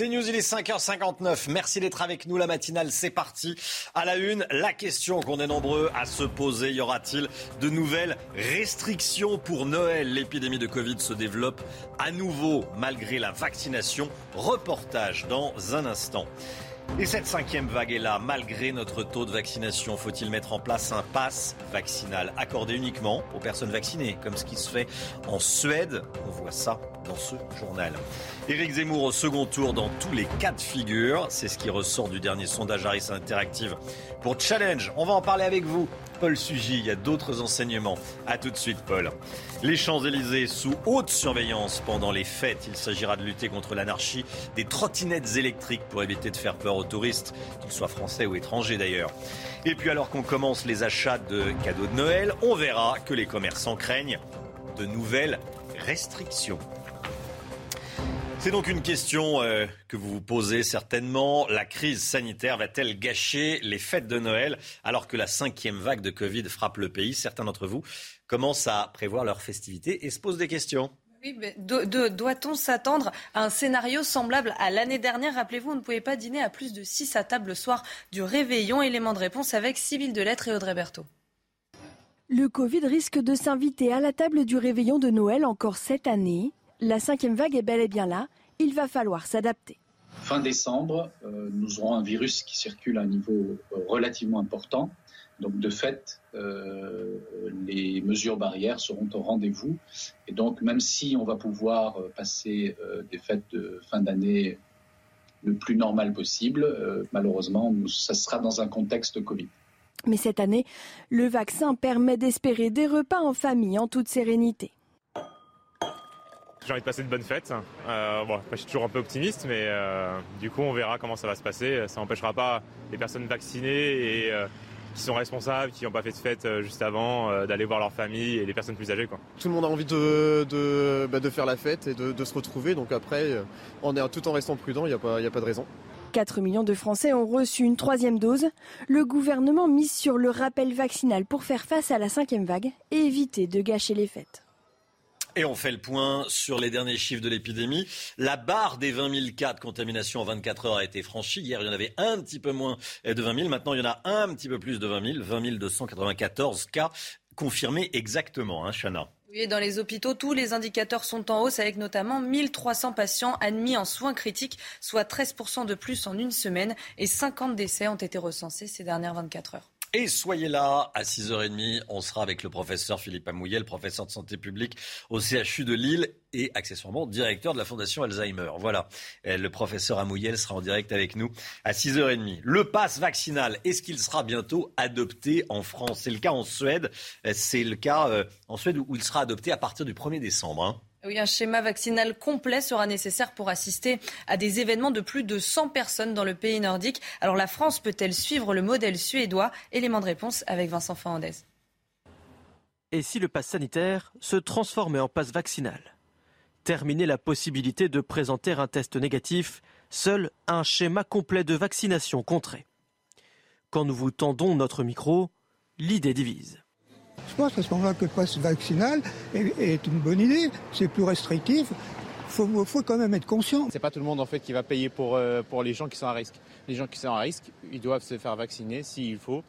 C'est News, il est 5h59. Merci d'être avec nous. La matinale, c'est parti. À la une, la question qu'on est nombreux à se poser. Y aura-t-il de nouvelles restrictions pour Noël? L'épidémie de Covid se développe à nouveau malgré la vaccination. Reportage dans un instant. Et cette cinquième vague est là, malgré notre taux de vaccination. Faut-il mettre en place un pass vaccinal accordé uniquement aux personnes vaccinées, comme ce qui se fait en Suède? On voit ça dans ce journal. Éric Zemmour au second tour dans tous les cas de figure. C'est ce qui ressort du dernier sondage Harris Interactive pour Challenge. On va en parler avec vous. Paul Sugy, il y a d'autres enseignements. A tout de suite, Paul. Les Champs-Élysées sous haute surveillance pendant les fêtes. Il s'agira de lutter contre l'anarchie des trottinettes électriques pour éviter de faire peur aux touristes, qu'ils soient français ou étrangers d'ailleurs. Et puis alors qu'on commence les achats de cadeaux de Noël, on verra que les commerçants craignent de nouvelles restrictions. C'est donc une question euh, que vous vous posez certainement. La crise sanitaire va-t-elle gâcher les fêtes de Noël alors que la cinquième vague de Covid frappe le pays? Certains d'entre vous commencent à prévoir leurs festivités et se posent des questions. Oui, mais doit-on s'attendre à un scénario semblable à l'année dernière? Rappelez-vous, on ne pouvait pas dîner à plus de 6 à table le soir du réveillon. Élément de réponse avec Sybille Delettre et Audrey Berthaud. Le Covid risque de s'inviter à la table du réveillon de Noël encore cette année. La cinquième vague est bel et bien là. Il va falloir s'adapter. Fin décembre, euh, nous aurons un virus qui circule à un niveau euh, relativement important. Donc de fait, euh, les mesures barrières seront au rendez-vous. Et donc même si on va pouvoir passer des fêtes de fin d'année le plus normal possible, malheureusement, ça sera dans un contexte Covid. Mais cette année, le vaccin permet d'espérer des repas en famille en toute sérénité. J'ai envie de passer de bonnes fêtes. Euh, bon, je suis toujours un peu optimiste, mais euh, du coup, on verra comment ça va se passer. Ça n'empêchera pas les personnes vaccinées et euh, qui sont responsables, qui n'ont pas fait de fête juste avant, d'aller voir leur famille et les personnes plus âgées. Quoi. Tout le monde a envie de, de, bah, faire la fête et de, se retrouver. Donc après, on est, tout en restant prudent, il n'y a, pas, a pas de raison. 4 millions de Français ont reçu une troisième dose. Le gouvernement mise sur le rappel vaccinal pour faire face à la cinquième vague et éviter de gâcher les fêtes. Et on fait le point sur les derniers chiffres de l'épidémie. La barre des 20 000 cas de contamination en 24 heures a été franchie. Hier, il y en avait un petit peu moins de 20 000. Maintenant, il y en a un petit peu plus de 20 000. 20 294 cas confirmés exactement, hein, Chana. Oui, dans les hôpitaux, tous les indicateurs sont en hausse avec notamment 1300 patients admis en soins critiques, soit 13% de plus en une semaine et 50 décès ont été recensés ces dernières 24 heures. Et soyez là à 6h30. On sera avec le professeur Philippe Amouyel, professeur de santé publique au CHU de Lille et accessoirement directeur de la Fondation Alzheimer. Voilà, le professeur Amouyel sera en direct avec nous à 6h30. Le pass vaccinal, est-ce qu'il sera bientôt adopté en France? C'est le cas en Suède. C'est le cas euh, en Suède où il sera adopté à partir du 1er décembre. Hein. Un schéma vaccinal complet sera nécessaire pour assister à des événements de plus de 100 personnes dans le pays nordique. Alors la France peut-elle suivre le modèle suédois? Élément de réponse avec Vincent Fernandez. Et si le pass sanitaire se transformait en passe vaccinal? Terminer la possibilité de présenter un test négatif, seul un schéma complet de vaccination compterait. Quand nous vous tendons notre micro, l'idée divise. Je pense qu'à ce moment-là que le passe vaccinal est, une bonne idée. C'est plus restrictif. Il faut, quand même être conscient. C'est pas tout le monde en fait qui va payer pour, euh, pour les gens qui sont à risque. Les gens qui sont à risque, ils doivent se faire vacciner s'il faut.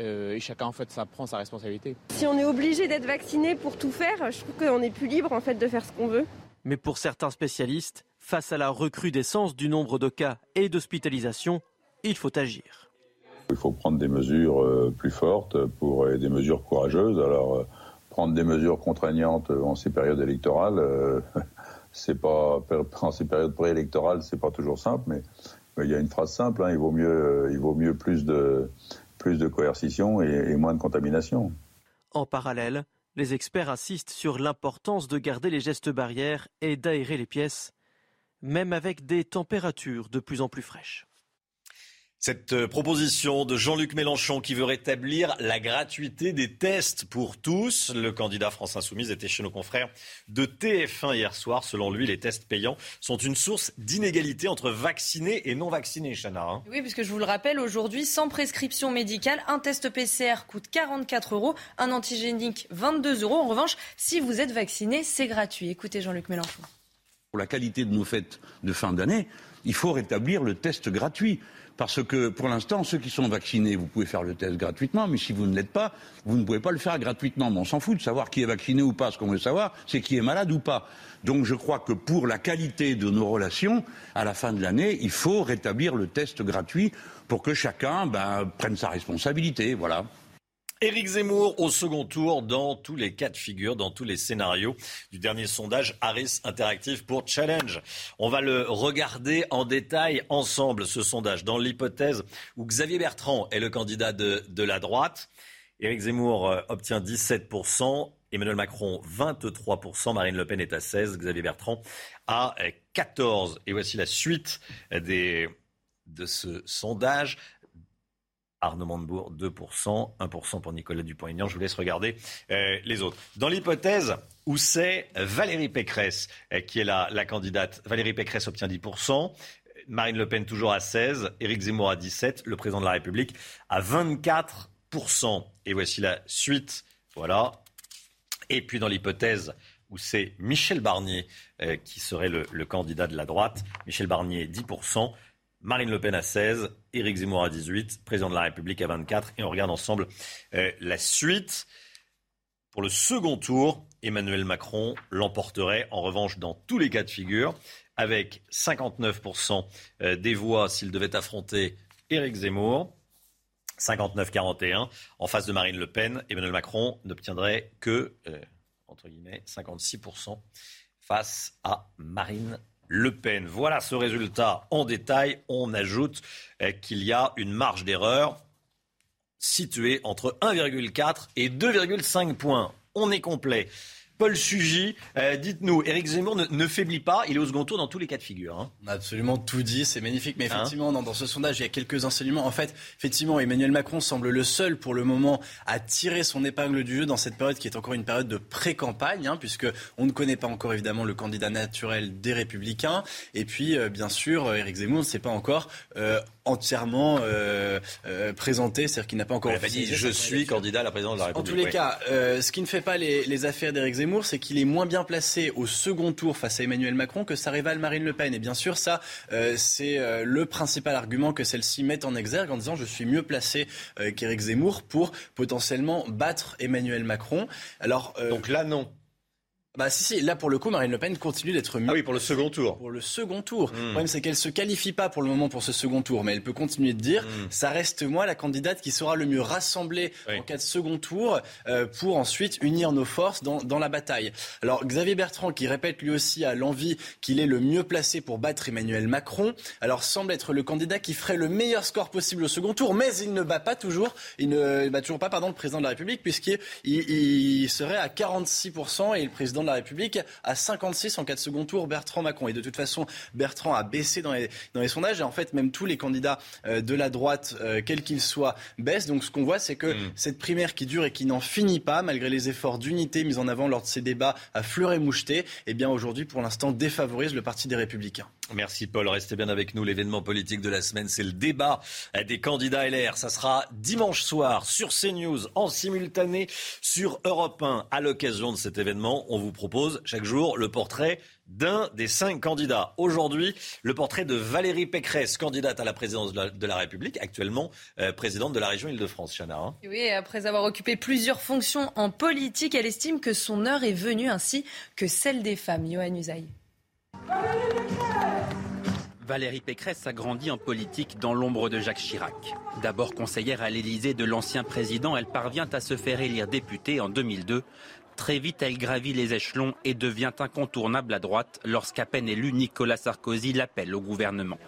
Euh, et chacun en fait ça prend sa responsabilité. Si on est obligé d'être vacciné pour tout faire, je trouve qu'on est plus libre en fait de faire ce qu'on veut. Mais pour certains spécialistes, face à la recrudescence du nombre de cas et d'hospitalisations, il faut agir. Il faut prendre des mesures euh, plus fortes pour des mesures courageuses. Alors euh, prendre des mesures contraignantes en ces périodes électorales, euh, c'est pas en ces périodes préélectorales, c'est pas toujours simple, mais, il y a une phrase simple hein, il vaut mieux, il vaut mieux plus de plus de coercition et, et moins de contamination. En parallèle, Les experts insistent sur l'importance de garder les gestes barrières et d'aérer les pièces, même avec des températures de plus en plus fraîches. Cette euh, proposition de Jean-Luc Mélenchon qui veut rétablir la gratuité des tests pour tous. Le candidat France Insoumise était chez nos confrères de TF1 hier soir. Selon lui, les tests payants sont une source d'inégalité entre vaccinés et non vaccinés, Chana. Hein. Oui, puisque je vous le rappelle, aujourd'hui, sans prescription médicale, un test PCR coûte 44 euros, un antigénique 22 euros. En revanche, si vous êtes vacciné, c'est gratuit. Écoutez Jean-Luc Mélenchon. Pour la qualité de nos fêtes de fin d'année, il faut rétablir le test gratuit. Parce que pour l'instant, ceux qui sont vaccinés, vous pouvez faire le test gratuitement, mais si vous ne l'êtes pas, vous ne pouvez pas le faire gratuitement. Mais on s'en fout de savoir qui est vacciné ou pas. Ce qu'on veut savoir, c'est qui est malade ou pas. Donc je crois que pour la qualité de nos relations, à la fin de l'année, il faut rétablir le test gratuit pour que chacun ben, prenne sa responsabilité. Voilà. Éric Zemmour au second tour dans tous les cas de figure, dans tous les scénarios du dernier sondage Harris Interactive pour Challenge. On va le regarder en détail ensemble, ce sondage, dans l'hypothèse où Xavier Bertrand est le candidat de, la droite. Éric Zemmour euh, obtient 17%, Emmanuel Macron 23%, Marine Le Pen est à 16%, Xavier Bertrand à 14%. Et voici la suite des, de ce sondage. Arnaud Montebourg, 2%, 1% pour Nicolas Dupont-Aignan. Je vous laisse regarder euh, les autres. Dans l'hypothèse où c'est Valérie Pécresse euh, qui est la, candidate, Valérie Pécresse obtient 10%. Marine Le Pen toujours à 16, Éric Zemmour à 17, le président de la République à 24%. Et voici la suite. Voilà. Et puis dans l'hypothèse où c'est Michel Barnier euh, qui serait le, le, candidat de la droite, Michel Barnier 10%, Marine Le Pen à 16, Éric Zemmour à 18, président de la République à 24. Et on regarde ensemble euh, la suite. Pour le second tour, Emmanuel Macron l'emporterait en revanche dans tous les cas de figure, avec 59% euh, des voix s'il devait affronter Éric Zemmour. 59-41. En face de Marine Le Pen, Emmanuel Macron n'obtiendrait que, euh, entre guillemets, 56% face à Marine le Pen. Voilà ce résultat en détail. On ajoute euh, qu'il y a une marge d'erreur située entre 1,4 et 2,5 points. On est complet. Paul Sugy, euh, dites-nous, Éric Zemmour ne, faiblit pas, il est au second tour dans tous les cas de figure. Hein. On a absolument tout dit, c'est magnifique, mais hein effectivement, dans, ce sondage, il y a quelques enseignements. En fait, effectivement, Emmanuel Macron semble le seul pour le moment à tirer son épingle du jeu dans cette période qui est encore une période de pré-campagne, hein, puisque on ne connaît pas encore évidemment le candidat naturel des Républicains. Et puis, euh, bien sûr, euh, Éric Zemmour ne sait pas encore entièrement présenté, c'est-à-dire qu'il n'a pas encore. Il a dit je suis candidat à la présidence de la République. En tous les cas, ce qui ne fait pas les, les affaires d'Éric Zemmour, Zemmour, c'est qu'il est moins bien placé au second tour face à Emmanuel Macron que sa rivale Marine Le Pen. Et bien sûr, ça, euh, c'est euh, le principal argument que celle-ci met en exergue en disant je suis mieux placé euh, qu'Éric Zemmour pour potentiellement battre Emmanuel Macron. Alors, Donc là, non. Bah si, si, là pour le coup, Marine Le Pen continue d'être mieux. Ah oui, pour le second tour. Pour le second tour. Hmm. Le problème, c'est qu'elle se qualifie pas pour le moment pour ce second tour, mais elle peut continuer de dire, hmm. ça reste moi la candidate qui sera le mieux rassemblée en cas de second tour euh, pour ensuite unir nos forces dans, dans la bataille. Alors Xavier Bertrand, qui répète lui aussi à l'envie qu'il est le mieux placé pour battre Emmanuel Macron, alors semble être le candidat qui ferait le meilleur score possible au second tour, mais il ne bat pas toujours, il ne bat toujours pas, pardon, le président de la République, puisqu'il il serait à 46% et le président de la République à 56 en cas de second tour Bertrand Macron. Et de toute façon, Bertrand a baissé dans les, dans les sondages et en fait même tous les candidats euh, de la droite, euh, quels qu'ils soient, baissent. Donc ce qu'on voit, c'est que mm. cette primaire qui dure et qui n'en finit pas, malgré les efforts d'unité mis en avant lors de ces débats à fleur et moucheté, eh bien aujourd'hui pour l'instant défavorise le Parti des Républicains. Merci Paul, restez bien avec nous. L'événement politique de la semaine, c'est le débat des candidats LR. Ça sera dimanche soir sur CNews en simultané sur Europe 1. À l'occasion de cet événement, on vous propose chaque jour le portrait d'un des cinq candidats. Aujourd'hui, le portrait de Valérie Pécresse, candidate à la présidence de la, République, actuellement euh, présidente de la région Île-de-France. Chana. Hein. oui, après avoir occupé plusieurs fonctions en politique, elle estime que son heure est venue ainsi que celle des femmes. Johan Usaï. Valérie Pécresse a grandi en politique dans l'ombre de Jacques Chirac. D'abord conseillère à l'Élysée de l'ancien président, elle parvient à se faire élire députée en 2002 Très vite, elle gravit les échelons et devient incontournable à droite lorsqu'à peine élu, Nicolas Sarkozy l'appelle au gouvernement.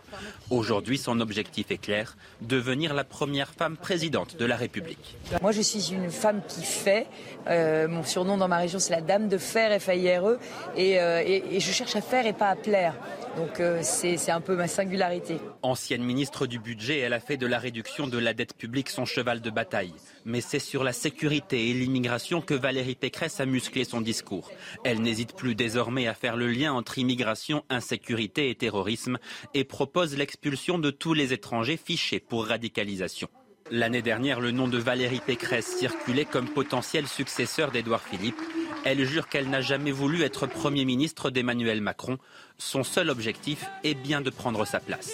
Aujourd'hui, son objectif est clair, devenir la première femme présidente de la République. Moi, je suis une femme qui fait. Euh, mon surnom dans ma région, c'est la Dame de Fer, F-A-I-R-E. Et, euh, et, je cherche à faire et pas à plaire. Donc euh, c'est un peu ma singularité. Ancienne ministre du Budget, elle a fait de la réduction de la dette publique son cheval de bataille. Mais c'est sur la sécurité et l'immigration que Valérie Pécresse a musclé son discours. Elle n'hésite plus désormais à faire le lien entre immigration, insécurité et terrorisme et propose l'expulsion de tous les étrangers fichés pour radicalisation. L'année dernière, le nom de Valérie Pécresse circulait comme potentiel successeur d'Édouard Philippe. Elle jure qu'elle n'a jamais voulu être Premier ministre d'Emmanuel Macron. Son seul objectif est bien de prendre sa place.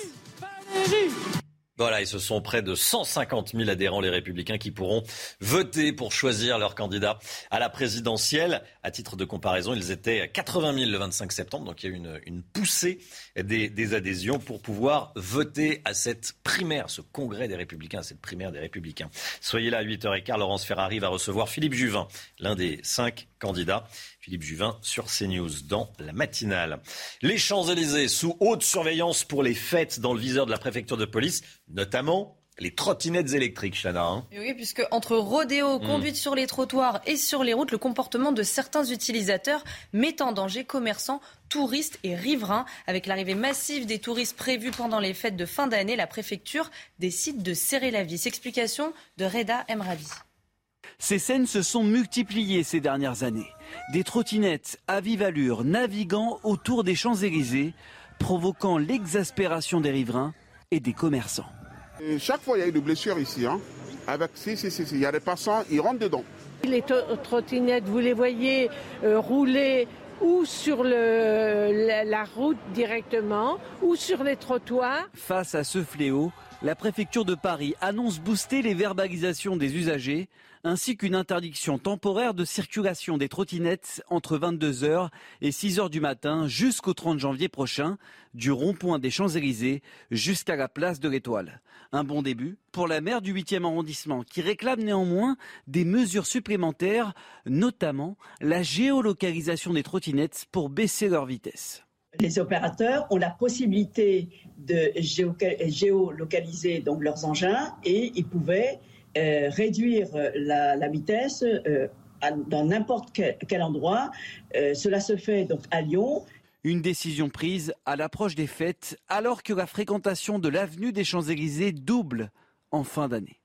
Voilà, et ce sont près de 150 000 adhérents, les républicains, qui pourront voter pour choisir leur candidat à la présidentielle. À titre de comparaison, ils étaient 80 000 le 25 septembre, donc il y a eu une, une poussée des, des, adhésions pour pouvoir voter à cette primaire, ce congrès des républicains, à cette primaire des républicains. Soyez là à 8h15, Laurence Ferrari va recevoir Philippe Juvin, l'un des cinq candidats. Philippe Juvin sur CNews dans la matinale. Les Champs-Élysées sous haute surveillance pour les fêtes dans le viseur de la préfecture de police, notamment les trottinettes électriques, Chana. Hein. oui, puisque entre rodéo, mmh. conduite sur les trottoirs et sur les routes, le comportement de certains utilisateurs met en danger commerçants, touristes et riverains. Avec l'arrivée massive des touristes prévus pendant les fêtes de fin d'année, la préfecture décide de serrer la vis. Explication de Reda Emrabi. Ces scènes se sont multipliées ces dernières années. Des trottinettes à vive allure naviguant autour des Champs-Élysées, provoquant l'exaspération des riverains et des commerçants. Et chaque fois, il y a eu des blessures ici. Hein. Avec, si, si, si, il y a des passants, ils rentrent dedans. Les trottinettes, vous les voyez euh, rouler ou sur le, la, la route directement, ou sur les trottoirs. Face à ce fléau, la préfecture de Paris annonce booster les verbalisations des usagers ainsi qu'une interdiction temporaire de circulation des trottinettes entre 22h et 6h du matin jusqu'au 30 janvier prochain, du rond-point des Champs-Élysées jusqu'à la place de l'Étoile. Un bon début pour la maire du 8e arrondissement qui réclame néanmoins des mesures supplémentaires, notamment la géolocalisation des trottinettes pour baisser leur vitesse les opérateurs ont la possibilité de géolocaliser donc leurs engins et ils pouvaient euh, réduire la, la vitesse euh, dans n'importe quel, quel, endroit. Euh, cela se fait donc à Lyon. Une décision prise à l'approche des fêtes, alors que la fréquentation de l'avenue des Champs-Élysées double en fin d'année.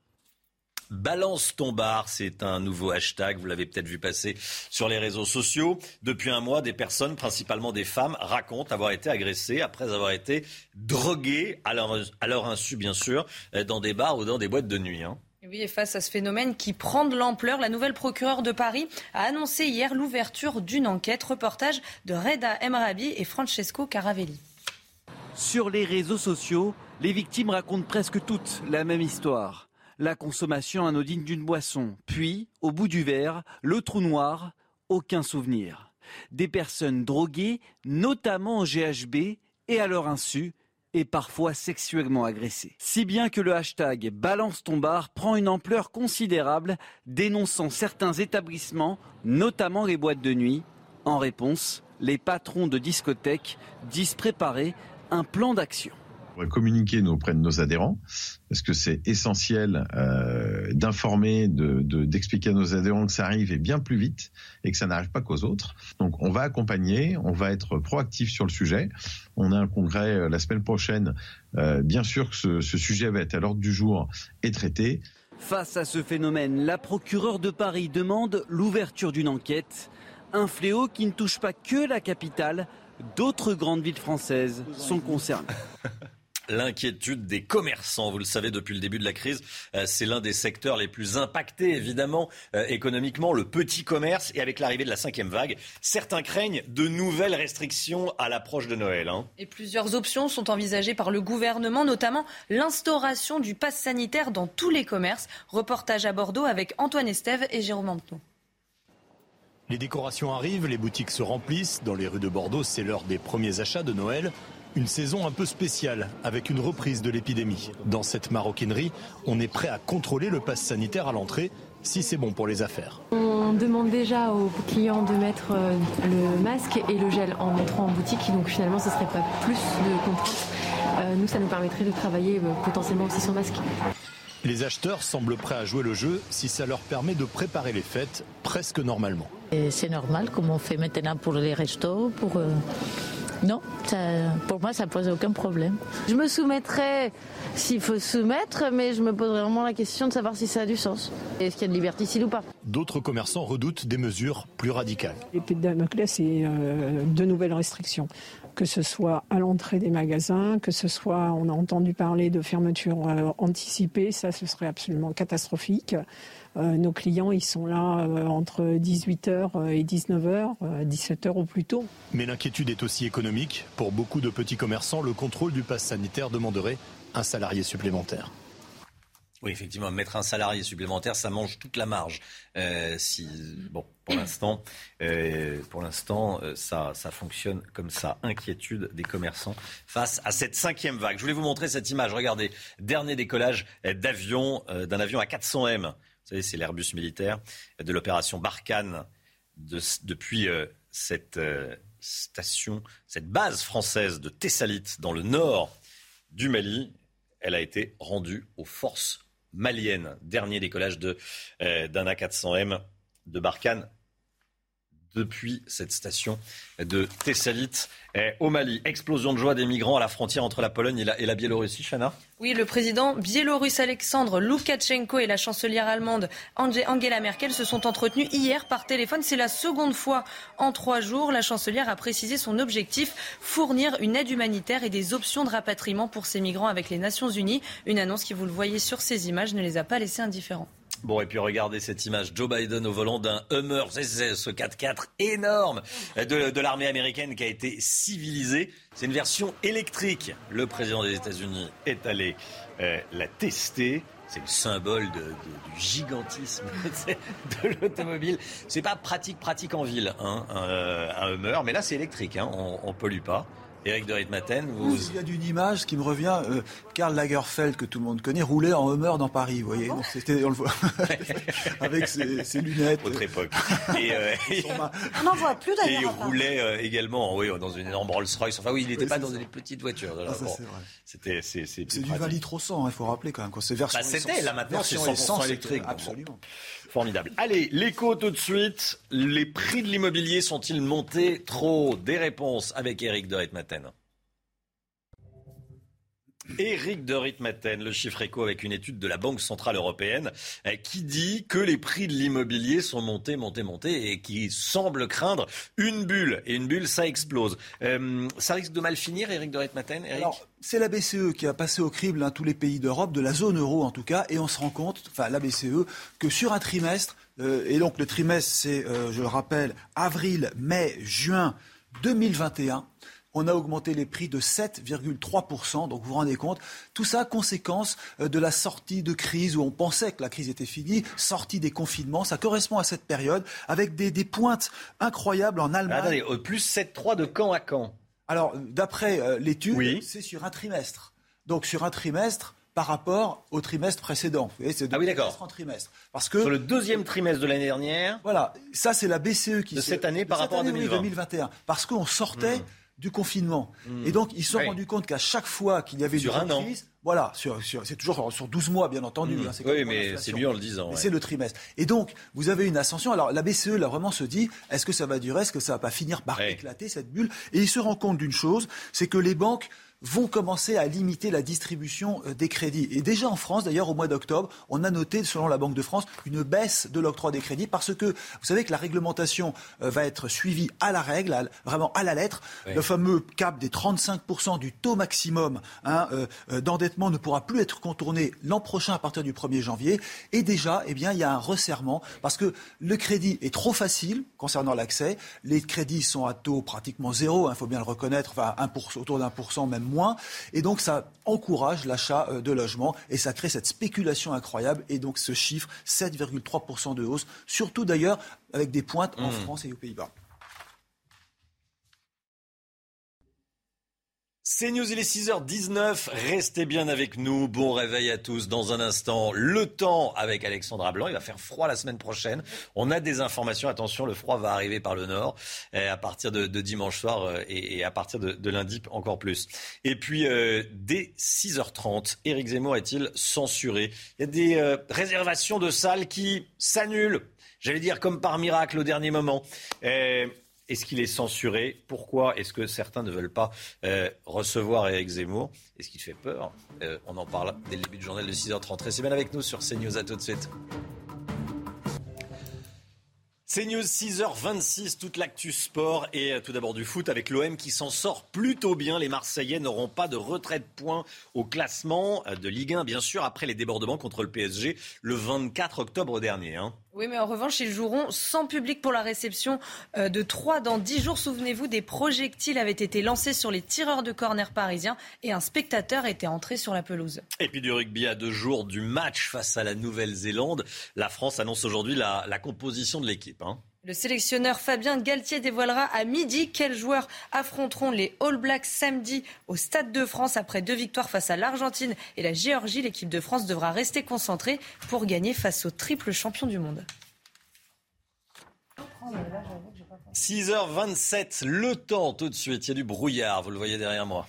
Balance ton bar, c'est un nouveau hashtag, vous l'avez peut-être vu passer sur les réseaux sociaux. Depuis un mois, des personnes, principalement des femmes, racontent avoir été agressées après avoir été droguées, à leur, à leur insu bien sûr, dans des bars ou dans des boîtes de nuit. Hein. Et face à ce phénomène qui prend de l'ampleur, la nouvelle procureure de Paris a annoncé hier l'ouverture d'une enquête. Reportage de Reda Emrabi et Francesco Caravelli. Sur les réseaux sociaux, les victimes racontent presque toutes la même histoire. La consommation anodine d'une boisson, puis, au bout du verre, le trou noir, aucun souvenir. Des personnes droguées, notamment en GHB, et à leur insu, et parfois sexuellement agressés. Si bien que le hashtag Balance ton prend une ampleur considérable, dénonçant certains établissements, notamment les boîtes de nuit. En réponse, les patrons de discothèques disent préparer un plan d'action communiquer auprès de nos adhérents, parce que c'est essentiel euh, d'informer, d'expliquer de, à nos adhérents que ça arrive et bien plus vite et que ça n'arrive pas qu'aux autres. Donc on va accompagner, on va être proactif sur le sujet. On a un congrès euh, la semaine prochaine. Euh, bien sûr que ce, ce sujet va être à l'ordre du jour et traité. Face à ce phénomène, la procureure de Paris demande l'ouverture d'une enquête. Un fléau qui ne touche pas que la capitale, d'autres grandes villes françaises sont concernées. L'inquiétude des commerçants, vous le savez depuis le début de la crise, euh, c'est l'un des secteurs les plus impactés évidemment euh, économiquement, le petit commerce. Et avec l'arrivée de la cinquième vague, certains craignent de nouvelles restrictions à l'approche de Noël. Hein. Et plusieurs options sont envisagées par le gouvernement, notamment l'instauration du pass sanitaire dans tous les commerces. Reportage à Bordeaux avec Antoine Estève et Jérôme Antenou. Les décorations arrivent, les boutiques se remplissent. Dans les rues de Bordeaux, c'est l'heure des premiers achats de Noël. Une saison un peu spéciale avec une reprise de l'épidémie. Dans cette maroquinerie, on est prêt à contrôler le pass sanitaire à l'entrée si c'est bon pour les affaires. On demande déjà aux clients de mettre euh, le masque et le gel en entrant en boutique, donc finalement ce ne serait pas plus de contraintes. Euh, nous, ça nous permettrait de travailler euh, potentiellement aussi sans masque. Les acheteurs semblent prêts à jouer le jeu si ça leur permet de préparer les fêtes presque normalement. C'est normal comme on fait maintenant pour les restos, pour... Non, pour moi, ça pose aucun problème. Je me soumettrai s'il faut se soumettre, mais je me poserai vraiment la question de savoir si ça a du sens. Est-ce qu'il y a de liberticide ou pas? D'autres commerçants redoutent des mesures plus radicales. L'épée de Damoclès, c'est euh, de nouvelles restrictions que ce soit à l'entrée des magasins, que ce soit, on a entendu parler de fermeture euh, anticipée, ça ce serait absolument catastrophique. Euh, nos clients, ils sont là euh, entre 18h et 19h, 17h au plus tôt. Mais l'inquiétude est aussi économique. Pour beaucoup de petits commerçants, le contrôle du pass sanitaire demanderait un salarié supplémentaire. Oui, effectivement, mettre un salarié supplémentaire, ça mange toute la marge. Euh, si, bon, pour l'instant, euh, pour l'instant, euh, ça, ça fonctionne comme ça. Inquiétude des commerçants face à cette cinquième vague. Je voulais vous montrer cette image. Regardez, dernier décollage d'avion, d'un avion à 400 M. Savez, c'est l'Airbus militaire de l'opération Barkhane de, depuis cette station, cette base française de Thessalite dans le nord du Mali. Elle a été rendue aux forces malienne. Dernier décollage euh, d'un A400M de Barkhane depuis cette station de Thessalite eh, au Mali. Explosion de joie des migrants à la frontière entre la Pologne et la, et la Biélorussie, Chana Oui, le président biélorusse Alexandre Loukachenko et la chancelière allemande Angela Merkel se sont entretenus hier par téléphone. C'est la seconde fois en trois jours. La chancelière a précisé son objectif, fournir une aide humanitaire et des options de rapatriement pour ces migrants avec les Nations Unies. Une annonce qui, vous le voyez sur ces images, ne les a pas laissés indifférents. Bon, et puis regardez cette image. Joe Biden au volant d'un Hummer, ce 4x4 énorme de, l'armée américaine qui a été civilisé. C'est une version électrique. Le président des États-Unis est allé euh, la tester. C'est le symbole du gigantisme de l'automobile. C'est pas pratique, pratique en ville, hein, un, Hummer, mais là c'est électrique, hein, on, on pollue pas. Eric de Ritmaten, vous... Il y a d'une image qui me revient. Euh, Karl Lagerfeld, que tout le monde connaît, roulait en Hummer dans Paris. Vous voyez, c'était, on le voit, avec ses, lunettes. Autre époque. Et, euh, on n'en voit plus d'ailleurs. Et il roulait euh, également, oui, dans une énorme Rolls-Royce. Enfin, oui, il n'était pas dans des petites voitures. Ah, ça, c'est vrai. C'était, c'est, c'est, du 20 litres au 100, il faut rappeler quand même. Quoi. C'est version bah, c'était, là maintenant, c'est 100% électrique. Absolument. Formidable. Allez, l'écho tout de suite. Les prix de l'immobilier sont-ils montés? Trop Des réponses avec Eric de Ritmaten. Éric de Ritmaten, le chiffre éco avec une étude de la Banque Centrale Européenne euh, qui dit que les prix de l'immobilier sont montés, montés, montés et qui semble craindre une bulle. Et une bulle, ça explose. Euh, ça risque de mal finir, Éric de Ritmaten c'est la BCE qui a passé au crible hein, tous les pays d'Europe, de la zone euro en tout cas, et on se rend compte, enfin la BCE, que sur un trimestre, euh, et donc le trimestre c'est, je le rappelle, avril, mai, juin 2021, on a augmenté les prix de 7,3%. Donc vous vous rendez compte, tout ça conséquence euh, de la sortie de crise où on pensait que la crise était finie, sortie des confinements. Ça correspond à cette période avec des, pointes incroyables en Allemagne. attendez, plus 7,3 de camp à camp Alors d'après euh, l'étude, c'est sur un trimestre. Donc sur un trimestre, par rapport au trimestre précédent. c'est ah oui, d'accord. En trimestre. Parce que sur le deuxième trimestre de l'année dernière. Voilà, ça c'est la BCE qui de cette année par rapport à 2021. Parce qu'on sortait. Mmh du confinement. Hmm. Et donc, ils se sont rendus compte qu'à chaque fois qu'il y avait sur une crise, voilà, c'est toujours sur 12 mois, bien entendu. Hmm. Hein, oui, mais c'est mieux en le disant. C'est le trimestre. Et donc, vous avez une ascension. Alors, la BCE, là, vraiment se dit, est-ce que ça va durer? Est-ce que ça va pas finir par éclater, cette bulle? Et il se rend compte d'une chose, c'est que les banques vont commencer à limiter la distribution euh, des crédits. Et déjà en France, d'ailleurs, au mois d'octobre, on a noté, selon la Banque de France, une baisse de l'octroi des crédits parce que vous savez que la réglementation euh, va être suivie à la règle, vraiment à la lettre. Le fameux cap des 35% du taux maximum hein, euh, d'endettement ne pourra plus être contourné l'an prochain à partir du 1er janvier. Et déjà, eh bien, il y a un resserrement parce que le crédit est trop facile concernant l'accès. Les crédits sont à taux pratiquement zéro, il faut bien le reconnaître, enfin autour d'un pour cent, même moins. Et donc ça encourage l'achat euh, de logements et ça crée cette spéculation incroyable. Et donc ce chiffre, 7,3% de hausse, surtout d'ailleurs avec des pointes en mmh. France et aux Pays-Bas. C'est News, il est 6h19. Restez bien avec nous. Bon réveil à tous. Dans un instant, le temps avec Alexandra Blanc. Il va faire froid la semaine prochaine. On a des informations. Attention, le froid va arriver par le nord euh, à partir de, dimanche soir euh, et, à partir de, lundi encore plus. Et puis, euh, dès 6h30, Éric Zemmour est-il censuré? Il y a des réservations de salles qui s'annulent. J'allais dire comme par miracle au dernier moment. Est-ce qu'il est censuré? Pourquoi est-ce que certains ne veulent pas euh, recevoir Eric Zemmour? Est-ce qu'il fait peur? Euh, On en parle dès le début du journal de 6h30. Restez bien avec nous sur CNews. À tout de suite. CNews 6h26, toute l'actu sport et euh, tout d'abord du foot avec l'OM qui s'en sort plutôt bien. Les Marseillais n'auront pas de retrait de points au classement de Ligue 1, bien sûr, après les débordements contre le PSG le 24 octobre dernier. Hein. Oui, mais en revanche, ils joueront sans public pour la réception euh, de 3 dans 10 jours. Souvenez-vous, des projectiles avaient été lancés sur les tireurs de corner parisiens et un spectateur était entré sur la pelouse. Et puis du rugby à deux jours du match face à la Nouvelle-Zélande. La France annonce aujourd'hui la, composition de l'équipe. Hein. Le sélectionneur Fabien Galtier dévoilera à midi quels joueurs affronteront les All Blacks samedi au Stade de France après deux victoires face à l'Argentine et la Géorgie. L'équipe de France devra rester concentrée pour gagner face au triple champion du monde. 6h27, le temps tout de suite. Il y a du brouillard, vous le voyez derrière moi.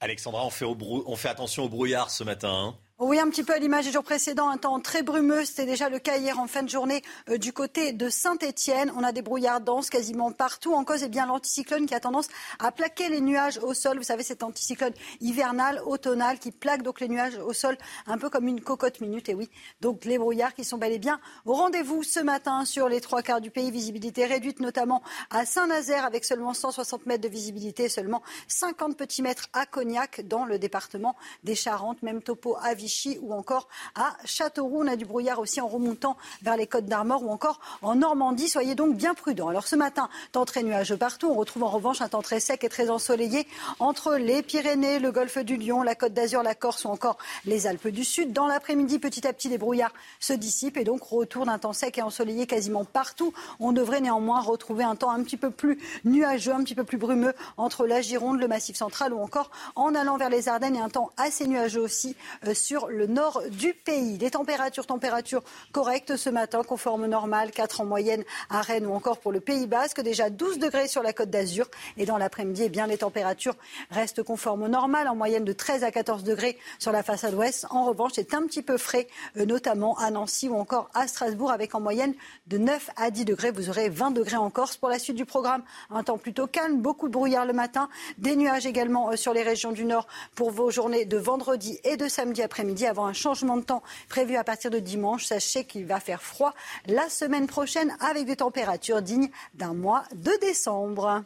Alexandra, on fait, on fait attention au brouillard ce matin. Hein. Oui, un petit peu à l'image des jours précédents, un temps très brumeux. C'était déjà le cas hier en fin de journée euh, du côté de Saint-Étienne. On a des brouillards denses quasiment partout. En cause, eh bien l'anticyclone qui a tendance à plaquer les nuages au sol. Vous savez, cet anticyclone hivernal, automnal, qui plaque donc les nuages au sol un peu comme une cocotte minute. Et oui, donc les brouillards qui sont bel et bien au rendez-vous ce matin sur les trois quarts du pays. Visibilité réduite notamment à Saint-Nazaire avec seulement 160 mètres de visibilité, seulement 50 petits mètres à Cognac dans le département des Charentes. Même topo à Vichy ou encore à Châteauroux. On a du brouillard aussi en remontant vers les Côtes d'Armor ou encore en Normandie. Soyez donc bien prudents. Alors ce matin, temps très nuageux partout. On retrouve en revanche un temps très sec et très ensoleillé entre les Pyrénées, le golfe du Lion, la Côte d'Azur, la Corse ou encore les Alpes du Sud. Dans l'après-midi, petit à petit, les brouillards se dissipent et donc retour d'un temps sec et ensoleillé quasiment partout. On devrait néanmoins retrouver un temps un petit peu plus nuageux, un petit peu plus brumeux entre la Gironde, le Massif central ou encore en allant vers les Ardennes et un temps assez nuageux aussi euh, le nord du pays. Les températures, températures correctes ce matin, conforme normal, 4 en moyenne à Rennes ou encore pour le Pays Basque, déjà 12 degrés sur la côte d'Azur. Et dans l'après-midi, eh bien, les températures restent conformes au normal, en moyenne de 13 à 14 degrés sur la façade ouest. En revanche, c'est un petit peu frais, euh, notamment à Nancy ou encore à Strasbourg, avec en moyenne de 9 à 10 degrés. Vous aurez 20 degrés en Corse. Pour la suite du programme, un temps plutôt calme, beaucoup de brouillard le matin, des nuages également euh, sur les régions du nord pour vos journées de vendredi et de samedi après-midi avant un changement de temps prévu à partir de dimanche. Sachez qu'il va faire froid la semaine prochaine avec des températures dignes d'un mois de décembre.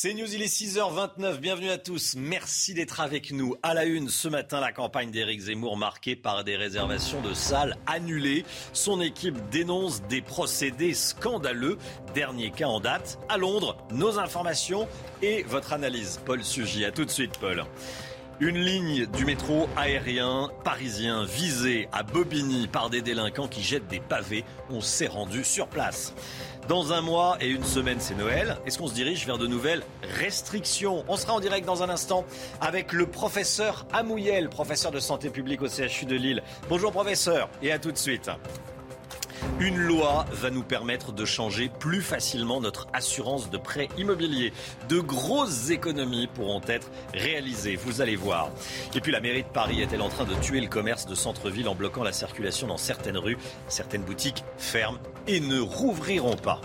C'est News, il est 6h29. Bienvenue à tous. Merci d'être avec nous. À la une, ce matin, la campagne d'Éric Zemmour marquée par des réservations de salles annulées. Son équipe dénonce des procédés scandaleux. Dernier cas en date. À Londres, nos informations et votre analyse. Paul Sugy. À tout de suite, Paul. Une ligne du métro aérien parisien visée à Bobigny par des délinquants qui jettent des pavés. On s'est rendu sur place. Dans un mois et une semaine, c'est Noël. Est-ce qu'on se dirige vers de nouvelles restrictions On sera en direct dans un instant avec le professeur Amouyel, professeur de santé publique au CHU de Lille. Bonjour professeur et à tout de suite. Une loi va nous permettre de changer plus facilement notre assurance de prêt immobilier. De grosses économies pourront être réalisées, vous allez voir. Et puis la mairie de Paris est-elle en train de tuer le commerce de centre-ville en bloquant la circulation dans certaines rues? Certaines boutiques ferment et ne rouvriront pas.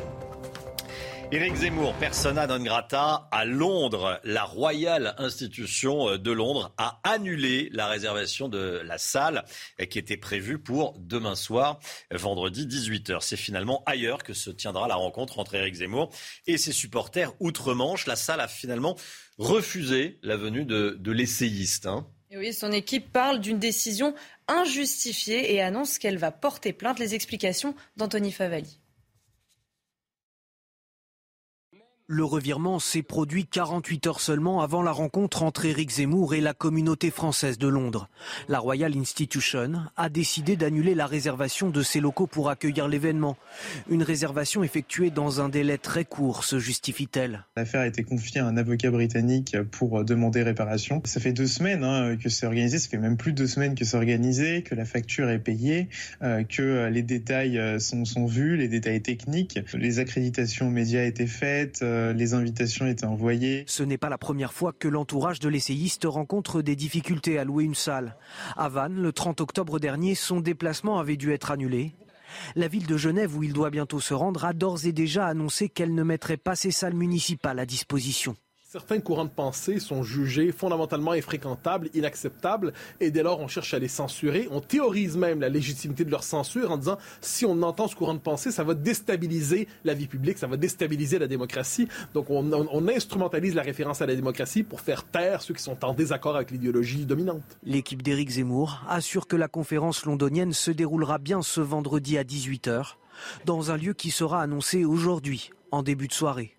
Éric Zemmour, persona non grata à Londres. La Royal Institution de Londres a annulé la réservation de la salle qui était prévue pour demain soir, vendredi 18h. C'est finalement ailleurs que se tiendra la rencontre entre Éric Zemmour et ses supporters outre-Manche. La salle a finalement refusé la venue de, l'essayiste. Hein. oui, son équipe parle d'une décision injustifiée et annonce qu'elle va porter plainte. Les explications d'Anthony Favali. Le revirement s'est produit 48 heures seulement avant la rencontre entre Éric Zemmour et la communauté française de Londres. La Royal Institution a décidé d'annuler la réservation de ses locaux pour accueillir l'événement. Une réservation effectuée dans un délai très court, se justifie-t-elle. L'affaire a été confiée à un avocat britannique pour demander réparation. Ça fait deux semaines hein, que c'est organisé, ça fait même plus de deux semaines que c'est organisé, que la facture est payée, euh, que les détails euh, sont, vus, les détails techniques. Les accréditations médias étaient faites. Euh, les invitations étaient envoyées. Ce n'est pas la première fois que l'entourage de l'essayiste rencontre des difficultés à louer une salle. À Vannes, le 30 octobre dernier, son déplacement avait dû être annulé. La ville de Genève, où il doit bientôt se rendre, a d'ores et déjà annoncé qu'elle ne mettrait pas ses salles municipales à disposition. Certains courants de pensée sont jugés fondamentalement infréquentables, inacceptables, et dès lors on cherche à les censurer. On théorise même la légitimité de leur censure en disant si on entend ce courant de pensée, ça va déstabiliser la vie publique, ça va déstabiliser la démocratie. Donc on, instrumentalise la référence à la démocratie pour faire taire ceux qui sont en désaccord avec l'idéologie dominante. L'équipe d'Éric Zemmour assure que la conférence londonienne se déroulera bien ce vendredi à 18h, dans un lieu qui sera annoncé aujourd'hui, en début de soirée.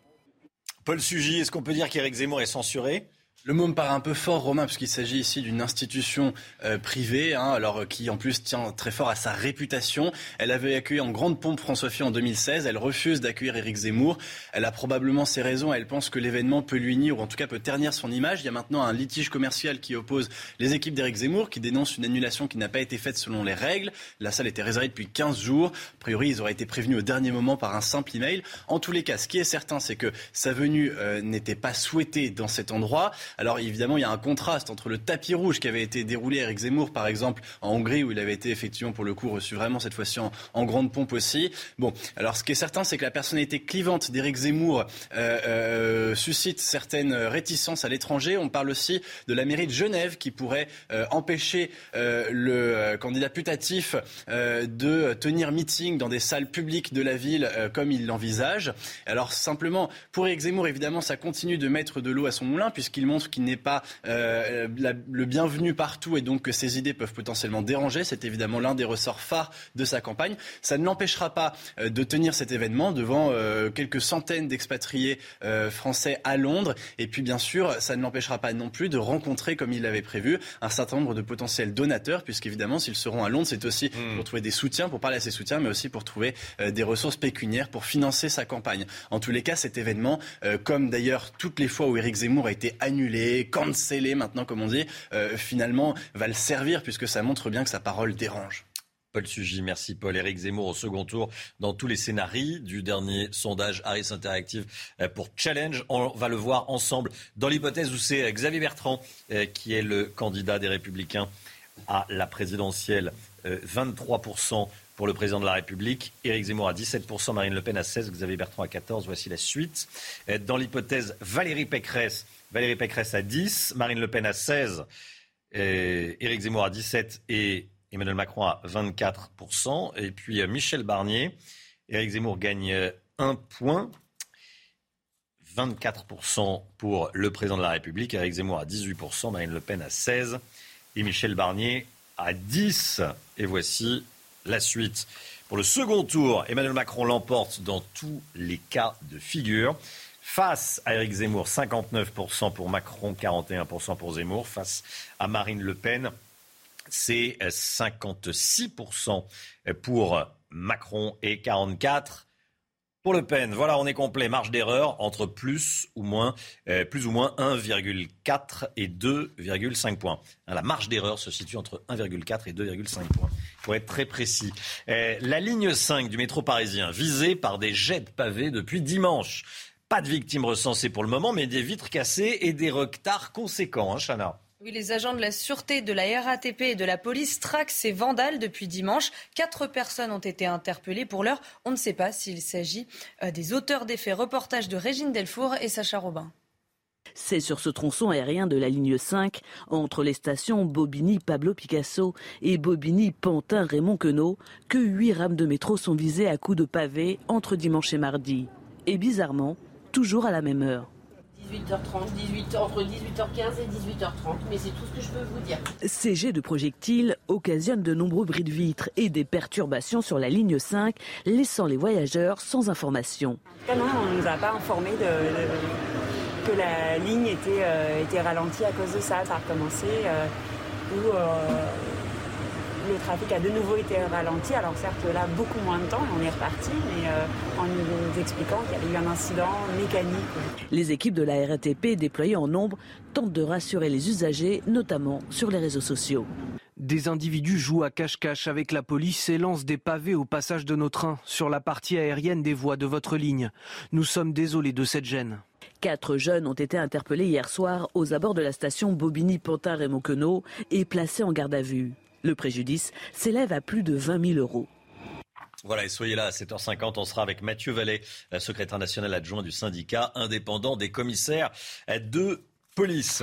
Paul Sugy, est-ce qu'on peut dire qu'Éric Zemmour est censuré? Le mot me paraît un peu fort, Romain, puisqu'il s'agit ici d'une institution euh, privée, hein, alors euh, qui en plus tient très fort à sa réputation. Elle avait accueilli en grande pompe François Fillon en 2016. Elle refuse d'accueillir Éric Zemmour. Elle a probablement ses raisons. Elle pense que l'événement peut lui nuire, ou en tout cas peut ternir son image. Il y a maintenant un litige commercial qui oppose les équipes d'Éric Zemmour, qui dénonce une annulation qui n'a pas été faite selon les règles. La salle était réservée depuis 15 jours. A priori, ils auraient été prévenus au dernier moment par un simple email. En tous les cas, ce qui est certain, c'est que sa venue euh, n'était pas souhaitée dans cet endroit. Alors évidemment, il y a un contraste entre le tapis rouge qui avait été déroulé à Eric Zemmour, par exemple, en Hongrie, où il avait été effectivement, pour le coup, reçu vraiment cette fois-ci en, grande pompe aussi. Bon, alors ce qui est certain, c'est que la personnalité clivante d'Eric Zemmour euh, euh, suscite certaines réticences à l'étranger. On parle aussi de la mairie de Genève qui pourrait euh, empêcher le candidat putatif de tenir meeting dans des salles publiques de la ville comme il l'envisage. Alors simplement, pour Eric Zemmour, évidemment, ça continue de mettre de l'eau à son moulin puisqu'il montre qu'il n'est pas euh, le bienvenu partout et donc que ses idées peuvent potentiellement déranger. C'est évidemment l'un des ressorts phares de sa campagne. Ça ne l'empêchera pas euh, de tenir cet événement devant euh, quelques centaines d'expatriés français à Londres. Et puis bien sûr, ça ne l'empêchera pas non plus de rencontrer, comme il l'avait prévu, un certain nombre de potentiels donateurs, puisqu'évidemment, s'ils seront à Londres, c'est aussi hmm. pour trouver des soutiens, pour parler à ses soutiens, mais aussi pour trouver des ressources pécuniaires pour financer sa campagne. En tous les cas, cet événement, comme d'ailleurs toutes les fois où Éric Zemmour a été annulé, cancellé maintenant, comme on dit, euh, finalement va le servir puisque ça montre bien que sa parole dérange. Paul Sugy, merci Paul. Éric Zemmour au second tour dans tous les scénarios du dernier sondage Harris Interactive euh, pour Challenge. On va le voir ensemble dans l'hypothèse où c'est Xavier Bertrand euh, qui est le candidat des Républicains à la présidentielle. 23% pour le président de la République, Éric Zemmour à 17%, Marine Le Pen à 16%, Xavier Bertrand à 14%. Voici la suite. Dans l'hypothèse Valérie Pécresse Valérie Pécresse à 10, Marine Le Pen à 16, et Éric Zemmour à 17 et Emmanuel Macron à 24%. Et puis euh, Michel Barnier, Éric Zemmour gagne euh, un point. 24% pour le président de la République, Éric Zemmour à 18%, Marine Le Pen à 16% et Michel Barnier à 10%. Et voici la suite. Pour le second tour, Emmanuel Macron l'emporte dans tous les cas de figure. Face à Éric Zemmour, 59% pour Macron, 41% pour Zemmour. Face à Marine Le Pen, c'est 56% pour Macron et 44% pour Le Pen. Voilà, on est complet. Marge d'erreur entre plus ou moins, euh, plus ou moins 1,4 et 2,5 points. La marge d'erreur se situe entre 1,4 et 2,5 points. Pour être très précis. Euh, la ligne 5 du métro parisien, visée par des jets de pavés depuis dimanche. Pas de victimes recensées pour le moment, mais des vitres cassées et des retards conséquents, hein, Chana. Oui, les agents de la sûreté, de la RATP et de la police traquent ces vandales depuis dimanche. Quatre personnes ont été interpellées. Pour l'heure, on ne sait pas s'il s'agit euh, des auteurs des faits. Reportage de Régine Delfour et Sacha Robin. C'est sur ce tronçon aérien de la ligne 5, entre les stations Bobigny-Pablo Picasso et Bobigny-Pantin-Raymond Queneau, que huit rames de métro sont visées à coups de pavé entre dimanche et mardi. Et bizarrement, toujours à la même heure. 18h30, 18, entre 18h15 et 18h30, mais c'est tout ce que je peux vous dire. Ces jets de projectiles occasionnent de nombreux bris de vitres et des perturbations sur la ligne 5, laissant les voyageurs sans information. non, on ne nous a pas informé de, que la ligne était, euh, était ralentie à cause de ça. Ça a recommencé. Euh, euh, le trafic a de nouveau été ralenti. Alors certes, là, beaucoup moins de temps, on est reparti, mais euh, en nous expliquant qu'il y avait eu un incident mécanique. Les équipes de la RATP déployées en nombre tentent de rassurer les usagers, notamment sur les réseaux sociaux. Des individus jouent à cache-cache avec la police et lancent des pavés au passage de nos trains sur la partie aérienne des voies de votre ligne. Nous sommes désolés de cette gêne. Quatre jeunes ont été interpellés hier soir aux abords de la station Bobigny-Pantin-Raymond-Queneau et placés en garde à vue. Le préjudice s'élève à plus de 20 000 euros. Voilà, et soyez là à 7h50, on sera avec Mathieu Vallet, secrétaire national adjoint du syndicat indépendant des commissaires police.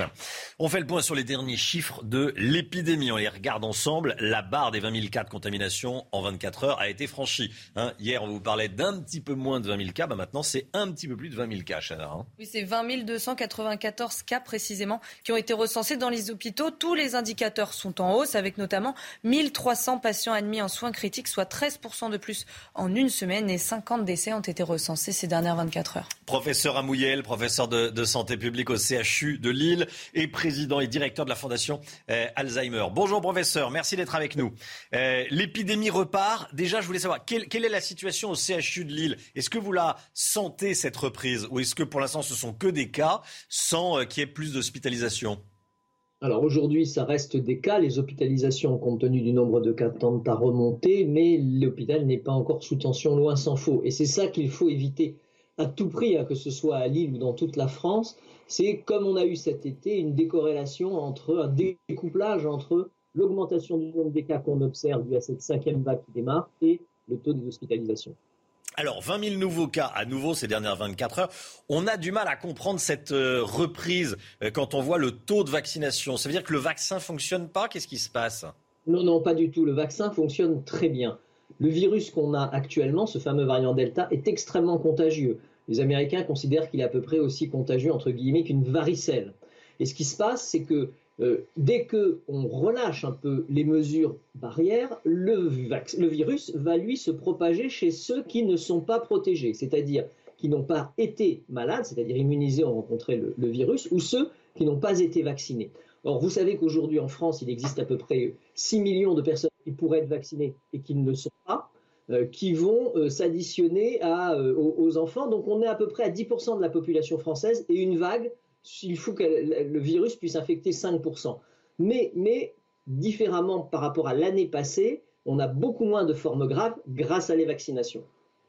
On fait le point sur les derniers chiffres de l'épidémie. On les regarde ensemble. La barre des 20 000 cas de contamination en 24 heures a été franchie. Hein, hier, on vous parlait d'un petit peu moins de 20 000 cas. Bah maintenant, c'est un petit peu plus de 20 000 cas, Chana. Hein. Oui, c'est 20 294 cas précisément qui ont été recensés dans les hôpitaux. Tous les indicateurs sont en hausse, avec notamment 1300 patients admis en soins critiques, soit 13% de plus en une semaine. Et 50 décès ont été recensés ces dernières 24 heures. Professeur Amouyel, professeur de, de santé publique au CHU de Lille et président et directeur de la Fondation euh, Alzheimer. Bonjour professeur, merci d'être avec nous. Euh, l'épidémie repart. Déjà, je voulais savoir, quelle, est la situation au CHU de Lille? Est-ce que vous la sentez, cette reprise? Ou est-ce que pour l'instant, ce sont que des cas sans euh, qu'il y ait plus d'hospitalisation? Alors aujourd'hui, ça reste des cas. Les hospitalisations, compte tenu du nombre de cas, tendent à remonter, mais l'hôpital n'est pas encore sous tension, loin s'en faut. Et c'est ça qu'il faut éviter à tout prix, hein, que ce soit à Lille ou dans toute la France, c'est comme on a eu cet été une décorrélation entre un découplage entre l'augmentation du nombre des cas qu'on observe dû à cette cinquième vague qui démarre et le taux des hospitalisations. Alors, 20 000 nouveaux cas à nouveau ces dernières 24 heures. On a du mal à comprendre cette euh, reprise euh, quand on voit le taux de vaccination. Ça veut dire que le vaccin fonctionne pas? Qu'est-ce qui se passe? Non, non, pas du tout. Le vaccin fonctionne très bien. Le virus qu'on a actuellement, ce fameux variant Delta, est extrêmement contagieux les Américains considèrent qu'il est à peu près aussi contagieux, entre guillemets, qu'une varicelle. Et ce qui se passe, c'est que euh, dès qu'on relâche un peu les mesures barrières, le, virus va lui se propager chez ceux qui ne sont pas protégés, c'est-à-dire qui n'ont pas été malades, c'est-à-dire immunisés, ont rencontré le, le virus, ou ceux qui n'ont pas été vaccinés. Or, vous savez qu'aujourd'hui en France, il existe à peu près 6 millions de personnes qui pourraient être vaccinées et qui ne le sont pas. Euh, qui vont euh, s'additionner euh, aux, enfants. Donc on est à peu près à 10% de la population française et une vague, il faut que le virus puisse infecter 5%. Mais, mais différemment par rapport à l'année passée, on a beaucoup moins de formes graves grâce à les vaccinations.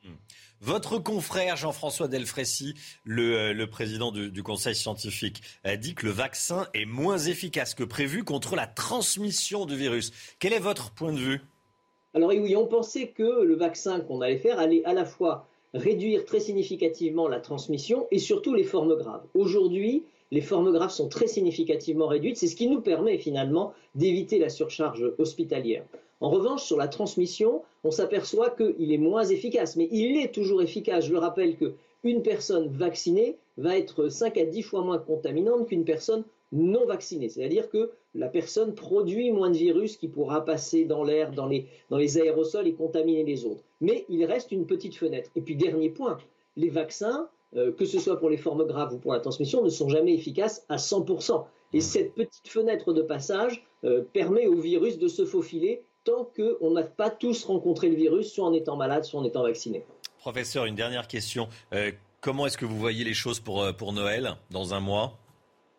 Hmm. Votre confrère Jean-François Delfrécy, le, président du, du, Conseil scientifique, a dit que le vaccin est moins efficace que prévu contre la transmission du virus. Quel est votre point de vue? Alors oui, on pensait que le vaccin qu'on allait faire allait à la fois réduire très significativement la transmission et surtout les formes graves. Aujourd'hui, les formes graves sont très significativement réduites. C'est ce qui nous permet finalement d'éviter la surcharge hospitalière. En revanche, sur la transmission, on s'aperçoit qu'il est moins efficace, mais il est toujours efficace. Je le rappelle qu'une personne vaccinée va être 5 à 10 fois moins contaminante qu'une personne non vaccinée. C'est-à-dire que la personne produit moins de virus qui pourra passer dans l'air, dans les, dans les aérosols et contaminer les autres. Mais il reste une petite fenêtre. Et puis dernier point, les vaccins, euh, que ce soit pour les formes graves ou pour la transmission, ne sont jamais efficaces à 100%. Et cette petite fenêtre de passage euh, permet au virus de se faufiler tant qu'on n'a pas tous rencontré le virus, soit en étant malade, soit en étant vacciné. Professeur, une dernière question. Euh, comment est-ce que vous voyez les choses pour, pour Noël dans un mois?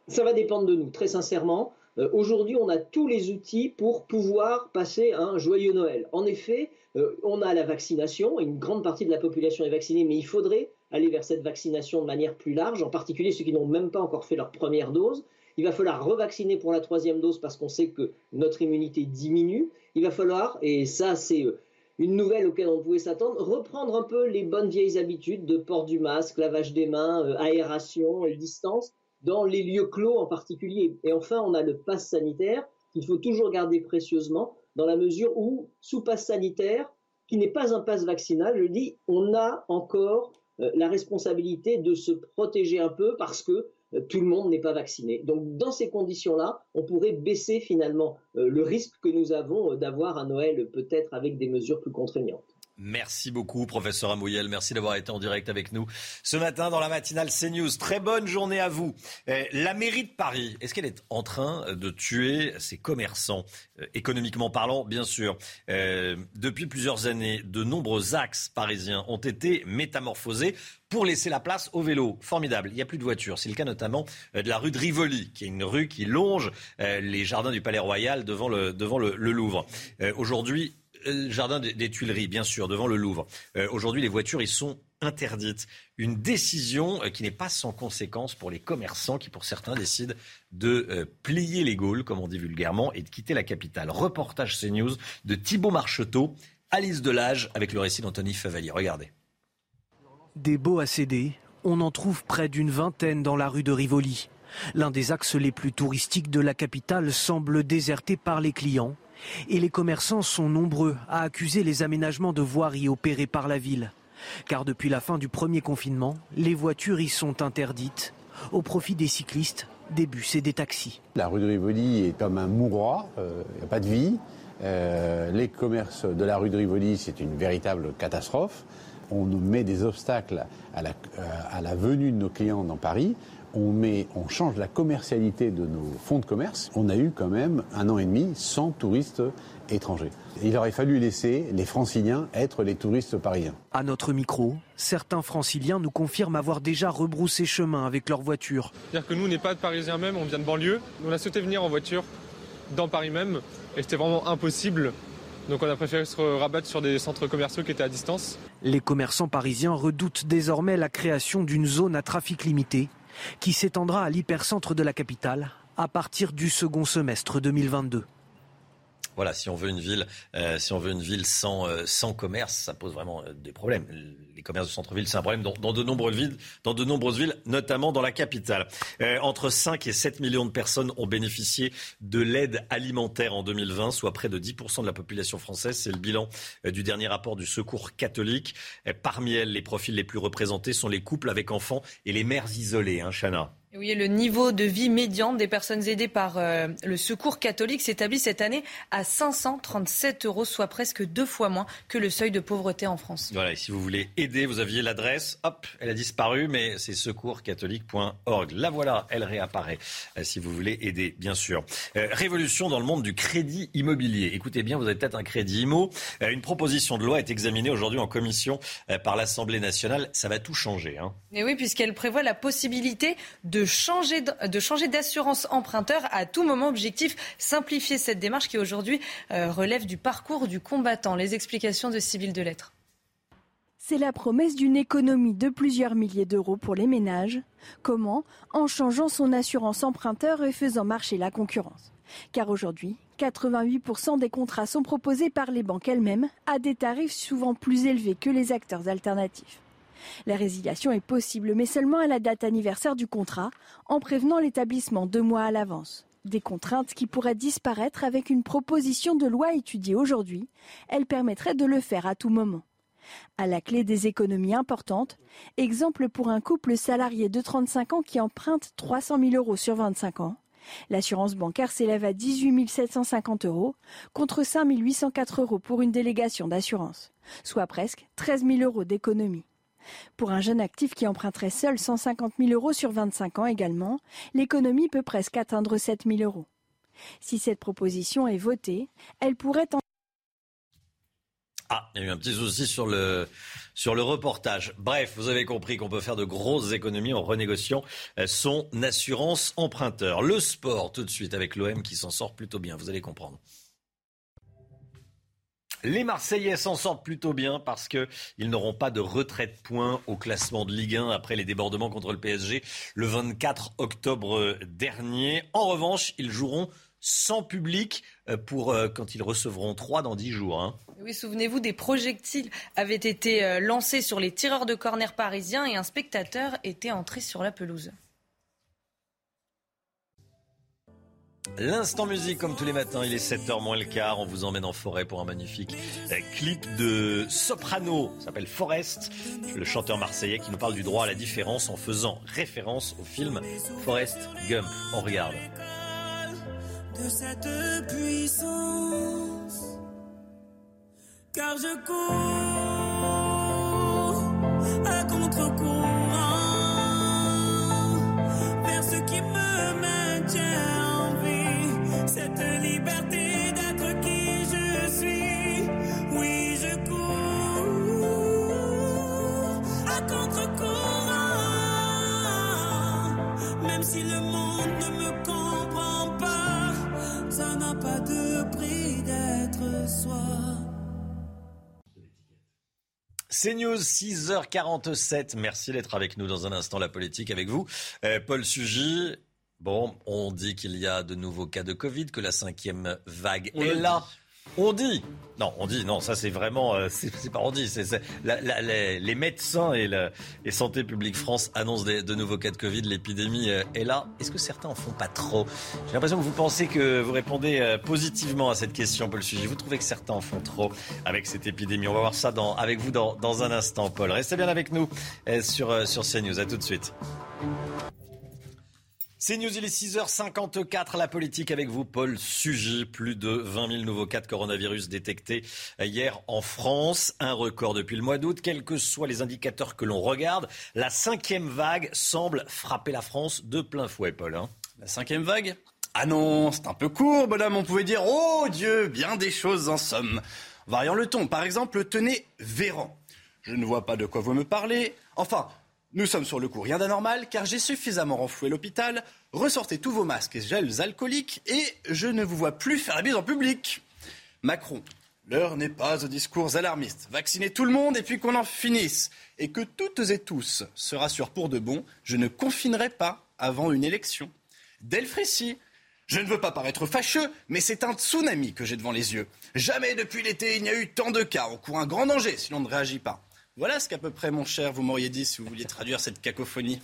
Ça va dépendre de nous, très sincèrement. Euh, aujourd'hui, on a tous les outils pour pouvoir passer un joyeux Noël. En effet, euh, on a la vaccination, une grande partie de la population est vaccinée, mais il faudrait aller vers cette vaccination de manière plus large, en particulier ceux qui n'ont même pas encore fait leur première dose. Il va falloir revacciner pour la troisième dose parce qu'on sait que notre immunité diminue. Il va falloir, et ça c'est euh, une nouvelle auquel on pouvait s'attendre, reprendre un peu les bonnes vieilles habitudes de port du masque, lavage des mains, aération et distance dans les lieux clos en particulier. Et enfin, on a le pass sanitaire qu'il faut toujours garder précieusement dans la mesure où, sous pass sanitaire, qui n'est pas un pass vaccinal, je dis, on a encore euh, la responsabilité de se protéger un peu parce que tout le monde n'est pas vacciné. Donc dans ces conditions-là, on pourrait baisser finalement le risque que nous avons d'avoir un Noël peut-être avec des mesures plus contraignantes. Merci beaucoup, professeur Amouyel. Merci d'avoir été en direct avec nous ce matin dans la matinale CNews. Très bonne journée à vous. Eh, la mairie de Paris, est-ce qu'elle est en train de tuer ses commerçants? Euh, Économiquement parlant, bien sûr. Euh, depuis plusieurs années, de nombreux axes parisiens ont été métamorphosés pour laisser la place au vélo. Formidable. Il n'y a plus de voitures. C'est le cas notamment euh, de la rue de Rivoli, qui est une rue qui longe les jardins du Palais Royal devant le, devant le Louvre. Aujourd'hui, jardin des, Tuileries, bien sûr, devant le Louvre. Euh, aujourd'hui, les voitures y sont interdites. Une décision euh, qui n'est pas sans conséquence pour les commerçants qui, pour certains, décident de euh, plier les Gaules, comme on dit vulgairement, et de quitter la capitale. Reportage CNews de Thibault Marcheteau, Alice Delage, avec le récit d'Anthony Favalier. Regardez. Des beaux à céder, on en trouve près d'une vingtaine dans la rue de Rivoli. L'un des axes les plus touristiques de la capitale semble déserté par les clients et les commerçants sont nombreux à accuser les aménagements de voiries opérés par la ville. Car depuis la fin du premier confinement, les voitures y sont interdites au profit des cyclistes, des bus et des taxis. La rue de Rivoli est comme un mouroir, il euh, n'y a pas de vie. Euh, les commerces de la rue de Rivoli, c'est une véritable catastrophe. On nous met des obstacles euh, à la venue de nos clients dans Paris on, met, on change la commercialité de nos fonds de commerce, on a eu quand même un an et demi sans touristes étrangers. Il aurait fallu laisser les franciliens être les touristes parisiens. À notre micro, certains franciliens nous confirment avoir déjà rebroussé chemin avec leur voiture. C'est-à-dire que nous, on n'est pas de parisiens même, on vient de banlieue. On a souhaité venir en voiture dans Paris même et c'était vraiment impossible. Donc on a préféré se rabattre sur des centres commerciaux qui étaient à distance. Les commerçants parisiens redoutent désormais la création d'une zone à trafic limité qui s'étendra à l'hypercentre de la capitale à partir du second semestre 2022. Voilà, si on veut une ville, euh, si on veut une ville sans, euh, sans commerce, ça pose vraiment euh, des problèmes. Les commerces de centre-ville, c'est un problème dans, de nombreuses villes, dans de nombreuses villes, notamment dans la capitale. entre 5 et 7 millions de personnes ont bénéficié de l'aide alimentaire en 2020, soit près de 10% de la population française. C'est le bilan du dernier rapport du Secours catholique. parmi elles, les profils les plus représentés sont les couples avec enfants et les mères isolées, hein. Oui, le niveau de vie médian des personnes aidées par euh, le Secours catholique s'établit cette année à 537 euros, soit presque deux fois moins que le seuil de pauvreté en France. Voilà, et si vous voulez aider, vous aviez l'adresse, hop, elle a disparu, mais c'est secourcatholique.org. La voilà, elle réapparaît, euh, si vous voulez aider, bien sûr. Euh, révolution dans le monde du crédit immobilier. Écoutez bien, vous avez peut-être un crédit IMO. une proposition de loi est examinée aujourd'hui en commission par l'Assemblée nationale. Ça va tout changer. Hein. Et oui, puisqu'elle prévoit la possibilité de de changer, d'assurance emprunteur à tout moment. Objectif, simplifier cette démarche qui aujourd'hui euh, relève du parcours du combattant. Les explications de Civil de Lettres. C'est la promesse d'une économie de plusieurs milliers d'euros pour les ménages. Comment? En changeant son assurance emprunteur et faisant marcher la concurrence. Car aujourd'hui, 88% des contrats sont proposés par les banques elles-mêmes à des tarifs souvent plus élevés que les acteurs alternatifs. La résiliation est possible, mais seulement à la date anniversaire du contrat, en prévenant l'établissement deux mois à l'avance. Des contraintes qui pourraient disparaître avec une proposition de loi étudiée aujourd'hui. Elle permettrait de le faire à tout moment. À la clé des économies importantes, exemple pour un couple salarié de 35 ans qui emprunte 300 000 euros sur 25 ans. L'assurance bancaire s'élève à 18 750 euros contre 5 804 euros pour une délégation d'assurance, soit presque 13 000 euros d'économie. Pour un jeune actif qui emprunterait seul 150 000 euros sur 25 ans également, l'économie peut presque atteindre 7 000 euros. Si cette proposition est votée, elle pourrait en ah, il y a eu un petit souci sur le, sur le reportage. Bref, vous avez compris qu'on peut faire de grosses économies en renégociant euh, son assurance emprunteur. Le sport, tout de suite, avec l'OM qui s'en sort plutôt bien, vous allez comprendre. Les Marseillais s'en sortent plutôt bien parce qu'ils n'auront pas de retrait de points au classement de Ligue 1 après les débordements contre le PSG le 24 octobre dernier. En revanche, ils joueront sans public euh, pour euh, quand ils recevront 3 dans 10 jours. Hein. Oui, souvenez-vous, des projectiles avaient été euh, lancés sur les tireurs de corner parisiens et un spectateur était entré sur la pelouse. L'instant musique, comme tous les matins, il est 7h moins le quart. On vous emmène en forêt pour un magnifique euh, clip de soprano. S'appelle Forest. Le chanteur marseillais qui nous parle du droit à la différence en faisant référence au film Forest Gump. On regarde. Cette liberté d'être qui je suis. Oui, je cours à contre-courant, même si le monde ne me comprend pas, ça n'a pas de prix d'être soi. C'est News 6h47. Merci d'être avec nous dans un instant la politique avec vous. Euh, Paul Sugy, Bon, on dit qu'il y a de nouveaux cas de Covid, que la cinquième vague est là. On dit, non, on dit, non, ça c'est vraiment, euh, c'est pas on dit, c'est les, médecins et la Santé publique France annoncent de nouveaux cas de Covid, l'épidémie euh, est là. Est-ce que certains en font pas trop? J'ai l'impression que vous pensez que vous répondez euh, positivement à cette question, Paul Sujet. Vous trouvez que certains en font trop avec cette épidémie? On va voir ça dans, avec vous dans, dans un instant, Paul. Restez bien avec nous sur, sur CNews. À tout de suite. C'est News, il est 6h54, la politique avec vous, Paul Sugy. Plus de 20 000 nouveaux cas de coronavirus détectés hier en France. Un record depuis le mois d'août. Quels que soient les indicateurs que l'on regarde, la cinquième vague semble frapper la France de plein fouet, Paul. Hein. la cinquième vague? Ah non, c'est un peu court, bonhomme. On pouvait dire, oh Dieu, bien des choses en somme. Variant le ton, par exemple, tenez Véran. Je ne vois pas de quoi vous me parlez. Enfin, nous sommes sur le coup, rien d'anormal, car j'ai suffisamment renfloué l'hôpital. Ressortez tous vos masques et gels alcooliques, et je ne vous vois plus faire la bise en public. Macron, l'heure n'est pas aux discours alarmistes. Vaccinez tout le monde et puis qu'on en finisse. Et que toutes et tous se rassurent pour de bon, je ne confinerai pas avant une élection. Delfrécy, je ne veux pas paraître fâcheux, mais c'est un tsunami que j'ai devant les yeux. Jamais depuis l'été il n'y a eu tant de cas. On court un grand danger si l'on ne réagit pas. Voilà ce qu'à peu près, mon cher, vous m'auriez dit si vous vouliez traduire cette cacophonie.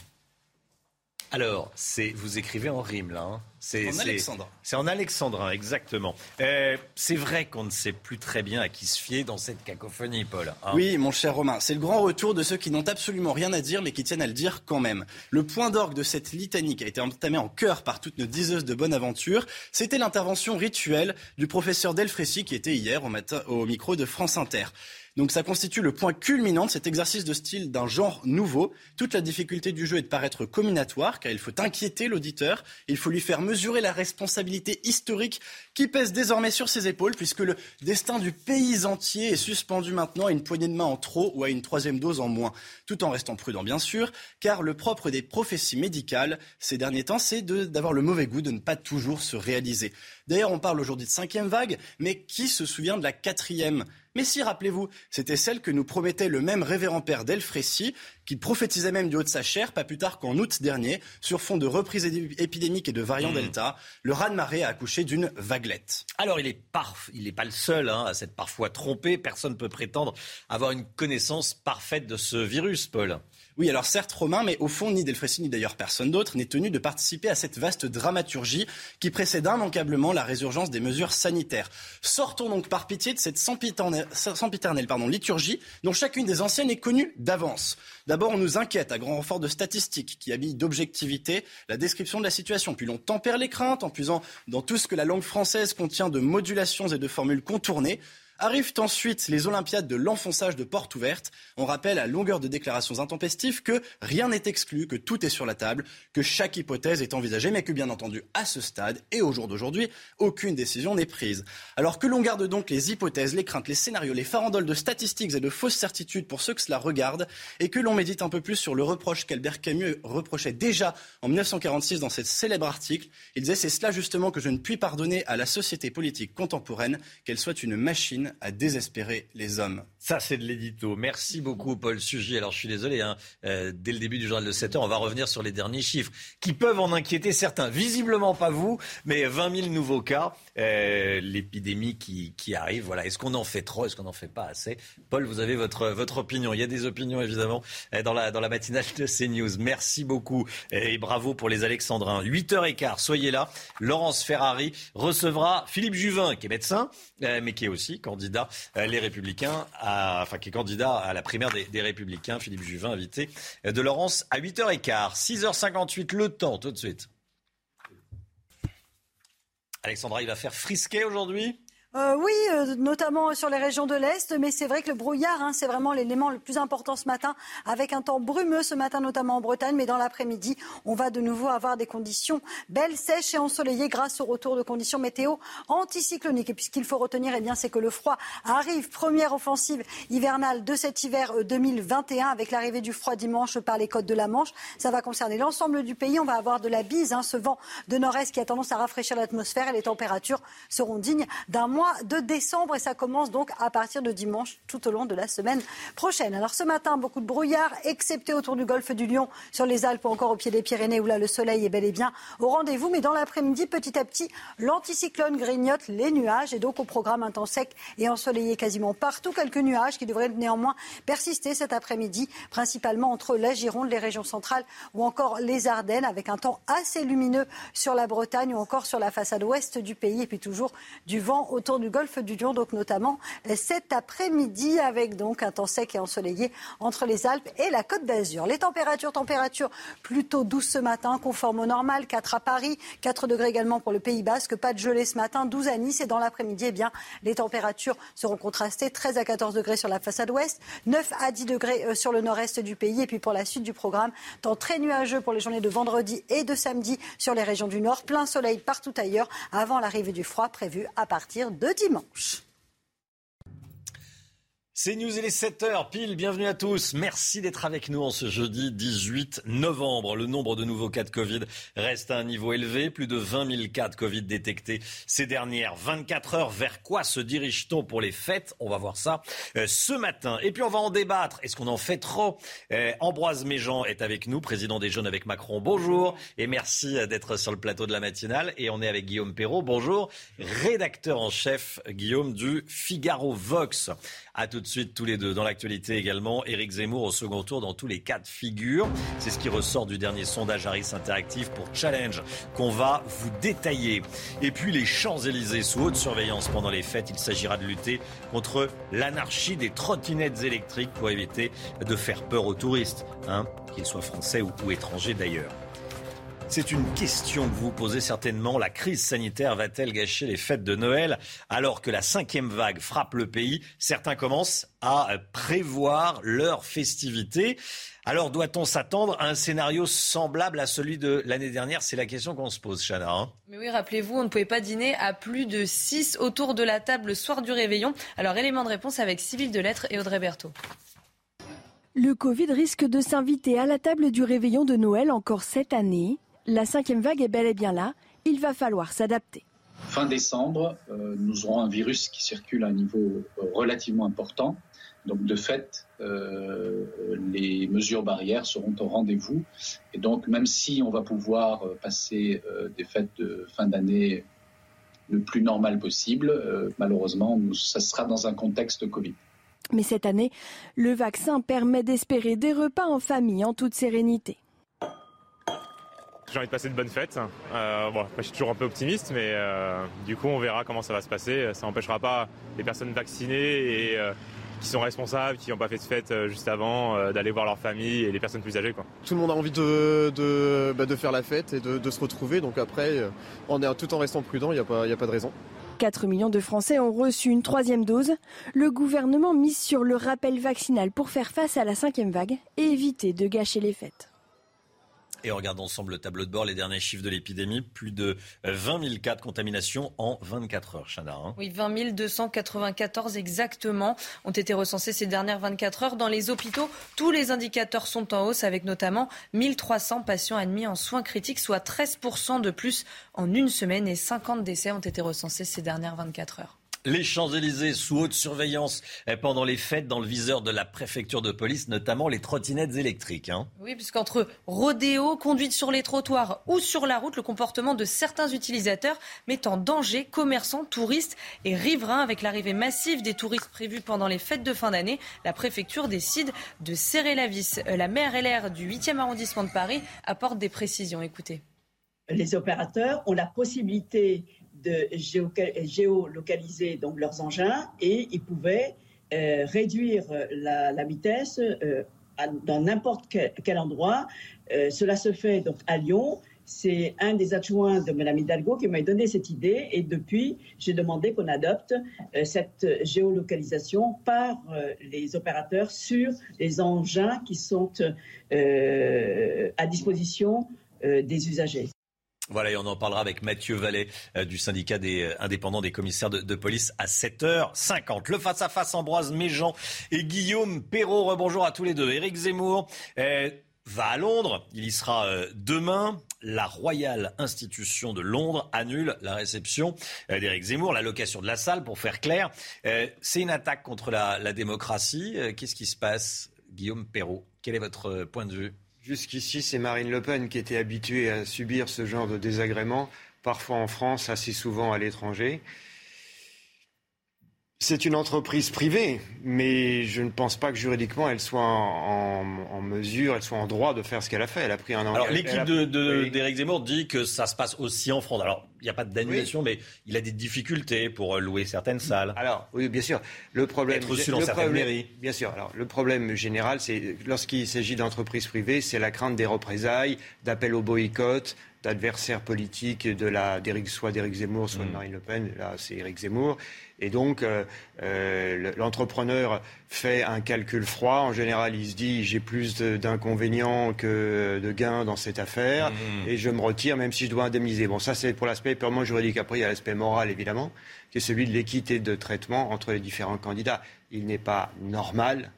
Alors, c'est vous écrivez en rime là. Hein. C'est en alexandrin. C'est en alexandrin, exactement. Euh, c'est vrai qu'on ne sait plus très bien à qui se fier dans cette cacophonie, Paul. Hein. oui, mon cher Romain, c'est le grand retour de ceux qui n'ont absolument rien à dire, mais qui tiennent à le dire quand même. Le point d'orgue de cette litanie qui a été entamée en chœur par toutes nos diseuses de bonne aventure, c'était l'intervention rituelle du professeur Delfrécy qui était hier au, matin, au micro de France Inter. Donc ça constitue le point culminant de cet exercice de style d'un genre nouveau. Toute la difficulté du jeu est de paraître combinatoire, car il faut inquiéter l'auditeur, il faut lui faire mesurer la responsabilité historique qui pèse désormais sur ses épaules, puisque le destin du pays entier est suspendu maintenant à une poignée de main en trop ou à une troisième dose en moins, tout en restant prudent bien sûr, car le propre des prophéties médicales ces derniers temps, c'est d'avoir le mauvais goût de ne pas toujours se réaliser. D'ailleurs, on parle aujourd'hui de cinquième vague, mais qui se souvient de la quatrième? Mais si, rappelez-vous, c'était celle que nous promettait le même révérend père Delfrécy, qui prophétisait même du haut de sa chair, pas plus tard qu'en août dernier, sur fond de reprise épidémique et de variant mmh. Delta, le raz-de-marée a accouché d'une vaguelette. Alors, il n'est il pas le seul hein, à s'être parfois trompé. Personne ne peut prétendre avoir une connaissance parfaite de ce virus, Paul. Oui, alors certes, Romain, mais au fond, ni Delfrécy, ni d'ailleurs personne d'autre n'est tenu de participer à cette vaste dramaturgie qui précède immanquablement la résurgence des mesures sanitaires. Sortons donc par pitié de cette sempiternelle, pardon, liturgie dont chacune des anciennes est connue d'avance. D'abord, on nous inquiète à grand renfort de statistiques qui habillent d'objectivité la description de la situation. Puis l'on tempère les craintes en puisant dans tout ce que la langue française contient de modulations et de formules contournées. Arrivent ensuite les Olympiades de l'enfonçage de portes ouvertes. On rappelle à longueur de déclarations intempestives que rien n'est exclu, que tout est sur la table, que chaque hypothèse est envisagée, mais que bien entendu, à ce stade et au jour d'aujourd'hui, aucune décision n'est prise. Alors que l'on garde donc les hypothèses, les craintes, les scénarios, les farandoles de statistiques et de fausses certitudes pour ceux que cela regarde, et que l'on médite un peu plus sur le reproche qu'Albert Camus reprochait déjà en 1946 dans cet célèbre article, il disait c'est cela justement que je ne puis pardonner à la société politique contemporaine, qu'elle soit une machine à désespérer les hommes. Ça, c'est de l'édito. Merci beaucoup, Paul Sugy. Alors, je suis désolé, hein, euh, dès le début du journal de 7 heures, on va revenir sur les derniers chiffres qui peuvent en inquiéter certains. Visiblement pas vous, mais 20 000 nouveaux cas, euh, l'épidémie qui, arrive. Voilà. Est-ce qu'on en fait trop? Est-ce qu'on n'en fait pas assez? Paul, vous avez votre, votre opinion. Il y a des opinions, évidemment, euh, dans la, dans la matinale de CNews. Merci beaucoup et bravo pour les Alexandrins. 8h15, soyez là. Laurence Ferrari recevra Philippe Juvin, qui est médecin, mais qui est aussi candidat Les Républicains, enfin qui est candidat à la primaire des, Républicains. Philippe Juvin, invité de Laurence à 8h15. 6h58, le temps, tout de suite. Alexandra, il va faire frisquer aujourd'hui? Euh, oui, euh, notamment sur les régions de l'Est, mais c'est vrai que le brouillard, hein, c'est vraiment l'élément le plus important ce matin, avec un temps brumeux ce matin, notamment en Bretagne, mais dans l'après-midi, on va de nouveau avoir des conditions belles, sèches et ensoleillées grâce au retour de conditions météo anticycloniques. Et puis ce qu'il faut retenir, eh bien, c'est que le froid arrive, première offensive hivernale de cet hiver euh, 2021, avec l'arrivée du froid dimanche par les côtes de la Manche. Ça va concerner l'ensemble du pays. On va avoir de la bise, hein, ce vent de nord-est qui a tendance à rafraîchir l'atmosphère et les températures seront dignes d'un mois de décembre et ça commence donc à partir de dimanche tout au long de la semaine prochaine. Alors ce matin, beaucoup de brouillard, excepté autour du golfe du Lion, sur les Alpes ou encore au pied des Pyrénées où là le soleil est bel et bien au rendez-vous. Mais dans l'après-midi, petit à petit, l'anticyclone grignote les nuages et donc au programme un temps sec et ensoleillé quasiment partout. Quelques nuages qui devraient néanmoins persister cet après-midi, principalement entre la Gironde, les régions centrales ou encore les Ardennes, avec un temps assez lumineux sur la Bretagne ou encore sur la façade ouest du pays et puis toujours du vent autour du golfe du Lion, donc notamment cet après-midi avec donc un temps sec et ensoleillé entre les Alpes et la Côte d'Azur. Les températures, températures plutôt douces ce matin, conformes au normal, 4 à Paris, 4 degrés également pour le Pays Basque, pas de gelée ce matin, 12 à Nice et dans l'après-midi, eh bien, les températures seront contrastées, 13 à 14 degrés sur la façade ouest, 9 à 10 degrés euh, sur le nord-est du pays et puis pour la suite du programme, temps très nuageux pour les journées de vendredi et de samedi sur les régions du nord, plein soleil partout ailleurs avant l'arrivée du froid prévu à partir dimanche. C'est News, il est 7h pile, bienvenue à tous. Merci d'être avec nous en ce jeudi 18 novembre. Le nombre de nouveaux cas de Covid reste à un niveau élevé, plus de 20 000 cas de Covid détectés ces dernières 24 heures. Vers quoi se dirige-t-on pour les fêtes? On va voir ça euh, ce matin. Et puis on va en débattre. Est-ce qu'on en fait trop? Euh, Ambroise Méjean est avec nous, président des Jeunes avec Macron. Bonjour et merci euh, d'être sur le plateau de la matinale. Et on est avec Guillaume Perrault. Bonjour, rédacteur en chef, Guillaume, du Figaro Vox. À tout de suite tous les deux. Dans l'actualité également, Éric Zemmour au second tour dans tous les cas de figure. C'est ce qui ressort du dernier sondage Harris Interactive pour Challenge qu'on va vous détailler. Et puis les Champs-Élysées sous haute surveillance pendant les fêtes. Il s'agira de lutter contre l'anarchie des trottinettes électriques pour éviter de faire peur aux touristes, hein, qu'ils soient français ou, ou étrangers d'ailleurs. C'est une question que vous vous posez certainement. La crise sanitaire va-t-elle gâcher les fêtes de Noël alors que la cinquième vague frappe le pays? Certains commencent à prévoir leurs festivités. Alors doit-on s'attendre à un scénario semblable à celui de l'année dernière? C'est la question qu'on se pose, Chana. hein. Mais oui, rappelez-vous, on ne pouvait pas dîner à plus de 6 autour de la table le soir du réveillon. Alors, élément de réponse avec Cyril Delettre et Audrey Berthaud. Le Covid risque de s'inviter à la table du réveillon de Noël encore cette année. La cinquième vague est bel et bien là. Il va falloir s'adapter. Fin décembre, euh, nous aurons un virus qui circule à un niveau euh, relativement important. Donc de fait, euh, les mesures barrières seront au rendez-vous. Et donc même si on va pouvoir passer euh, des fêtes de fin d'année le plus normal possible, euh, malheureusement, nous- ça sera dans un contexte Covid. Mais cette année, le vaccin permet d'espérer des repas en famille en toute sérénité. J'ai envie de passer de bonnes fêtes. Euh, bon, je suis toujours un peu optimiste, mais euh, du coup, on verra comment ça va se passer. Ça n'empêchera pas les personnes vaccinées et euh, qui sont responsables, qui n'ont pas fait de fête juste avant, euh, d'aller voir leur famille et les personnes plus âgées. Quoi. Tout le monde a envie de, de, bah, de faire la fête et de, de se retrouver. Donc après, on est, tout en restant prudent, il n'y a, pas- y a pas de raison. 4 millions de Français ont reçu une troisième dose. Le gouvernement mise sur le rappel vaccinal pour faire face à la cinquième vague et éviter de gâcher les fêtes. Et on regarde ensemble le tableau de bord, les derniers chiffres de l'épidémie. Plus de 20 000 cas de contamination en 24 heures, Chana. hein. Oui, 20 294 exactement ont été recensés ces dernières 24 heures. Dans les hôpitaux, tous les indicateurs sont en hausse, avec notamment 1300 patients admis en soins critiques, soit 13% de plus en une semaine et 50 décès ont été recensés ces dernières 24 heures. Les Champs-Élysées sous haute surveillance pendant les fêtes dans le viseur de la préfecture de police, notamment les trottinettes électriques. hein. Oui, puisqu'entre rodéo, conduite sur les trottoirs ou sur la route, le comportement de certains utilisateurs met en danger commerçants, touristes et riverains. Avec l'arrivée massive des touristes prévus pendant les fêtes de fin d'année, la préfecture décide de serrer la vis. Euh, La maire LR du 8e arrondissement de Paris apporte des précisions. Écoutez. les opérateurs ont la possibilité de géolocaliser donc leurs engins et ils pouvaient euh, réduire la, la vitesse euh, dans n'importe quel, endroit. Euh, cela se fait donc à Lyon. C'est un des adjoints de Mme Hidalgo qui m'a donné cette idée et depuis, j'ai demandé qu'on adopte euh, cette géolocalisation par euh, les opérateurs sur les engins qui sont euh, à disposition euh, des usagers. Voilà, et on en parlera avec Mathieu Vallet euh, du syndicat des euh, indépendants des commissaires de, police à 7h50. Le face-à-face Ambroise Méjean et Guillaume Perrault. Rebonjour à tous les deux. Éric Zemmour euh, va à Londres. Il y sera demain. La Royal Institution de Londres annule la réception d'Éric Zemmour, la location de la salle, pour faire clair. C'est une attaque contre la, la démocratie. Qu'est-ce qui se passe, Guillaume Perrault? Quel est votre point de vue? Jusqu'ici, c'est Marine Le Pen qui était habituée à subir ce genre de désagréments, parfois en France, assez souvent à l'étranger. C'est une entreprise privée, mais je ne pense pas que juridiquement elle soit en, en- en mesure, elle soit en droit de faire ce qu'elle a fait. Elle a pris un Alors engagement. l'équipe a- de, de- Oui. d'Éric Zemmour dit que ça se passe aussi en France. Alors il n'y a pas d'annulation, mais il a des difficultés pour euh, louer certaines salles. Alors oui, bien sûr. Le problème, Être reçu dans le certaines problème- mairies. Bien sûr. Alors le problème général, c'est lorsqu'il s'agit d'entreprises privées, c'est la crainte des représailles, d'appels au boycott, d'adversaires politiques de la, d'Éric- soit d'Éric Zemmour, soit Mm. de Marine Le Pen. Là, c'est Éric Zemmour. Et donc, euh, euh, le- l'entrepreneur fait un calcul froid. En général, il se dit j'ai plus d'inconvénients que de gains dans cette affaire, Mm. et je me retire, même si je dois indemniser. Bon, ça c'est pour l'aspect purement juridique. Après, il y a l'aspect moral, évidemment, qui est celui de l'équité de traitement entre les différents candidats. Il n'est pas normal,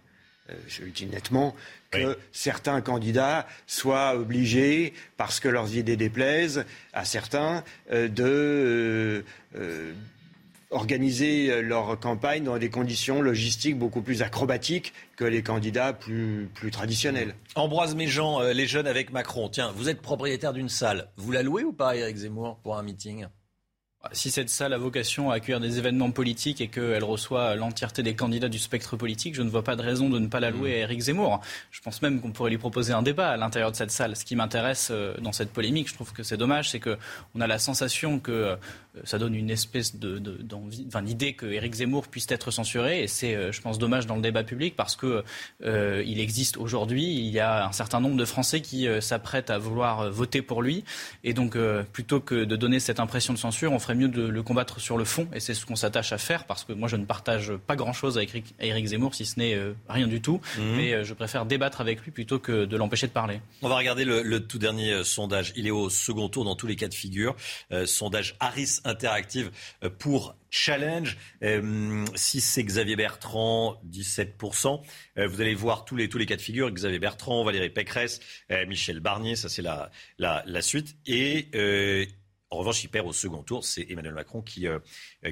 euh, je le dis nettement, que certains candidats soient obligés, parce que leurs idées déplaisent à certains, euh, de euh, euh, organiser leur campagne dans des conditions logistiques beaucoup plus acrobatiques que les candidats plus, plus traditionnels. Ambroise Méjean, euh, les jeunes avec Macron. Tiens, vous êtes propriétaire d'une salle. Vous la louez ou pas, Éric Zemmour, pour un meeting? Si cette salle a vocation à accueillir des événements politiques et qu'elle reçoit l'entièreté des candidats du spectre politique, je ne vois pas de raison de ne pas la louer à Éric Zemmour. Je pense même qu'on pourrait lui proposer un débat à l'intérieur de cette salle. Ce qui m'intéresse euh, dans cette polémique, je trouve que c'est dommage, c'est qu'on a la sensation que euh, ça donne une espèce de, de- d'envie, enfin, que Éric Zemmour puisse être censuré. Et c'est, euh, je pense, dommage dans le débat public parce que euh, il existe aujourd'hui, il y a un certain nombre de Français qui euh, s'apprêtent à vouloir euh, voter pour lui. Et donc, euh, plutôt que de donner cette impression de censure, on ferait mieux de le combattre sur le fond. Et c'est ce qu'on s'attache à faire parce que moi, je ne partage pas grand-chose avec Éric- Éric Zemmour, si ce n'est euh, rien du tout. Mhm. Mais euh, je préfère débattre avec lui plutôt que de l'empêcher de parler. On va regarder le, le tout dernier euh, sondage. Il est au second tour dans tous les cas de figure. Euh, sondage Harris Interactive euh, pour Challenge. Euh, si c'est Xavier Bertrand, 17%. Euh, vous allez voir tous les, tous les cas de figure. Xavier Bertrand, Valérie Pécresse, euh, Michel Barnier, ça c'est la, la, la suite. Et en revanche, il perd au second tour. C'est Emmanuel Macron qui,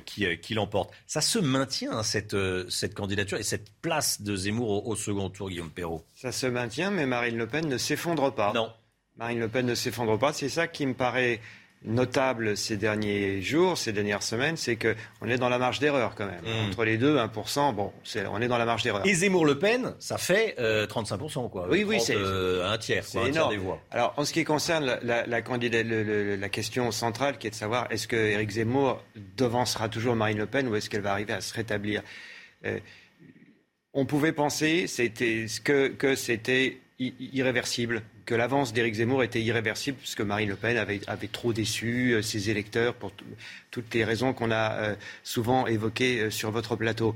qui, qui l'emporte. Ça se maintient, hein, cette, cette candidature et cette place de Zemmour au, au second tour, Guillaume Perrault. Ça se maintient, mais Marine Le Pen ne s'effondre pas. Non. Marine Le Pen ne s'effondre pas. C'est ça qui me paraît notable ces derniers jours, ces dernières semaines, c'est qu'on est dans la marge d'erreur quand même. Mm. Entre les deux, 1%, bon, on est dans la marge d'erreur. Et Zemmour-Le Pen, ça fait euh, 35%, quoi. Oui, oui, 30, c'est euh, un tiers, c'est un tiers énorme. des voix. Alors, en ce qui concerne la, la, la candidate- le- le- la question centrale, qui est de savoir est-ce que Éric Zemmour devancera toujours Marine Le Pen ou est-ce qu'elle va arriver à se rétablir? Euh, On pouvait penser c'était que, que c'était irréversible, que l'avance d'Éric Zemmour était irréversible, puisque Marine Le Pen avait, trop déçu euh, ses électeurs pour toutes les raisons qu'on a euh, souvent évoquées euh, sur votre plateau.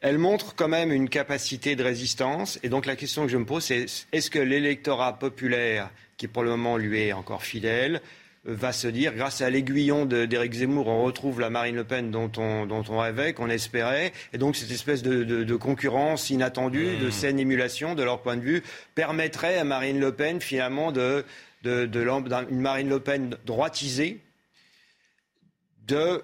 Elle montre quand même une capacité de résistance. Et donc la question que je me pose, c'est est-ce que l'électorat populaire, qui pour le moment lui est encore fidèle, va se dire, grâce à l'aiguillon d'Éric Zemmour, on retrouve la Marine Le Pen dont on, dont on rêvait, qu'on espérait. Et donc cette espèce de, de- de concurrence inattendue, de saine émulation, de leur point de vue, permettrait à Marine Le Pen finalement de, de, une Marine Le Pen droitisée de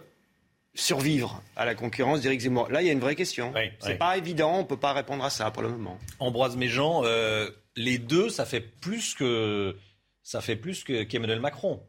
survivre à la concurrence d'Éric Zemmour Là, il y a une vraie question. c'est oui. pas évident, on peut pas répondre à ça pour le moment. Ambroise Méjean, euh, les deux, ça fait plus que ça fait plus que- qu'Emmanuel Macron.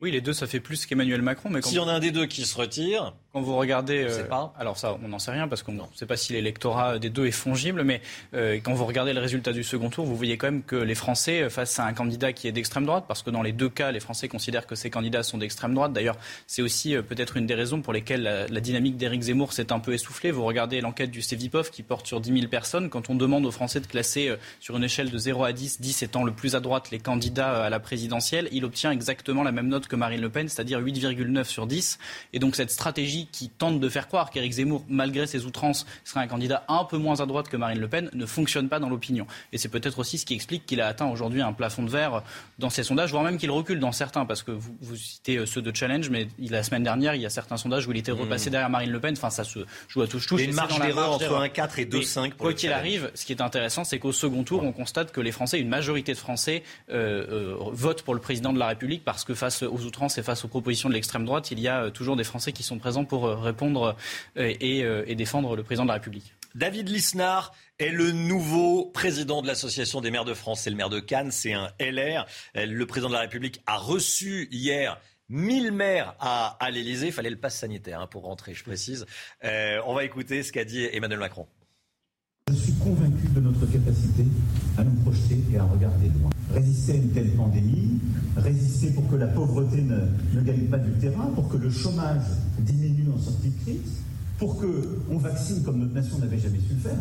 Oui, les deux, ça fait plus qu'Emmanuel Macron. Mais quand, S'il y en a un des deux qui se retire, quand vous regardez, euh, pas. alors ça, on n'en sait rien parce qu'on ne sait pas si l'électorat des deux est fongible, mais euh, quand vous regardez le résultat du second tour, vous voyez quand même que les Français, euh, face à un candidat qui est d'extrême droite, parce que dans les deux cas, les Français considèrent que ces candidats sont d'extrême droite. D'ailleurs, c'est aussi euh, peut-être une des raisons pour lesquelles la, la dynamique d'Éric Zemmour s'est un peu essoufflée. Vous regardez l'enquête du Cevipov qui porte sur 10 000 personnes. Quand on demande aux Français de classer sur une échelle de 0 à 10, 10 étant le plus à droite les candidats à la présidentielle, il obtient exactement la même note que Marine Le Pen, c'est-à-dire 8,9 sur 10. Et donc cette stratégie qui tente de faire croire qu'Éric Zemmour, malgré ses outrances, serait un candidat un peu moins à droite que Marine Le Pen, ne fonctionne pas dans l'opinion. Et c'est peut-être aussi ce qui explique qu'il a atteint aujourd'hui un plafond de verre dans ses sondages, voire même qu'il recule dans certains, parce que vous, vous citez euh, ceux de Challenge, mais la semaine dernière, il y a certains sondages où il était repassé derrière Marine Le Pen. Enfin, ça se joue à touche-touche. Il y a une marge d'erreur entre d'erreur. 1,4 et Mais 2,5 pour Quoi qu'il arrive, ce qui est intéressant, c'est qu'au second tour, on constate que les Français, une majorité de Français, euh, euh, votent pour le président de la République parce que face aux outrances et face aux propositions de l'extrême droite, il y a euh, toujours des Français qui sont présents pour euh, répondre euh, et, euh, et défendre le président de la République. David Lisnard est le nouveau président de l'Association des maires de France. C'est le maire de Cannes, c'est un LR. Le président de la République a reçu hier 1000 maires à, à l'Elysée. Il fallait le pass sanitaire hein, pour rentrer, je précise. Euh, on va écouter ce qu'a dit Emmanuel Macron. Je suis convaincu de notre capacité à nous projeter et à regarder loin. Résister à une telle pandémie, résister pour que la pauvreté ne, ne gagne pas du terrain, pour que le chômage diminue en sortie de crise, pour qu'on vaccine comme notre nation n'avait jamais su le faire.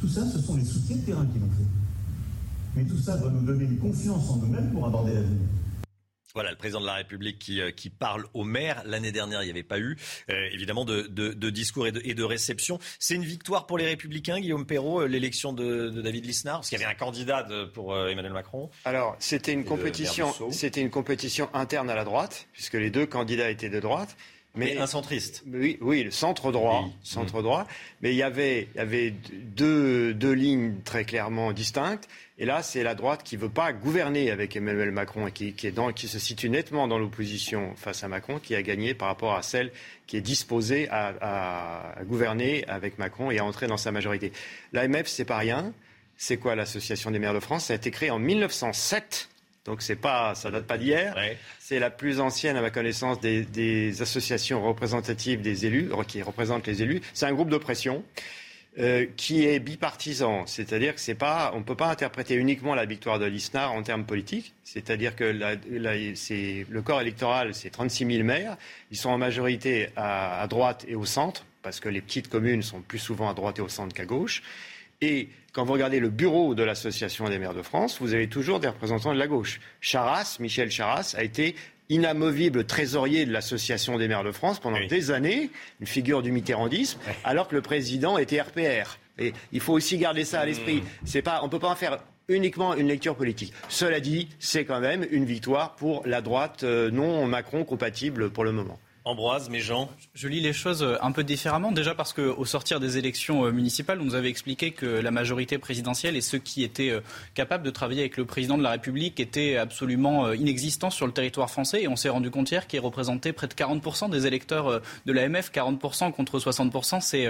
Tout ça, ce sont les soutiens de terrain qui l'ont fait. Mais tout ça doit nous donner une confiance en nous-mêmes pour aborder l'avenir. Voilà, le président de la République qui, euh, qui parle aux maires. L'année dernière, il n'y avait pas eu, euh, évidemment, de, de- de discours et de, et de réception. C'est une victoire pour les Républicains, Guillaume Perrault, euh, l'élection de, de David Lisnard? Parce qu'il y avait un candidat de- pour euh, Emmanuel Macron. Alors, c'était une compétition, c'était une compétition interne à la droite, puisque les deux candidats étaient de droite. Mais un centriste. Oui, oui, le centre droit, centre droit. Mais il y avait, il y avait deux, deux lignes très clairement distinctes. Et là, c'est la droite qui veut pas gouverner avec Emmanuel Macron et qui, qui est dans, qui se situe nettement dans l'opposition face à Macron, qui a gagné par rapport à celle qui est disposée à, à- à gouverner avec Macron et à entrer dans sa majorité. L'AMF, c'est pas rien. C'est quoi l'association des maires de France? Ça a été créé en 1907. Donc c'est pas, ça date pas d'hier. C'est la plus ancienne, à ma connaissance, des, des associations représentatives des élus, qui représentent les élus. C'est un groupe de pression euh, qui est bipartisan, c'est-à-dire que c'est pas, on peut pas interpréter uniquement la victoire de l'ISNAR en termes politiques. C'est-à-dire que la- le corps électoral, c'est 36 000 maires. Ils sont en majorité à, à droite et au centre, parce que les petites communes sont plus souvent à droite et au centre qu'à gauche. Et quand vous regardez le bureau de l'Association des maires de France, vous avez toujours des représentants de la gauche. Charras, Michel Charras, a été inamovible trésorier de l'Association des maires de France pendant des années, une figure du mitterrandisme, alors que le président était RPR. Et il faut aussi garder ça à l'esprit. C'est pas, on ne peut pas en faire uniquement une lecture politique. Cela dit, c'est quand même une victoire pour la droite euh, non Macron compatible pour le moment. Ambroise, Méjean Je lis les choses euh, un peu différemment. Déjà parce qu'au sortir des élections euh, municipales, on nous avait expliqué que la majorité présidentielle et ceux qui étaient euh, capables de travailler avec le président de la République étaient absolument inexistants sur le territoire français. Et on s'est rendu compte hier qu'ils représentaient près de 40% des électeurs de l'AMF. 40% contre 60%, c'est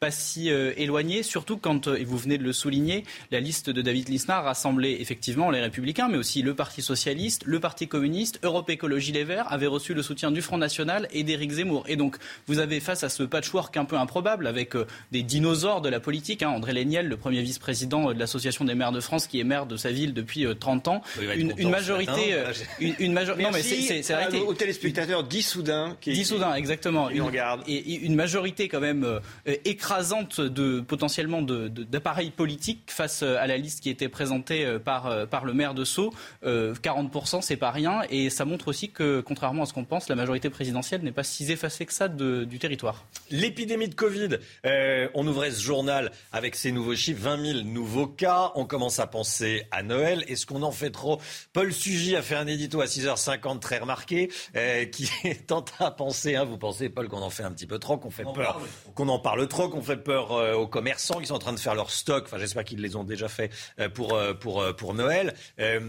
pas si euh, éloigné. Surtout quand, euh, et vous venez de le souligner, la liste de David Lisnard rassemblait effectivement les Républicains, mais aussi le Parti Socialiste, le Parti Communiste, Europe Écologie Les Verts, avait reçu le soutien du Front National et d'Éric Zemmour. Et donc, vous avez face à ce patchwork un peu improbable avec euh, des dinosaures de la politique, hein, André Léniel, le premier vice-président de l'Association des maires de France, qui est maire de sa ville depuis euh, 30 ans, une, majorité, matin. une, une major- non mais c'est- c'est la aux téléspectateurs d'Issoudun qui D'Issoudun, exactement. qui Une- regardent. Et, une majorité quand même euh, euh, écrasante de potentiellement de- de- d'appareils politiques face euh, à la liste qui était présentée euh, par, euh, par le maire de Sceaux. Euh, 40%, c'est pas rien. Et ça montre aussi que, contrairement à ce qu'on pense, la majorité présidentielle n'est pas si effacée que ça de- du territoire. L'épidémie de Covid, euh, on ouvrait ce journal avec ces nouveaux chiffres, 20 000 nouveaux cas. On commence à penser à Noël. Est-ce qu'on en fait trop? Paul Sugy a fait un édito à 6h50 très remarqué euh, qui tente à penser, hein, vous pensez Paul qu'on en fait un petit peu trop, qu'on fait peur, qu'on en parle trop, qu'on fait peur euh, aux commerçants qui sont en train de faire leur stock. Enfin, j'espère qu'ils les ont déjà fait euh, pour, euh, pour, pour Noël. Euh,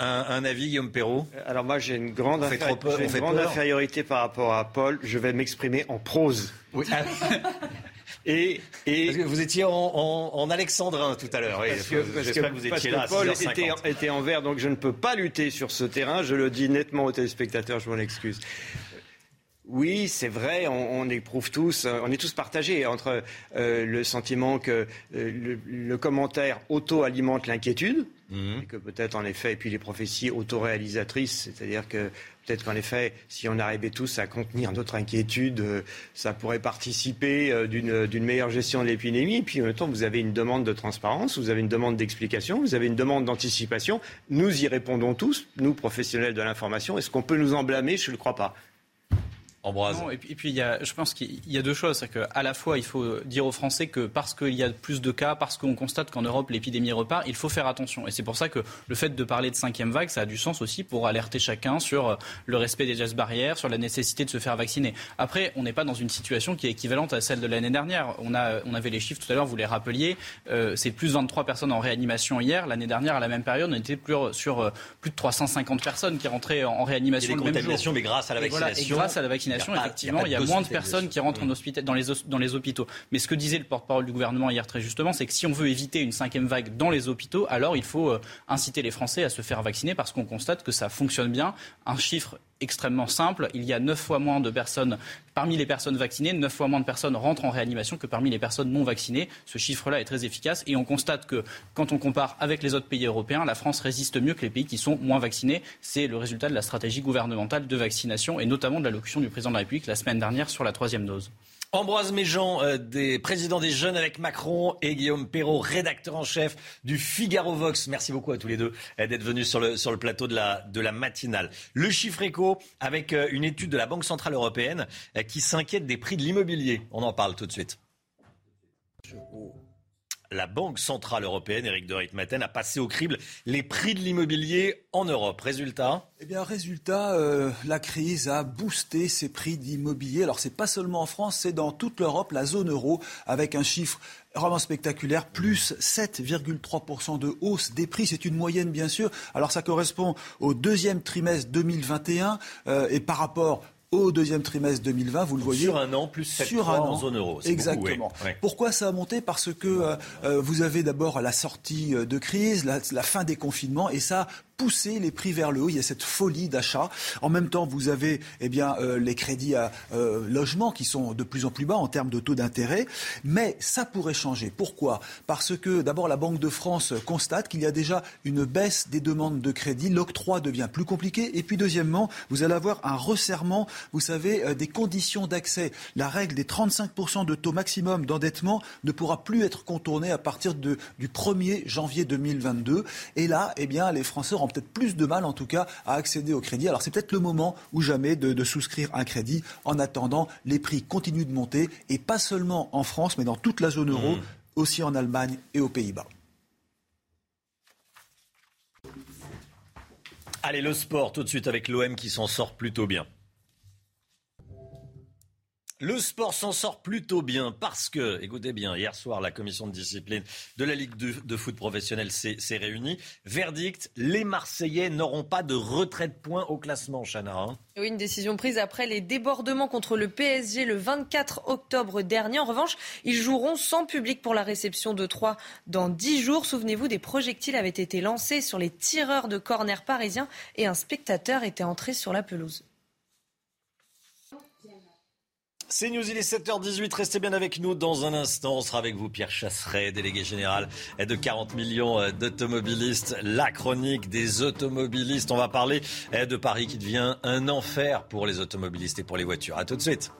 Un, un avis, Guillaume Perrault? Alors moi, j'ai une grande, inféri- peur, une grande infériorité par rapport à Paul. Je vais m'exprimer en prose. Oui. et, et... Parce que vous étiez en, en- en alexandrin tout à l'heure. oui. Parce que, parce J'espère que- que vous étiez là Paul 6h50. était, était en vert, donc je ne peux pas lutter sur ce terrain. Je le dis nettement aux téléspectateurs, je m'en excuse. Oui, c'est vrai, on, on éprouve tous, euh, on est tous partagés entre euh, le sentiment que euh, le, le commentaire auto-alimente l'inquiétude, Mhm. et que peut-être en effet, et puis les prophéties autoréalisatrices, c'est-à-dire que peut-être qu'en effet, si on arrivait tous à contenir notre inquiétude, euh, ça pourrait participer d'une d'une meilleure gestion de l'épidémie. Et puis en même temps, vous avez une demande de transparence, vous avez une demande d'explication, vous avez une demande d'anticipation. Nous y répondons tous, nous professionnels de l'information. Est-ce qu'on peut nous en blâmer? Je ne le crois pas. Ambroise. Non, et puis, et puis il y a, je pense qu'il y a deux choses. C'est qu'à la fois, il faut dire aux Français que parce qu'il y a plus de cas, parce qu'on constate qu'en Europe l'épidémie repart, il faut faire attention. Et c'est pour ça que le fait de parler de cinquième vague, ça a du sens aussi pour alerter chacun sur le respect des gestes barrières, sur la nécessité de se faire vacciner. Après, on n'est pas dans une situation qui est équivalente à celle de l'année dernière. On, a, on avait les chiffres tout à l'heure, vous les rappeliez. Euh, c'est plus 23 personnes en réanimation hier. L'année dernière, à la même période, on était plus, sur plus de 350 personnes qui rentraient en, réanimation le même jour. mais grâce à la Et voilà, vaccination. et grâce à la vaccination, effectivement, il y a moins de personnes qui rentrent en dans, les, os- dans les hôpitaux. Mais ce que disait le porte-parole du gouvernement hier très justement, c'est que si on veut éviter une cinquième vague dans les hôpitaux, alors il faut euh, inciter les Français à se faire vacciner parce qu'on constate que ça fonctionne bien. Un chiffre extrêmement simple, il y a 9 fois moins de personnes, parmi les personnes vaccinées, 9 fois moins de personnes rentrent en réanimation que parmi les personnes non vaccinées. Ce chiffre-là est très efficace et on constate que quand on compare avec les autres pays européens, la France résiste mieux que les pays qui sont moins vaccinés. C'est le résultat de la stratégie gouvernementale de vaccination et notamment de l'allocution du président de la République la semaine dernière sur la troisième dose. Ambroise Méjean, euh, des des jeunes avec Macron et Guillaume Perrault, rédacteur en chef du Figaro Vox. Merci beaucoup à tous les deux euh, d'être venus sur le, sur le plateau de la, de la matinale. Le chiffre éco avec euh, une étude de la Banque Centrale Européenne euh, qui s'inquiète des prix de l'immobilier. On en parle tout de suite. La Banque Centrale Européenne, Éric de Ritmaten, a passé au crible les prix de l'immobilier en Europe. Résultat Eh bien, résultat, euh, la crise a boosté ces prix d'immobilier. Alors, c'est pas seulement en France, c'est dans toute l'Europe, la zone euro, avec un chiffre vraiment spectaculaire, plus 7,3% de hausse des prix. C'est une moyenne, bien sûr. Alors, ça correspond au deuxième trimestre 2021 euh, et par rapport au deuxième trimestre 2020, vous le voyez. Sur un an, plus 7,3 sur un en an. zone euro. Exactement. beaucoup, oui. Ouais. Pourquoi ça a monté? Parce que euh, euh, vous avez d'abord la sortie euh, de crise, la, la fin des confinements, et ça a poussé les prix vers le haut. Il y a cette folie d'achat. En même temps, vous avez eh bien, euh, les crédits à euh, logement qui sont de plus en plus bas en termes de taux d'intérêt. Mais ça pourrait changer. Pourquoi? Parce que d'abord, la Banque de France constate qu'il y a déjà une baisse des demandes de crédit. L'octroi devient plus compliqué. Et puis, deuxièmement, vous allez avoir un resserrement, vous savez, euh, des conditions d'accès. La règle des 35% de taux maximum d'endettement ne pourra plus être contournée à partir de, du 1er janvier 2022. Et là, eh bien, les Français auront peut-être plus de mal, en tout cas, à accéder au crédit. Alors, c'est peut-être le moment ou jamais de, de souscrire un crédit. En attendant, les prix continuent de monter, et pas seulement en France, mais dans toute la zone euro, aussi en Allemagne et aux Pays-Bas. Allez, le sport tout de suite avec l'OM qui s'en sort plutôt bien. Le sport s'en sort plutôt bien parce que, écoutez bien, hier soir, la commission de discipline de la Ligue de, foot professionnelle s'est réunie. Verdict, les Marseillais n'auront pas de retrait de points au classement, Chana. hein. Oui, une décision prise après les débordements contre le PSG le 24 octobre dernier. En revanche, ils joueront sans public pour la réception de 3 dans 10 jours. Souvenez-vous, des projectiles avaient été lancés sur les tireurs de corner parisiens et un spectateur était entré sur la pelouse. C'est News, il est 7h18. Restez bien avec nous dans un instant. On sera avec vous, Pierre Chasseret, délégué général de 40 millions euh, d'automobilistes. La chronique des automobilistes. On va parler euh, de Paris qui devient un enfer pour les automobilistes et pour les voitures. À tout de suite.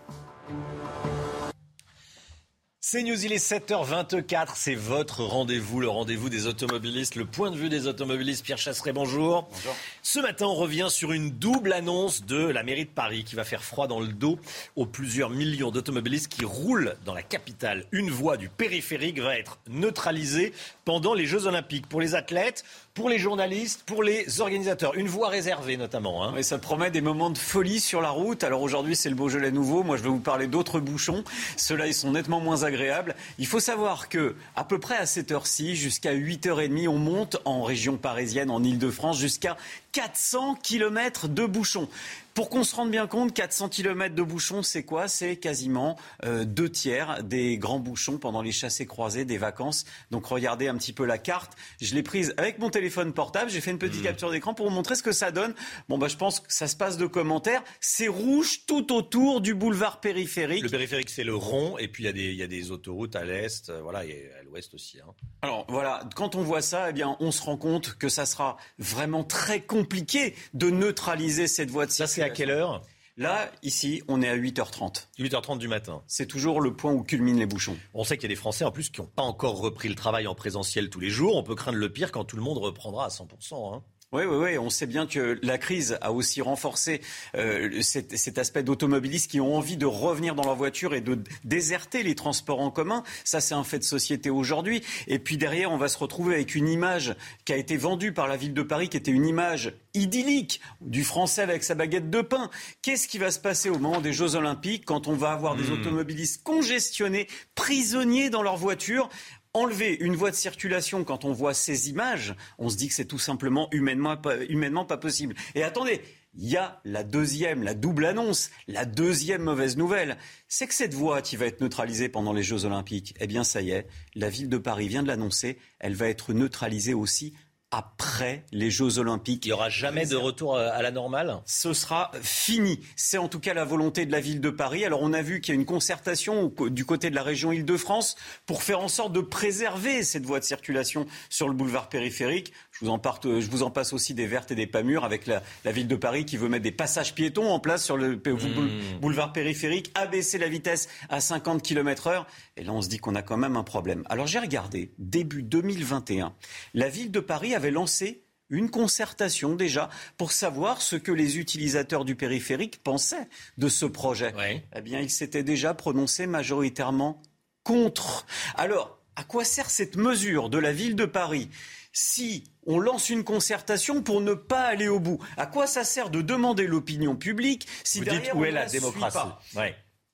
C'est News, il est 7h24, c'est votre rendez-vous, le rendez-vous des automobilistes, le point de vue des automobilistes. Pierre Chasseret, bonjour. Bonjour. Ce matin, on revient sur une double annonce de la mairie de Paris qui va faire froid dans le dos aux plusieurs millions d'automobilistes qui roulent dans la capitale. Une voie du périphérique va être neutralisée pendant les Jeux Olympiques. Pour les athlètes, pour les journalistes, pour les organisateurs. Une voie réservée notamment. Hein. Ça promet des moments de folie sur la route. Alors aujourd'hui, c'est le Beaujolais nouveau. Moi, je vais vous parler d'autres bouchons. Ceux-là, ils sont nettement moins agréables. Il faut savoir que, à peu près à cette heure-ci, jusqu'à 8h30, on monte en région parisienne, en Ile-de-France, jusqu'à 400 km de bouchons. Pour qu'on se rende bien compte, 400 km de bouchons, c'est quoi? C'est quasiment euh, deux tiers des grands bouchons pendant les chassés croisés des vacances. Donc regardez un petit peu la carte. Je l'ai prise avec mon téléphone portable. J'ai fait une petite mmh. capture d'écran pour vous montrer ce que ça donne. Bon, bah, je pense que ça se passe de commentaires. C'est rouge tout autour du boulevard périphérique. Le périphérique, c'est le rond. Et puis il y, y, a des autoroutes à l'est, euh, voilà, et à l'ouest aussi. Hein. Alors voilà, quand on voit ça, eh bien, on se rend compte que ça sera vraiment très compliqué de neutraliser cette voie de circulation à quelle heure? Là, ici, on est à 8h30. 8h30 du matin. C'est toujours le point où culminent les bouchons. On sait qu'il y a des Français en plus qui n'ont pas encore repris le travail en présentiel tous les jours. On peut craindre le pire quand tout le monde reprendra à 100%. Hein. Oui, oui, oui. On sait bien que la crise a aussi renforcé euh, cet, cet, aspect d'automobilistes qui ont envie de revenir dans leur voiture et de déserter les transports en commun. Ça, c'est un fait de société aujourd'hui. Et puis derrière, on va se retrouver avec une image qui a été vendue par la ville de Paris, qui était une image idyllique du Français avec sa baguette de pain. Qu'est-ce qui va se passer au moment des Jeux Olympiques quand on va avoir des hmm. automobilistes congestionnés, prisonniers dans leur voiture? Enlever une voie de circulation quand on voit ces images, on se dit que c'est tout simplement humainement, pas possible. Et attendez, il y a la deuxième, la double annonce, la deuxième mauvaise nouvelle, c'est que cette voie qui va être neutralisée pendant les Jeux Olympiques, eh bien ça y est, la ville de Paris vient de l'annoncer, elle va être neutralisée aussi après les Jeux Olympiques. Il n'y aura jamais de retour à la normale? Ce sera fini. C'est en tout cas la volonté de la ville de Paris. Alors on a vu qu'il y a une concertation du côté de la région Île-de-France pour faire en sorte de préserver cette voie de circulation sur le boulevard périphérique. Je vous, en je vous en passe aussi des vertes et des pas mûres avec la, ville de Paris qui veut mettre des passages piétons en place sur le mmh. boulevard périphérique, abaisser la vitesse à 50 km heure. Et là, on se dit qu'on a quand même un problème. Alors j'ai regardé, début 2021, la ville de Paris avait lancé une concertation déjà pour savoir ce que les utilisateurs du périphérique pensaient de ce projet. Eh bien, ils s'étaient déjà prononcés majoritairement contre. Alors, à quoi sert cette mesure de la ville de Paris? Si on lance une concertation pour ne pas aller au bout, à quoi ça sert de demander l'opinion publique si Vous dites où est la, démocratie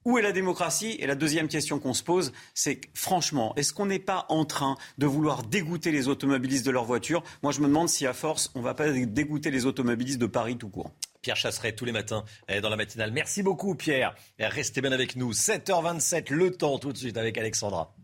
Où est la démocratie Et la deuxième question qu'on se pose, c'est franchement, est-ce qu'on n'est pas en train de vouloir dégoûter les automobilistes de leur voiture Moi, je me demande si à force, on ne va pas dégoûter les automobilistes de Paris tout court. Pierre Chasseret tous les matins eh, dans la matinale. Merci beaucoup Pierre. Restez bien avec nous. 7h27, le temps tout de suite avec Alexandra.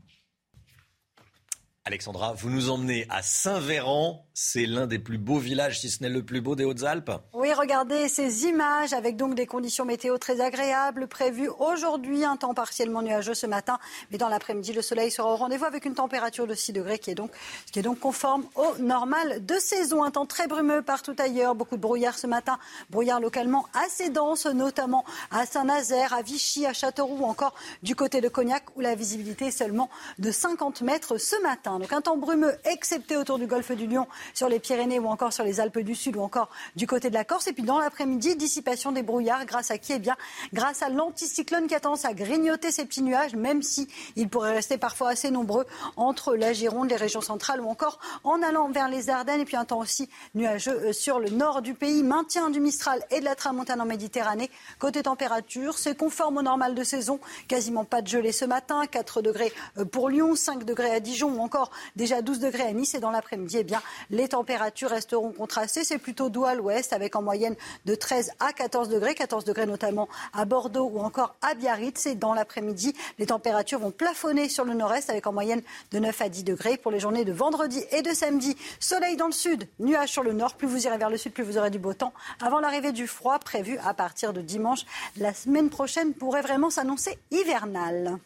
Alexandra, vous nous emmenez à Saint-Véran. C'est l'un des plus beaux villages, si ce n'est le plus beau des Hautes-Alpes. Oui, regardez ces images avec donc des conditions météo très agréables prévues aujourd'hui. Un temps partiellement nuageux ce matin, mais dans l'après-midi, le soleil sera au rendez-vous avec une température de 6 degrés qui est donc, qui est donc conforme au normal de saison. Un temps très brumeux partout ailleurs. Beaucoup de brouillard ce matin. Brouillard localement assez dense, notamment à Saint-Nazaire, à Vichy, à Châteauroux ou encore du côté de Cognac où la visibilité est seulement de 50 mètres ce matin. Donc un temps brumeux, excepté autour du golfe du Lion, sur les Pyrénées ou encore sur les Alpes du Sud ou encore du côté de la Corse. Et puis dans l'après-midi, dissipation des brouillards grâce à qui Eh bien, grâce à l'anticyclone qui a tendance à grignoter ces petits nuages, même si ils pourraient rester parfois assez nombreux entre la Gironde, les régions centrales ou encore en allant vers les Ardennes. Et puis un temps aussi nuageux euh, sur le nord du pays. Maintien du Mistral et de la tramontane en Méditerranée. Côté température, c'est conforme au normal de saison. Quasiment pas de gelée ce matin. 4 degrés euh, pour Lyon, 5 degrés à Dijon ou encore déjà 12 degrés à Nice et dans l'après-midi, eh bien, les températures resteront contrastées. C'est plutôt doux à l'ouest avec en moyenne de 13 à 14 degrés, 14 degrés notamment à Bordeaux ou encore à Biarritz. Et dans l'après-midi, les températures vont plafonner sur le nord-est avec en moyenne de 9 à 10 degrés pour les journées de vendredi et de samedi. Soleil dans le sud, nuages sur le nord. Plus vous irez vers le sud, plus vous aurez du beau temps. Avant l'arrivée du froid prévu à partir de dimanche, la semaine prochaine pourrait vraiment s'annoncer hivernale.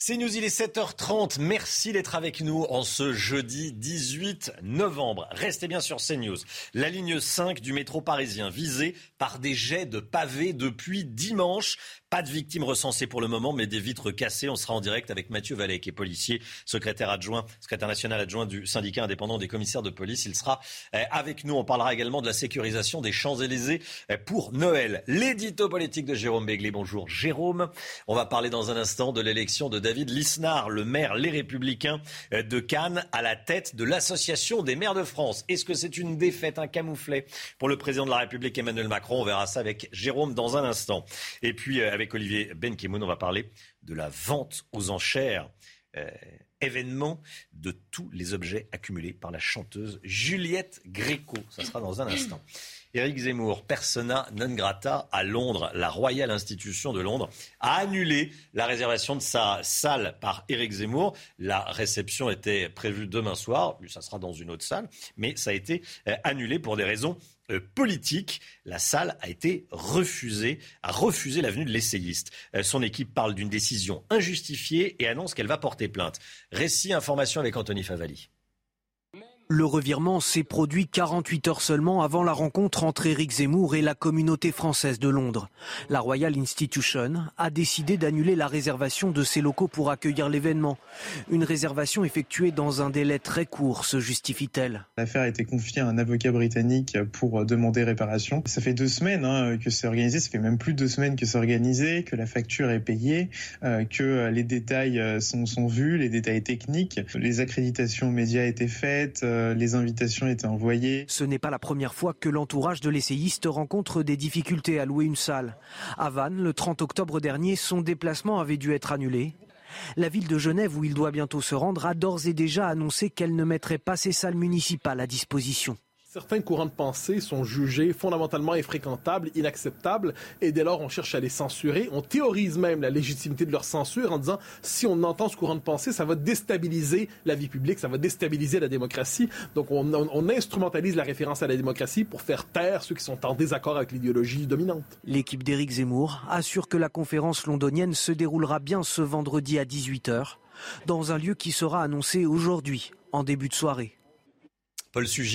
C'est News, il est 7h30. Merci d'être avec nous en ce jeudi 18 novembre. Restez bien sur CNews. La ligne 5 du métro parisien visée par des jets de pavés depuis dimanche. Pas de victimes recensées pour le moment, mais des vitres cassées. On sera en direct avec Mathieu Vallée, qui est policier, secrétaire adjoint, secrétaire national adjoint du syndicat indépendant des commissaires de police. Il sera eh, avec nous. On parlera également de la sécurisation des Champs-Élysées eh, pour Noël. L'édito politique de Jérôme Béglé. Bonjour Jérôme. On va parler dans un instant de l'élection de David Lisnard, le maire Les Républicains de Cannes, à la tête de l'Association des maires de France. Est-ce que c'est une défaite, un camouflet pour le président de la République Emmanuel Macron? On verra ça avec Jérôme dans un instant. Et puis euh, avec Olivier Benkemoun, on va parler de la vente aux enchères. Euh, événement de tous les objets accumulés par la chanteuse Juliette Gréco. Ça sera dans un instant. Éric Zemmour, persona non grata à Londres. La Royal Institution de Londres a annulé la réservation de sa salle par Éric Zemmour. La réception était prévue demain soir, ça sera dans une autre salle, mais ça a été euh, annulé pour des raisons euh, politiques. La salle a été refusée, a refusé la venue de l'essayiste. Euh, son équipe parle d'une décision injustifiée et annonce qu'elle va porter plainte. Récit, information avec Anthony Favali. Le revirement s'est produit 48 heures seulement avant la rencontre entre Éric Zemmour et la communauté française de Londres. La Royal Institution a décidé d'annuler la réservation de ses locaux pour accueillir l'événement. Une réservation effectuée dans un délai très court, se justifie-t-elle. L'affaire a été confiée à un avocat britannique pour demander réparation. Ça fait deux semaines hein, que c'est organisé, ça fait même plus de deux semaines que c'est organisé, que la facture est payée, euh, que les détails euh, sont, vus, les détails techniques, les accréditations médias étaient faites. Euh, les invitations étaient envoyées. Ce n'est pas la première fois que l'entourage de l'essayiste rencontre des difficultés à louer une salle. À Vannes, le 30 octobre dernier, son déplacement avait dû être annulé. La ville de Genève, où il doit bientôt se rendre, a d'ores et déjà annoncé qu'elle ne mettrait pas ses salles municipales à disposition. Certains courants de pensée sont jugés fondamentalement infréquentables, inacceptables, et dès lors on cherche à les censurer. On théorise même la légitimité de leur censure en disant si on entend ce courant de pensée, ça va déstabiliser la vie publique, ça va déstabiliser la démocratie. Donc on, instrumentalise la référence à la démocratie pour faire taire ceux qui sont en désaccord avec l'idéologie dominante. L'équipe d'Éric Zemmour assure que la conférence londonienne se déroulera bien ce vendredi à 18h, dans un lieu qui sera annoncé aujourd'hui, en début de soirée.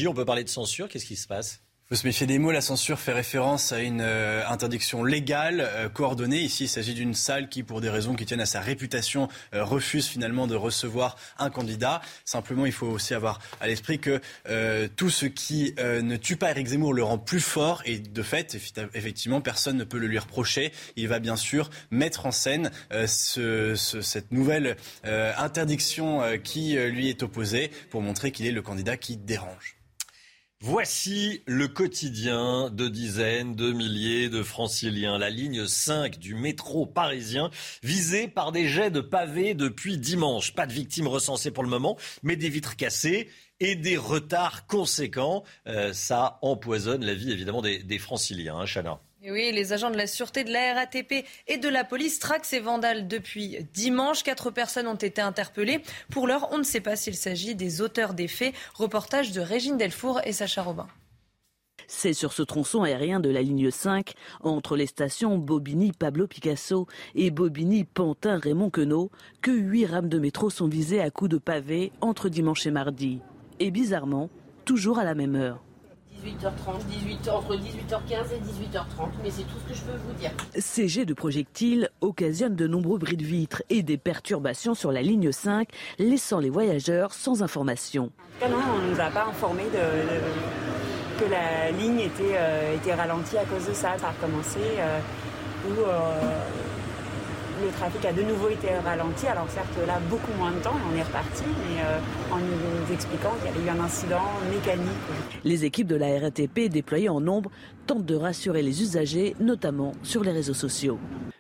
On peut parler de censure. Qu'est-ce qui se passe? Faut se méfier des mots. La censure fait référence à une euh, interdiction légale euh, coordonnée. Ici, il s'agit d'une salle qui, pour des raisons qui tiennent à sa réputation, euh, refuse finalement de recevoir un candidat. Simplement, il faut aussi avoir à l'esprit que tout ce qui ne tue pas Éric Zemmour le rend plus fort. Et de fait, effectivement, personne ne peut le lui reprocher. Il va bien sûr mettre en scène ce, ce, cette nouvelle interdiction qui lui est opposée pour montrer qu'il est le candidat qui dérange. Voici le quotidien de dizaines de milliers de franciliens. La ligne 5 du métro parisien visée par des jets de pavés depuis dimanche. Pas de victimes recensées pour le moment, mais des vitres cassées et des retards conséquents. Euh, ça empoisonne la vie évidemment des, des franciliens, hein, Chana. Oui, les agents de la sûreté de la RATP et de la police traquent ces vandales depuis dimanche. Quatre personnes ont été interpellées. Pour l'heure, on ne sait pas s'il s'agit des auteurs des faits. Reportage de Régine Delfour et Sacha Robin. C'est sur ce tronçon aérien de la ligne 5, entre les stations Bobigny-Pablo Picasso et Bobigny-Pantin-Raymond Queneau, que huit rames de métro sont visées à coups de pavé entre dimanche et mardi. Et bizarrement, toujours à la même heure. 18h30, 18, entre 18h15 et 18h30, mais c'est tout ce que je peux vous dire. Ces jets de projectiles occasionnent de nombreux bris de vitres et des perturbations sur la ligne 5, laissant les voyageurs sans information. Non, on ne nous a pas informé de, de, que la ligne était, euh, était ralentie à cause de ça. Ça a recommencé euh, où euh, le trafic a de nouveau été ralenti. Alors certes, là, beaucoup moins de temps, on est reparti, mais euh, en nous expliquant qu'il y avait eu un incident mécanique. Les équipes de la RATP déployées en nombre tentent de rassurer les usagers, notamment sur les réseaux sociaux.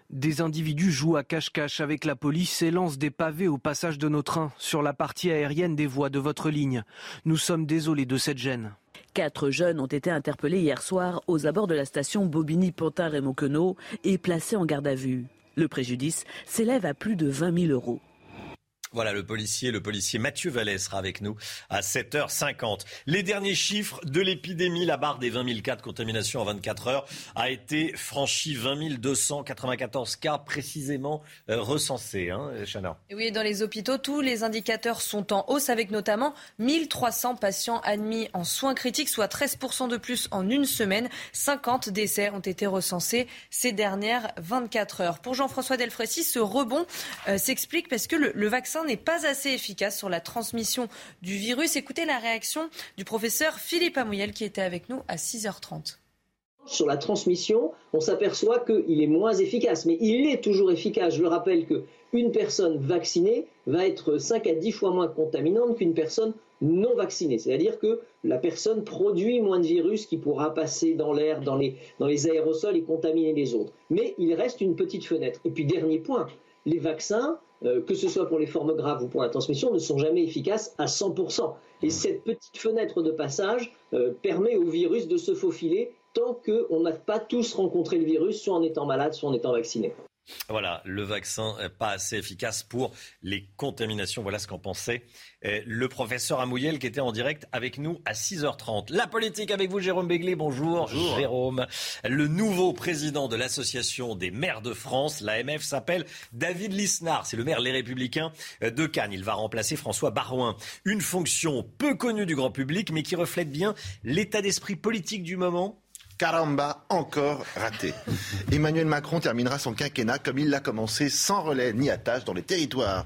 Des individus jouent à cache-cache avec la police et lancent des pavés au passage de nos trains sur la partie aérienne des voies de votre ligne. Nous sommes désolés de cette gêne. Quatre jeunes ont été interpellés hier soir aux abords de la station Bobigny-Pantin-Raymond-Queneau et placés en garde à vue. Le préjudice s'élève à plus de 20 000 euros. Voilà, le policier, le policier Mathieu Vallet sera avec nous à 7h50. Les derniers chiffres de l'épidémie, la barre des 20 000 cas de contamination en 24 heures a été franchie. 20 294 cas précisément euh, recensés, hein, oui, dans les hôpitaux, tous les indicateurs sont en hausse avec notamment 1300 patients admis en soins critiques, soit 13% de plus en une semaine. 50 décès ont été recensés ces dernières 24 heures. Pour Jean-François Delfrécy, ce rebond euh, s'explique parce que le vaccin n'est pas assez efficace sur la transmission du virus. Écoutez la réaction du professeur Philippe Amouyel qui était avec nous à 6h30. Sur la transmission, on s'aperçoit qu'il est moins efficace, mais il est toujours efficace. Je le rappelle qu'une personne vaccinée va être 5 à 10 fois moins contaminante qu'une personne non vaccinée. C'est-à-dire que la personne produit moins de virus qui pourra passer dans l'air, dans les, dans les aérosols et contaminer les autres. Mais il reste une petite fenêtre. Et puis dernier point, les vaccins, euh, que ce soit pour les formes graves ou pour la transmission, ne sont jamais efficaces à 100%. Et cette petite fenêtre de passage euh, permet au virus de se faufiler tant qu'on n'a pas tous rencontré le virus, soit en étant malade, soit en étant vacciné. Voilà, le vaccin pas assez efficace pour les contaminations. Voilà ce qu'en pensait euh, le professeur Amouyel qui était en direct avec nous à 6h30. La politique avec vous, Jérôme Béglé. Bonjour, Bonjour. Jérôme. Le nouveau président de l'Association des maires de France, l'AMF, s'appelle David Lisnard. C'est le maire Les Républicains de Cannes. Il va remplacer François Barouin. Une fonction peu connue du grand public, mais qui reflète bien l'état d'esprit politique du moment Caramba, encore raté. Emmanuel Macron terminera son quinquennat comme il l'a commencé, sans relais ni attache dans les territoires.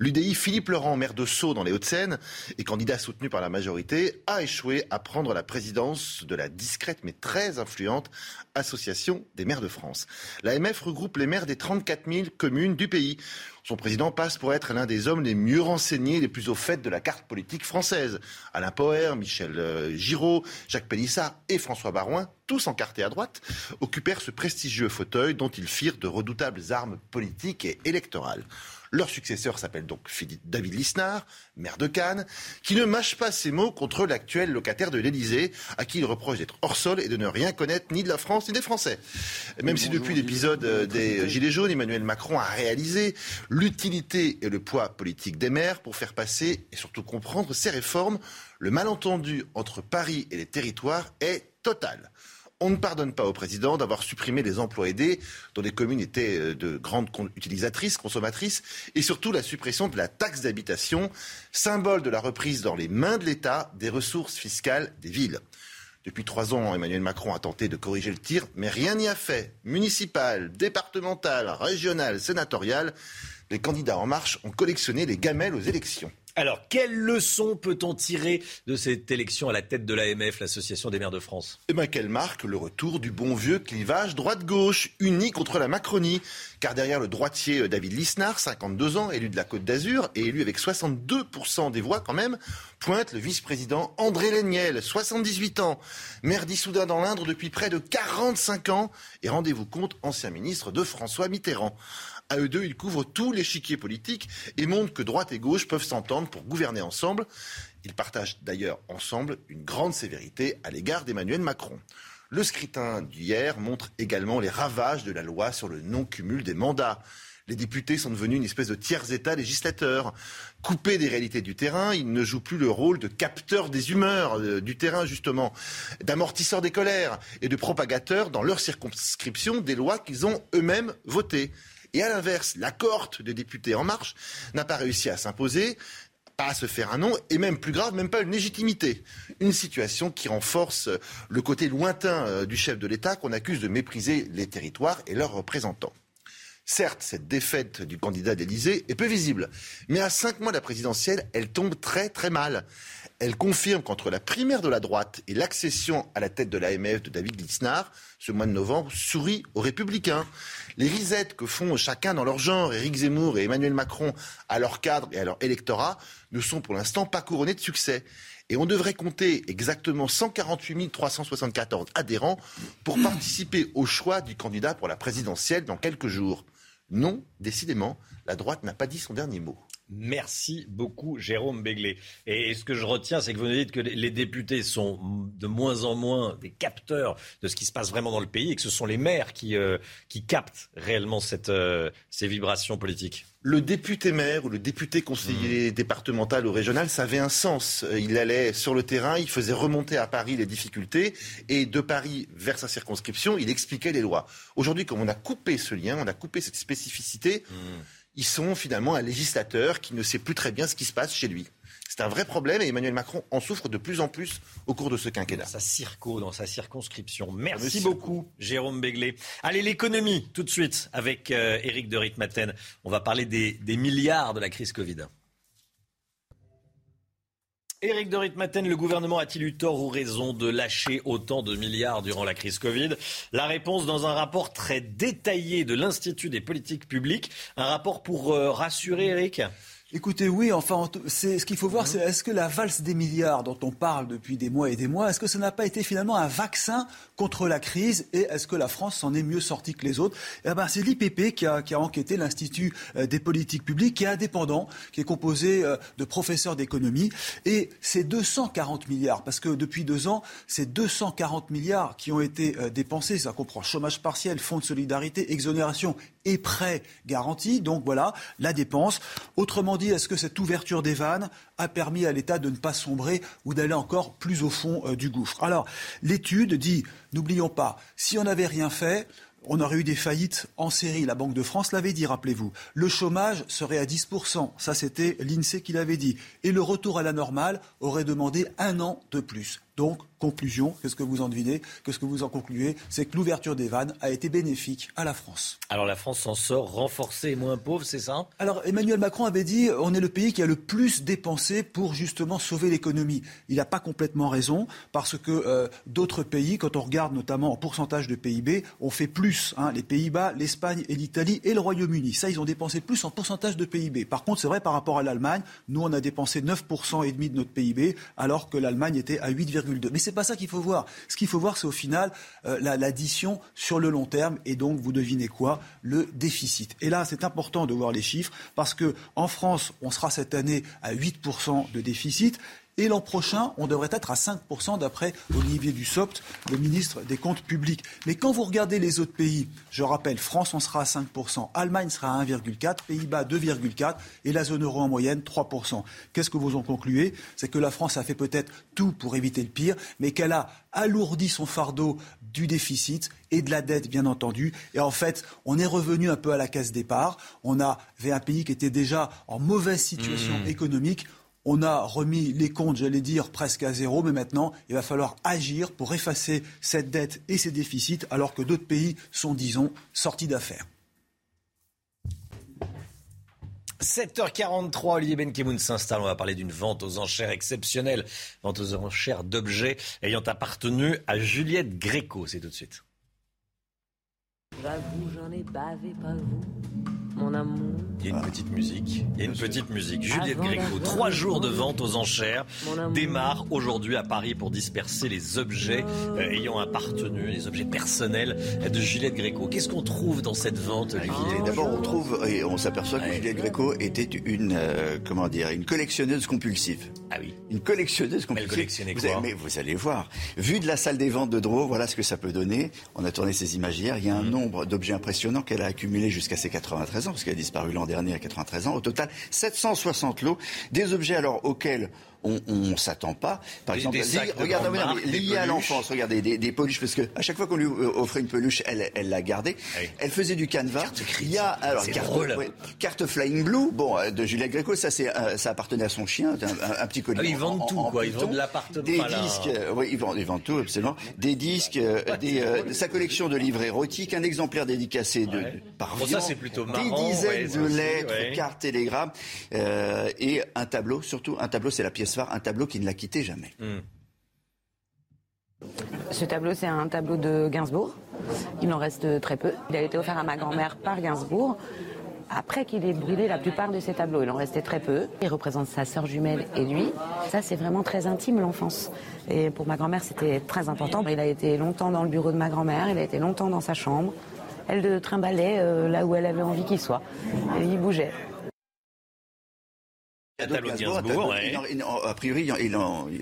L'UDI Philippe Laurent, maire de Sceaux dans les Hauts-de-Seine et candidat soutenu par la majorité, a échoué à prendre la présidence de la discrète mais très influente Association des maires de France. L'AMF regroupe les maires des 34 000 communes du pays. Son président passe pour être l'un des hommes les mieux renseignés, les plus au fait de la carte politique française. Alain Poher, Michel euh, Giraud, Jacques Pélissard et François Barouin, tous encartés à droite, occupèrent ce prestigieux fauteuil dont ils firent de redoutables armes politiques et électorales. Leur successeur s'appelle donc David Lisnard, maire de Cannes, qui ne mâche pas ses mots contre l'actuel locataire de l'Élysée, à qui il reproche d'être hors sol et de ne rien connaître ni de la France ni des Français. Même si depuis l'épisode euh, des Gilets jaunes, Emmanuel Macron a réalisé l'utilité et le poids politique des maires pour faire passer et surtout comprendre ces réformes, le malentendu entre Paris et les territoires est total. On ne pardonne pas au président d'avoir supprimé les emplois aidés dont les communes étaient euh, de grandes utilisatrices, consommatrices, et surtout la suppression de la taxe d'habitation, symbole de la reprise dans les mains de l'État des ressources fiscales des villes. Depuis trois ans, Emmanuel Macron a tenté de corriger le tir, mais rien n'y a fait. Municipal, départemental, régional, sénatorial, les candidats en marche ont collectionné les gamelles aux élections. Alors, quelle leçon peut-on tirer de cette élection à la tête de l'AMF, l'Association des maires de France? Eh bien, qu'elle marque le retour du bon vieux clivage droite-gauche, uni contre la Macronie. Car derrière le droitier euh, David Lisnard, 52 ans, élu de la Côte d'Azur, et élu avec 62% des voix quand même, pointe le vice-président André Léniel, 78 ans, maire d'Issoudun dans l'Indre depuis près de 45 ans, et rendez-vous compte, ancien ministre de François Mitterrand. À eux deux, ils couvrent tout l'échiquier politique et montrent que droite et gauche peuvent s'entendre pour gouverner ensemble. Ils partagent d'ailleurs ensemble une grande sévérité à l'égard d'Emmanuel Macron. Le scrutin d'hier montre également les ravages de la loi sur le non-cumul des mandats. Les députés sont devenus une espèce de tiers-État législateur. Coupés des réalités du terrain, ils ne jouent plus le rôle de capteurs des humeurs euh, du terrain, justement, d'amortisseurs des colères et de propagateurs dans leur circonscription des lois qu'ils ont eux-mêmes votées. Et à l'inverse, la cohorte de députés En Marche n'a pas réussi à s'imposer pas à se faire un nom, et même plus grave, même pas une légitimité. Une situation qui renforce le côté lointain euh, du chef de l'État qu'on accuse de mépriser les territoires et leurs représentants. Certes, cette défaite du candidat d'Élysée est peu visible, mais à cinq mois de la présidentielle, elle tombe très très mal. Elle confirme qu'entre la primaire de la droite et l'accession à la tête de l'AMF de David Lisnard, ce mois de novembre sourit aux républicains. Les risettes que font chacun dans leur genre, Éric Zemmour et Emmanuel Macron, à leur cadre et à leur électorat, ne sont pour l'instant pas couronnées de succès. Et on devrait compter exactement 148 374 adhérents pour participer au choix du candidat pour la présidentielle dans quelques jours. Non, décidément, la droite n'a pas dit son dernier mot. Merci beaucoup, Jérôme Béglé. Et ce que je retiens, c'est que vous nous dites que les députés sont de moins en moins des capteurs de ce qui se passe vraiment dans le pays et que ce sont les maires qui, euh, qui captent réellement cette, euh, ces vibrations politiques. Le député maire ou le député conseiller mmh. départemental ou régional, ça avait un sens. Il allait sur le terrain, il faisait remonter à Paris les difficultés et de Paris vers sa circonscription, il expliquait les lois. Aujourd'hui, comme on a coupé ce lien, on a coupé cette spécificité, mmh ils sont finalement un législateur qui ne sait plus très bien ce qui se passe chez lui. C'est un vrai problème et Emmanuel Macron en souffre de plus en plus au cours de ce quinquennat. Dans sa circo, dans sa circonscription. Merci beaucoup, Jérôme Béglé. Allez, l'économie, tout de suite, avec euh, Éric de Ritmaten. On va parler des, des milliards de la crise Covid. Éric de Ritmaten, le gouvernement a-t-il eu tort ou raison de lâcher autant de milliards durant la crise Covid? La réponse dans un rapport très détaillé de l'Institut des politiques publiques. Un rapport pour euh, rassurer, Éric? Écoutez, oui, enfin, c'est ce qu'il faut voir, c'est est-ce que la valse des milliards dont on parle depuis des mois et des mois, est-ce que ça n'a pas été finalement un vaccin contre la crise et est-ce que la France s'en est mieux sortie que les autres? Eh ben, c'est l'IPP qui a, enquêté l'Institut euh, des politiques publiques, qui est indépendant, qui est composé euh, de professeurs d'économie et c'est 240 milliards parce que depuis deux ans, c'est 240 milliards qui ont été euh, dépensés. Ça comprend chômage partiel, fonds de solidarité, exonération et prêts garantis. Donc voilà la dépense. Autrement dit, est-ce que cette ouverture des vannes a permis à l'État de ne pas sombrer ou d'aller encore plus au fond euh, du gouffre? Alors, l'étude dit, n'oublions pas, si on n'avait rien fait, on aurait eu des faillites en série. La Banque de France l'avait dit, rappelez-vous. Le chômage serait à 10%. Ça, c'était l'INSEE qui l'avait dit. Et le retour à la normale aurait demandé un an de plus. Donc, conclusion, qu'est-ce que vous en devinez Qu'est-ce que vous en concluez C'est que l'ouverture des vannes a été bénéfique à la France. Alors la France s'en sort renforcée et moins pauvre, c'est ça Alors Emmanuel Macron avait dit on est le pays qui a le plus dépensé pour justement sauver l'économie. Il n'a pas complètement raison parce que euh, d'autres pays, quand on regarde notamment en pourcentage de PIB, ont fait plus. Hein, les Pays-Bas, l'Espagne et l'Italie et le Royaume-Uni. Ça, ils ont dépensé plus en pourcentage de PIB. Par contre, c'est vrai par rapport à l'Allemagne, nous on a dépensé 9% et demi de notre PIB alors que l'Allemagne était à 8, mais c'est pas ça qu'il faut voir. Ce qu'il faut voir, c'est au final euh, l'addition sur le long terme et donc vous devinez quoi Le déficit. Et là, c'est important de voir les chiffres parce que en France, on sera cette année à 8% de déficit. Et l'an prochain, on devrait être à 5% d'après Olivier Dussopt, le ministre des Comptes publics. Mais quand vous regardez les autres pays, je rappelle, France, on sera à 5%, Allemagne sera à 1,4%, Pays-Bas 2,4% et la zone euro en moyenne 3%. Qu'est-ce que vous en concluez? C'est que la France a fait peut-être tout pour éviter le pire, mais qu'elle a alourdi son fardeau du déficit et de la dette, bien entendu. Et en fait, on est revenu un peu à la case départ. On avait un pays qui était déjà en mauvaise situation mmh. économique. On a remis les comptes, j'allais dire, presque à zéro, mais maintenant, il va falloir agir pour effacer cette dette et ces déficits, alors que d'autres pays sont, disons, sortis d'affaires. 7h43, Olivier Benkemoun s'installe. On va parler d'une vente aux enchères exceptionnelle. Vente aux enchères d'objets ayant appartenu à Juliette Gréco. C'est tout de suite. j'en ai bavé, pas vous mon amour. Il y a une petite musique. Il y a une petite musique. Juliette Gréco, trois jours de vente aux enchères, démarre aujourd'hui à Paris pour disperser les objets euh, ayant appartenu, les objets personnels de Juliette Gréco. Qu'est-ce qu'on trouve dans cette vente, Olivier D'abord, on trouve et on s'aperçoit que Juliette Gréco était une, euh, comment dire, une collectionneuse compulsive. Ah oui. Une collectionneuse compulsive. Elle collectionnait quoi vous Mais vous allez voir. Vu de la salle des ventes de Dro, voilà ce que ça peut donner. On a tourné ces images hier. Il y a un mmh. nombre d'objets impressionnants qu'elle a accumulé jusqu'à ses 93 parce qu'elle a disparu l'an dernier à 93 ans. Au total, 760 lots, des objets alors auxquels on ne s'attend pas. Par exemple, lié à l'enfance, regardez, des, des, peluches, parce qu'à chaque fois qu'on lui euh, offrait une peluche, elle, elle la gardait. Elle faisait du canevas. Il y a alors carte, Flying Blue, bon, euh, de Juliette Gréco, ça c'est euh, ça appartenait à son chien, un, petit collier. Ah, ils vendent tout, quoi. Ils vendent l'appartement. Des disques, oui, ils vendent, ils vendent tout, absolument. Des disques, des, sa collection de livres érotiques, un exemplaire dédicacé de, par bon, ça c'est plutôt marrant. Des dizaines de lettres, cartes, télégrammes, et un tableau, surtout un tableau, c'est la pièce un tableau qui ne l'a quitté jamais. Hmm. Ce tableau, c'est un tableau de Gainsbourg. Il en reste très peu. Il a été offert à ma grand-mère par Gainsbourg. Après qu'il ait brûlé la plupart de ses tableaux, il en restait très peu. Il représente sa sœur jumelle et lui. Ça, c'est vraiment très intime, l'enfance. Et pour ma grand-mère, c'était très important. Il a été longtemps dans le bureau de ma grand-mère, il a été longtemps dans sa chambre. Elle de trimbalait euh, là où elle avait envie qu'il soit. Et il bougeait. A priori, il n'y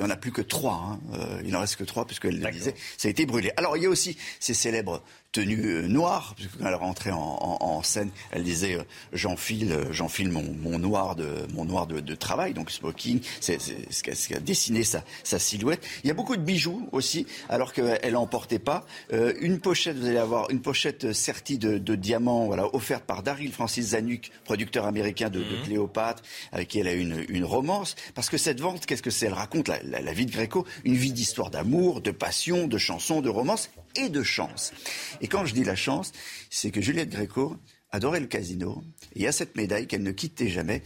en, a plus que trois. Hein. Euh, il n'en reste que trois, puisqu'elle le disait. Ça a été brûlé. Alors, il y a aussi ces célèbres tenue euh, noire, puisque quand elle rentrait en, en, scène, elle disait euh, j'enfile, euh, j'enfile mon, mon, noir de mon noir de, de travail, donc smoking, c'est ce qui a dessiné sa, sa, silhouette. Il y a beaucoup de bijoux aussi, alors qu'elle n'en portait pas. Euh, une pochette, vous allez avoir une pochette sertie de, de diamants, voilà, offerte par Daryl Francis Zanuck, producteur américain de, de, mhm. Cléopâtre, avec qui elle a une, une romance. Parce que cette vente, qu'est-ce que c'est? Elle raconte la, la, la vie de Gréco, une vie d'histoire d'amour, de passion, de chansons, de romance et de chance. Et quand je dis la chance, c'est que Juliette Gréco adorait le casino. Et il y a cette médaille qu'elle ne quittait jamais.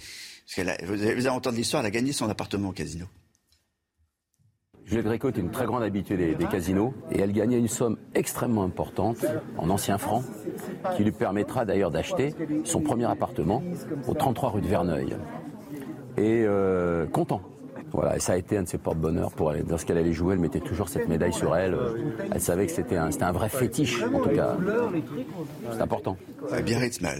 Qu'elle vous avez entendu l'histoire, elle a gagné son appartement au casino. Juliette Gréco était une très grande habituée des, des, casinos et elle gagnait une somme extrêmement importante en anciens francs qui lui permettra d'ailleurs d'acheter son premier appartement au 33 rue de Verneuil. Et euh, content. Voilà, et ça a été un de ses porte-bonheur pour aller, lorsqu'elle allait jouer, elle mettait toujours cette médaille sur elle. Elle savait que c'était un, c'était un vrai fétiche, en tout cas. C'est important. Ouais, Biarritz, mais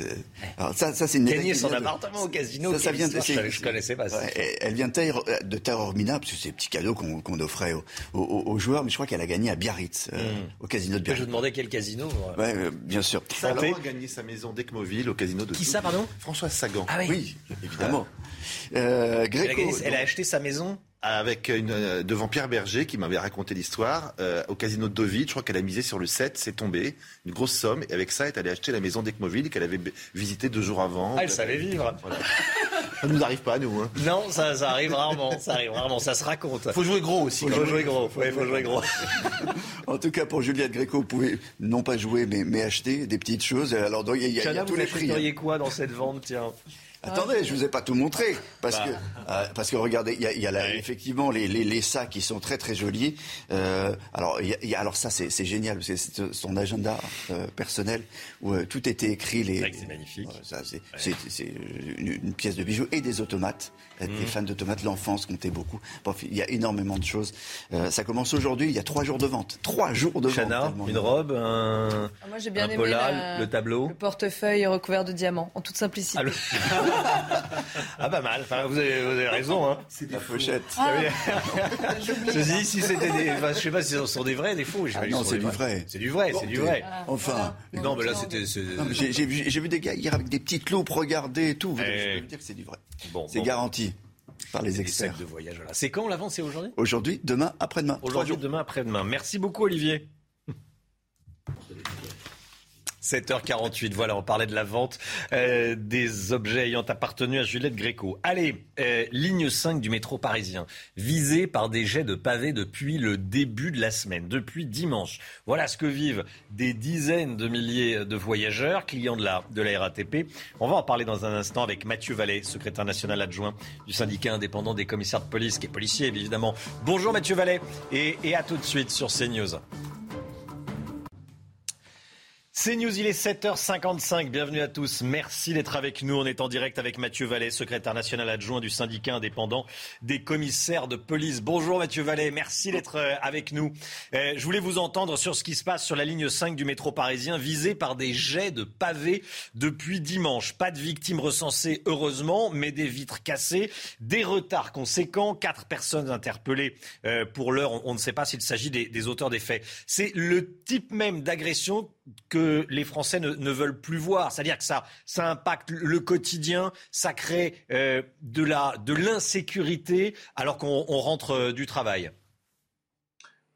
alors ça, ça c'est une Gagner son appartement au casino, ça, ça vient de, je, je connaissais pas ça. Ouais, elle vient de Terre, de Taormina, parce que c'est des petits cadeaux qu'on, qu'on offrait aux, aux, aux, joueurs, mais je crois qu'elle a gagné à Biarritz, euh, Mm. au casino de Biarritz. Je vous demandais quel casino. Ouais, euh, bien sûr. Ça a gagné sa maison d'Ecmoville au casino de Qui ça, pardon? Françoise Sagan. Ah oui. Oui, évidemment. Euh, Elle a, elle a acheté sa maison avec une, euh, devant Pierre Berger qui m'avait raconté l'histoire euh, au casino de Deauville. Je crois qu'elle a misé sur le 7, c'est tombé, une grosse somme. Et avec ça, elle est allée acheter la maison d'Ecmoville qu'elle avait visitée deux jours avant. Ah, elle savait vivre. Ça ne nous arrive pas, nous. Hein. Non, ça, ça arrive rarement. Ça arrive rarement. Ça se raconte. Faut jouer gros aussi. Faut jouer gros. Ouais, faut jouer gros. En tout cas, pour Juliette Gréco, vous pouvez non pas jouer, mais, mais acheter des petites choses. Alors, donc, il y a, il y a- y a tous vous les prix. hein. achèteriez quoi dans cette vente, tiens? Attendez, je vous ai pas tout montré parce Bah. que euh, parce que regardez, il y a, il y a la- effectivement les, les, les sacs qui sont très très jolis. Euh, alors il y a- il y a- alors ça c'est c'est génial, parce que c'est son agenda euh, personnel où euh, tout était écrit. Les c'est magnifique. C'est c'est c'est une, une pièce de bijoux et des automates. Mhm. Des fans d'automates, l'enfance comptait beaucoup. Bref, il y a énormément de choses. Euh, ça commence aujourd'hui. Il y a trois jours de vente. Trois jours de Chana, vente. une robe, un, Ah, Moi, j'ai bien un aimé la- le tableau. le portefeuille recouvert de diamants, en toute simplicité. Ah, le- Ah, pas mal. Enfin, vous, avez, vous avez raison. Hein. C'est la pochette. Ah, Ceci, si c'était des. Enfin, je sais pas si ce sont des vrais, des faux. Ah non, c'est du vrai. C'est du vrai, c'est du vrai. Enfin. Non, mais là, c'était. J'ai vu, des gars hier avec des petites loupes regarder et tout. Eh. Je peux vous dire que c'est du vrai. Bon, C'est bon. garanti par les Des experts. de voyage. Voilà. C'est quand l'avant C'est aujourd'hui? Aujourd'hui, demain, après-demain. Aujourd'hui, demain, après-demain. Merci beaucoup, Olivier. 7h48, voilà, on parlait de la vente euh, des objets ayant appartenu à Juliette Gréco. Allez, euh, ligne 5 du métro parisien, visée par des jets de pavés depuis le début de la semaine, depuis dimanche. Voilà ce que vivent des dizaines de milliers de voyageurs, clients de la, RATP. On va en parler dans un instant avec Mathieu Vallée, secrétaire national adjoint du syndicat indépendant des commissaires de police, qui est policier évidemment. Bonjour Mathieu Vallée et, et à tout de suite sur CNews. C'est News, il est 7h55. Bienvenue à tous. Merci d'être avec nous. On est en direct avec Mathieu Vallée, secrétaire national adjoint du syndicat indépendant des commissaires de police. Bonjour Mathieu Vallée, merci d'être euh, avec nous. Euh, je voulais vous entendre sur ce qui se passe sur la ligne 5 du métro parisien, visée par des jets de pavés depuis dimanche. Pas de victimes recensées, heureusement, mais des vitres cassées, des retards conséquents, quatre personnes interpellées. Euh, pour l'heure, on, ne sait pas s'il s'agit des auteurs des faits. C'est le type même d'agression que les Français ne, veulent plus voir. C'est-à-dire que ça, impacte le quotidien, ça crée euh, de l'insécurité alors qu'on on rentre euh, du travail.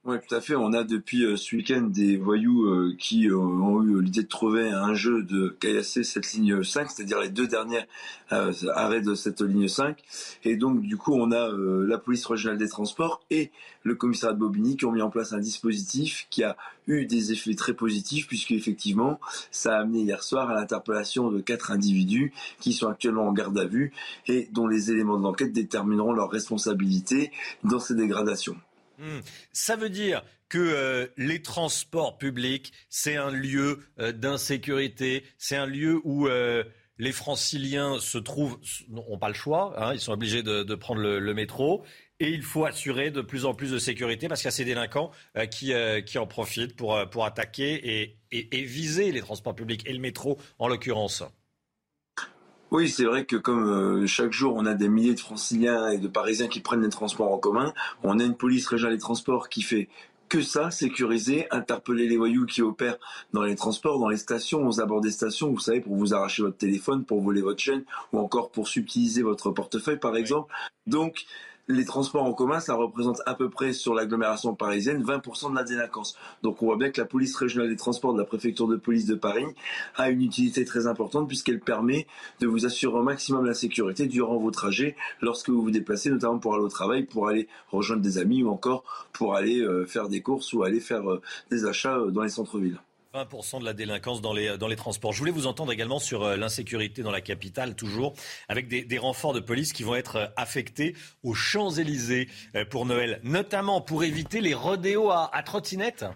Oui, tout à fait. On a depuis euh, ce week-end des voyous euh, qui euh, ont eu l'idée de trouver un jeu de caillasser cette ligne 5, c'est-à-dire les deux derniers euh, arrêts de cette ligne 5. Et donc, du coup, on a euh, la police régionale des transports et le commissariat de Bobigny qui ont mis en place un dispositif qui a eu des effets très positifs puisque effectivement, ça a amené hier soir à l'interpellation de quatre individus qui sont actuellement en garde à vue et dont les éléments de l'enquête détermineront leur responsabilité dans ces dégradations. Hmm. Ça veut dire que euh, les transports publics, c'est un lieu euh, d'insécurité, c'est un lieu où euh, les franciliens se trouvent, n'ont pas le choix, hein, ils sont obligés de, prendre le, métro. Et il faut assurer de plus en plus de sécurité parce qu'il y a ces délinquants qui, qui en profitent pour, pour attaquer et, et viser les transports publics et le métro en l'occurrence. Oui, c'est vrai que comme euh, chaque jour on a des milliers de franciliens et de parisiens qui prennent les transports en commun, on a une police régionale des transports qui fait que ça, sécuriser, interpeller les voyous qui opèrent dans les transports, dans les stations, aux abords des stations, vous savez, pour vous arracher votre téléphone, pour voler votre chaîne, ou encore pour subtiliser votre portefeuille, par exemple. Donc, les transports en commun, ça représente à peu près sur l'agglomération parisienne 20% de la délinquance. Donc on voit bien que la police régionale des transports de la préfecture de police de Paris a une utilité très importante puisqu'elle permet de vous assurer au maximum la sécurité durant vos trajets lorsque vous vous déplacez, notamment pour aller au travail, pour aller rejoindre des amis ou encore pour aller euh, faire des courses ou aller faire euh, des achats euh, dans les centres-villes. 20% de la délinquance dans les, dans les transports. Je voulais vous entendre également sur euh, l'insécurité dans la capitale, toujours, avec des, renforts de police qui vont être euh, affectés aux Champs-Élysées euh, pour Noël, notamment pour éviter les rodéos à, à trottinette.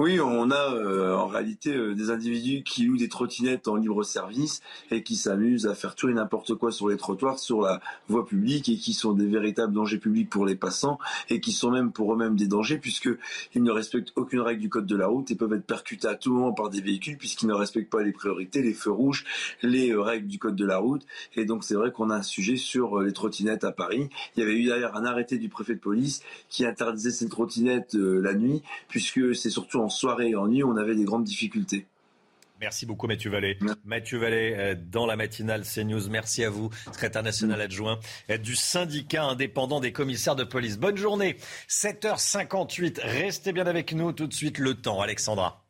Oui, on a euh, en réalité euh, des individus qui louent des trottinettes en libre service et qui s'amusent à faire tout et n'importe quoi sur les trottoirs, sur la voie publique et qui sont des véritables dangers publics pour les passants et qui sont même pour eux-mêmes des dangers puisqu'ils ne respectent aucune règle du code de la route et peuvent être percutés à tout moment par des véhicules puisqu'ils ne respectent pas les priorités, les feux rouges, les euh, règles du code de la route. Et donc c'est vrai qu'on a un sujet sur les trottinettes à Paris. Il y avait eu d'ailleurs un arrêté du préfet de police qui interdisait ces trottinettes la nuit puisque c'est surtout en en soirée et en nuit, on avait des grandes difficultés. Merci beaucoup Mathieu Vallée. Mathieu Vallée euh, dans la matinale CNews. Merci à vous, secrétaire national adjoint euh, du syndicat indépendant des commissaires de police. Bonne journée. 7h58. Restez bien avec nous tout de suite le temps. Alexandra.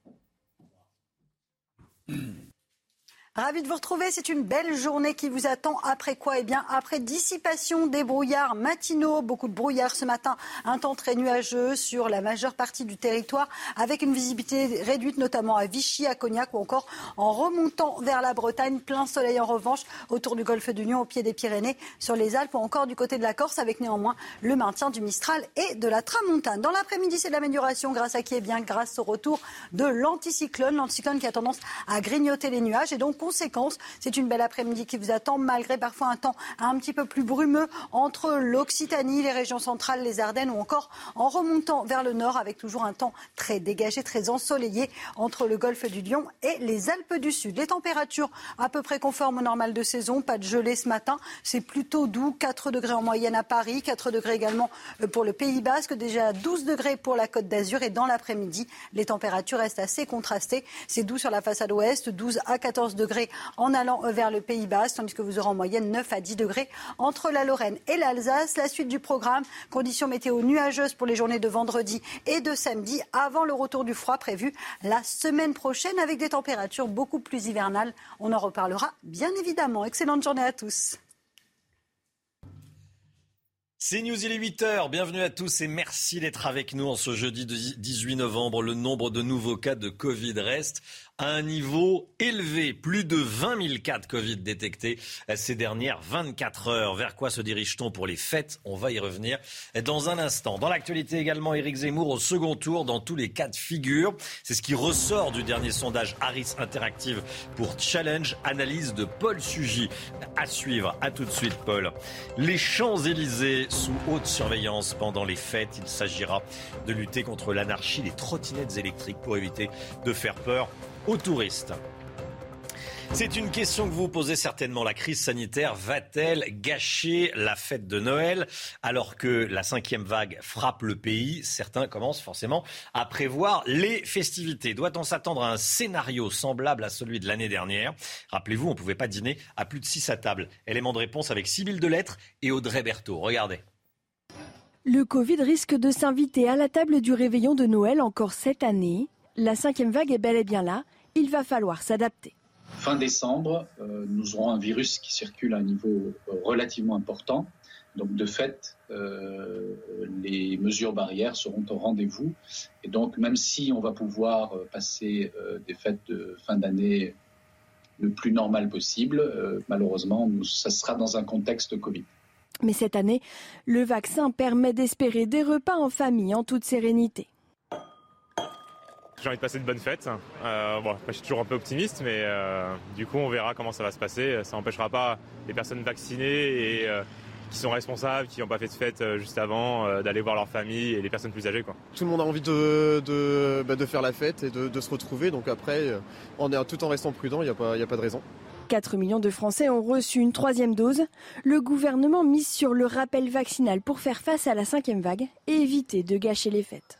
Ravi de vous retrouver. C'est une belle journée qui vous attend. Après quoi? Eh bien, après dissipation des brouillards matinaux, beaucoup de brouillard ce matin, un temps très nuageux sur la majeure partie du territoire, avec une visibilité réduite notamment à Vichy, à Cognac ou encore en remontant vers la Bretagne. Plein soleil en revanche autour du golfe d'Union, au pied des Pyrénées, sur les Alpes ou encore du côté de la Corse, avec néanmoins le maintien du Mistral et de la Tramontane. Dans l'après-midi, c'est de l'amélioration grâce à qui? Eh bien, grâce au retour de l'anticyclone, l'anticyclone qui a tendance à grignoter les nuages et donc c'est une belle après-midi qui vous attend, malgré parfois un temps un petit peu plus brumeux entre l'Occitanie, les régions centrales, les Ardennes ou encore en remontant vers le nord avec toujours un temps très dégagé, très ensoleillé entre le golfe du Lion et les Alpes du Sud. Les températures à peu près conformes au normal de saison, pas de gelée ce matin, c'est plutôt doux, 4 degrés en moyenne à Paris, 4 degrés également pour le Pays Basque, déjà 12 degrés pour la Côte d'Azur et dans l'après-midi, les températures restent assez contrastées. C'est doux sur la façade ouest, 12 à 14 degrés en allant vers le Pays Basque, tandis que vous aurez en moyenne 9 à 10 degrés entre la Lorraine et l'Alsace. La suite du programme, conditions météo nuageuses pour les journées de vendredi et de samedi, avant le retour du froid prévu la semaine prochaine avec des températures beaucoup plus hivernales. On en reparlera bien évidemment. Excellente journée à tous. C'est News, il est 8h. Bienvenue à tous et merci d'être avec nous en ce jeudi 18 novembre. Le nombre de nouveaux cas de Covid reste à un niveau élevé. Plus de 20 000 cas de Covid détectés ces dernières 24 heures. Vers quoi se dirige-t-on pour les fêtes? On va y revenir dans un instant. Dans l'actualité également, Éric Zemmour au second tour dans tous les cas de figure. C'est ce qui ressort du dernier sondage Harris Interactive pour Challenge. Analyse de Paul Sugy. À suivre. À tout de suite, Paul. Les Champs-Élysées sous haute surveillance pendant les fêtes. Il s'agira de lutter contre l'anarchie des trottinettes électriques pour éviter de faire peur aux touristes. C'est une question que vous posez certainement. La crise sanitaire va-t-elle gâcher la fête de Noël alors que la cinquième vague frappe le pays? Certains commencent forcément à prévoir les festivités. Doit-on s'attendre à un scénario semblable à celui de l'année dernière? Rappelez-vous, on ne pouvait pas dîner à plus de 6 à table. Élément de réponse avec Sybille Delettre et Audrey Berthaud. Regardez. Le Covid risque de s'inviter à la table du réveillon de Noël encore cette année. La cinquième vague est bel et bien là il va falloir s'adapter. Fin décembre, euh, nous aurons un virus qui circule à un niveau euh, relativement important. Donc de fait, euh, les mesures barrières seront au rendez-vous. Et donc même si on va pouvoir passer des fêtes de fin d'année le plus normal possible, malheureusement, ça sera dans un contexte Covid. Mais cette année, le vaccin permet d'espérer des repas en famille en toute sérénité. J'ai envie de passer une bonne fête. Euh, bon, je suis toujours un peu optimiste, mais euh, du coup, on verra comment ça va se passer. Ça n'empêchera pas les personnes vaccinées et euh, qui sont responsables, qui n'ont pas fait de fête juste avant, d'aller voir leur famille et les personnes plus âgées. Quoi. Tout le monde a envie de, de, bah, de faire la fête et de, de, se retrouver. Donc après, on est, tout en restant prudent, il n'y a, pas, a pas de raison. 4 millions de Français ont reçu une troisième dose. Le gouvernement mise sur le rappel vaccinal pour faire face à la cinquième vague et éviter de gâcher les fêtes.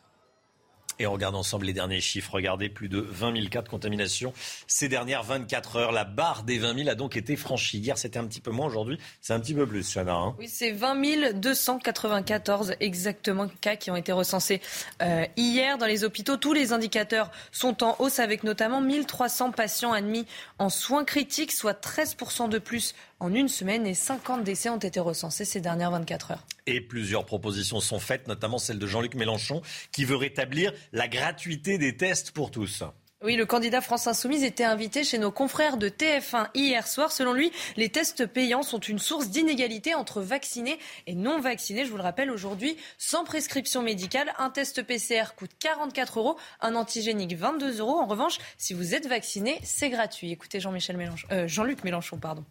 Et on regarde ensemble les derniers chiffres. Regardez, plus de 20 000 cas de contamination ces dernières 24 heures. La barre des 20 000 a donc été franchie. Hier, c'était un petit peu moins. Aujourd'hui, c'est un petit peu plus, Chana. Hein. oui, c'est 20 294 exactement cas qui ont été recensés euh, hier dans les hôpitaux. Tous les indicateurs sont en hausse avec notamment 1300 patients admis en soins critiques, soit 13% de plus en une semaine et 50 décès ont été recensés ces dernières 24 heures. Et plusieurs propositions sont faites, notamment celle de Jean-Luc Mélenchon, qui veut rétablir la gratuité des tests pour tous. Oui, le candidat France Insoumise était invité chez nos confrères de TF1 hier soir. Selon lui, les tests payants sont une source d'inégalité entre vaccinés et non vaccinés. Je vous le rappelle, aujourd'hui, sans prescription médicale, un test PCR coûte 44 euros, un antigénique 22 euros. En revanche, si vous êtes vacciné, c'est gratuit. Écoutez Jean-Michel Mélenchon, euh, Jean-Luc Mélenchon, pardon.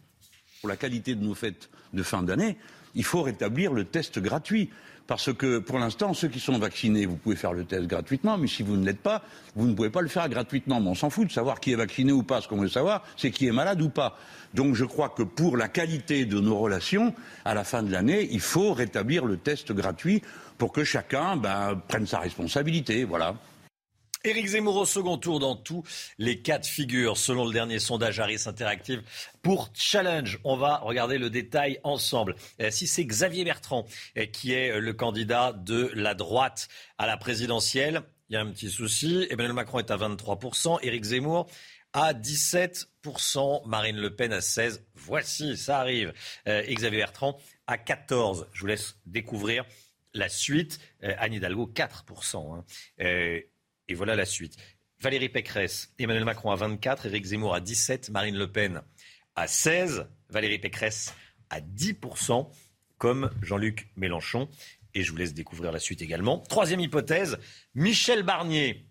Pour la qualité de nos fêtes de fin d'année, il faut rétablir le test gratuit. Parce que pour l'instant, ceux qui sont vaccinés, vous pouvez faire le test gratuitement, mais si vous ne l'êtes pas, vous ne pouvez pas le faire gratuitement. Mais on s'en fout de savoir qui est vacciné ou pas. Ce qu'on veut savoir, c'est qui est malade ou pas. Donc je crois que pour la qualité de nos relations, à la fin de l'année, il faut rétablir le test gratuit pour que chacun ben, prenne sa responsabilité. Voilà. Éric Zemmour au second tour dans tous les cas de figure, selon le dernier sondage Harris Interactive pour Challenge. On va regarder le détail ensemble. Euh, si c'est Xavier Bertrand euh, qui est euh, le candidat de la droite à la présidentielle, il y a un petit souci. Emmanuel Macron est à 23%, Éric Zemmour à 17%, Marine Le Pen à 16%. Voici, ça arrive. Xavier Bertrand à 14%. Je vous laisse découvrir la suite. Anne Hidalgo, 4%. Et voilà la suite. Valérie Pécresse, Emmanuel Macron à 24, Éric Zemmour à 17, Marine Le Pen à 16, Valérie Pécresse à 10%, comme Jean-Luc Mélenchon. Et je vous laisse découvrir la suite également. Troisième hypothèse, Michel Barnier,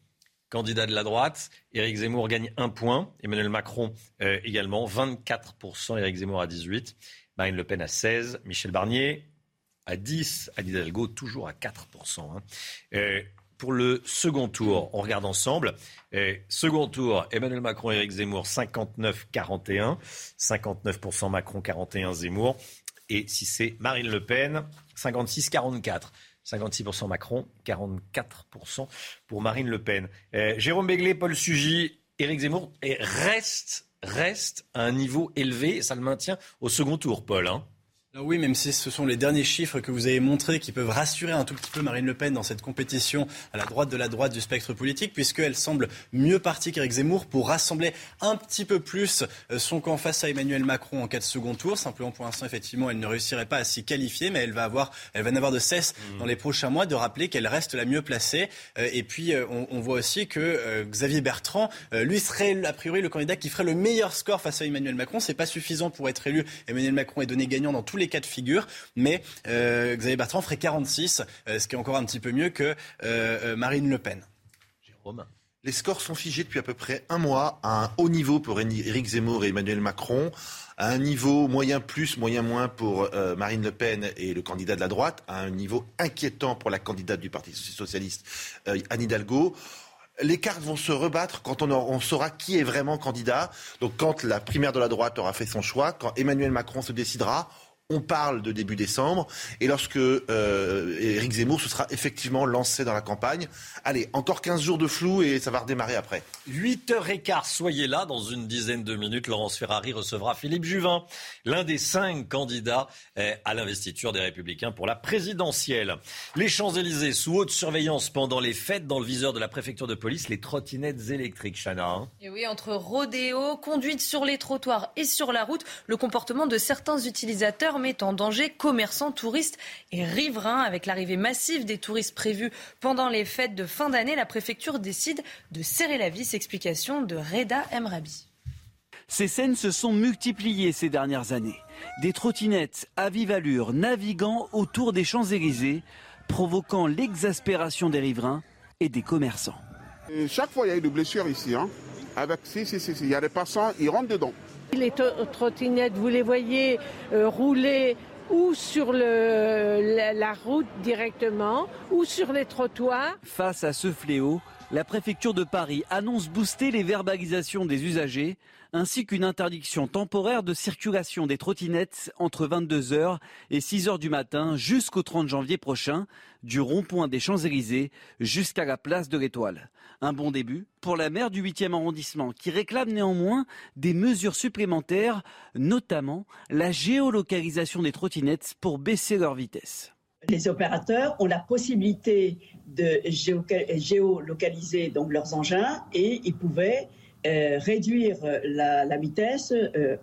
candidat de la droite. Éric Zemmour gagne un point. Emmanuel Macron euh, également, 24%. Éric Zemmour à 18. Marine Le Pen à 16. Michel Barnier à 10. Anne Hidalgo toujours à 4% pour le second tour. On regarde ensemble. second tour, Emmanuel Macron, Éric Zemmour, 59-41. 59% Macron, 41 Zemmour. Et si c'est Marine Le Pen, 56-44. 56% Macron, 44% pour Marine Le Pen. Jérôme Béglé, Paul Sugy, Éric Zemmour reste à un niveau élevé. Ça le maintient au second tour, Paul. Hein. Oui, même si ce sont les derniers chiffres que vous avez montrés qui peuvent rassurer un tout petit peu Marine Le Pen dans cette compétition à la droite de la droite du spectre politique, puisqu'elle semble mieux partie qu'Éric Zemmour pour rassembler un petit peu plus euh, son camp face à Emmanuel Macron en cas de second tour. Simplement, pour l'instant, effectivement, elle ne réussirait pas à s'y qualifier, mais elle va avoir, elle va n'avoir de cesse mmh. dans les prochains mois de rappeler qu'elle reste la mieux placée. Euh, et puis, euh, on, voit aussi que Xavier Bertrand, lui, serait a priori le candidat qui ferait le meilleur score face à Emmanuel Macron. C'est pas suffisant pour être élu. Emmanuel Macron est donné gagnant dans tous les cas de figure. Mais euh, Xavier Bertrand ferait 46, euh, ce qui est encore un petit peu mieux que euh, Marine Le Pen. Jérôme les scores sont figés depuis à peu près un mois à un haut niveau pour Éric Zemmour et Emmanuel Macron, à un niveau moyen plus, moyen moins pour Marine Le Pen et le candidat de la droite, à un niveau inquiétant pour la candidate du Parti socialiste, Anne Hidalgo les cartes vont se rebattre quand on, saura qui est vraiment candidat. Donc quand la primaire de la droite aura fait son choix, quand Emmanuel Macron se décidera, on parle de début décembre. Et lorsque euh, Éric Zemmour se sera effectivement lancé dans la campagne, allez, encore 15 jours de flou et ça va redémarrer après. 8h15, soyez là. Dans une dizaine de minutes, Laurence Ferrari recevra Philippe Juvin, l'un des cinq candidats eh, à l'investiture des Républicains pour la présidentielle. Les Champs-Élysées sous haute surveillance pendant les fêtes dans le viseur de la préfecture de police, les trottinettes électriques, Chana. Hein. Et oui, entre rodéo, conduite sur les trottoirs et sur la route, le comportement de certains utilisateurs met en danger commerçants, touristes et riverains. Avec l'arrivée massive des touristes prévus pendant les fêtes de fin d'année, la préfecture décide de serrer la vis. Explication de Reda Emrabi. Ces scènes se sont multipliées ces dernières années. Des trottinettes à vive allure naviguant autour des Champs-Élysées, provoquant l'exaspération des riverains et des commerçants. chaque fois, il y a eu des blessures ici. Hein. Avec, si, si, si, il y a des passants, ils rentrent dedans. Les trottinettes, vous les voyez euh, rouler ou sur la, route directement, ou sur les trottoirs. Face à ce fléau, la préfecture de Paris annonce booster les verbalisations des usagers ainsi qu'une interdiction temporaire de circulation des trottinettes entre 22h et 6h du matin jusqu'au 30 janvier prochain, du rond-point des Champs-Élysées jusqu'à la place de l'Étoile. Un bon début pour la maire du 8e arrondissement qui réclame néanmoins des mesures supplémentaires, notamment la géolocalisation des trottinettes pour baisser leur vitesse. Les opérateurs ont la possibilité de géolocaliser donc leurs engins et ils pouvaient euh, réduire la, vitesse euh,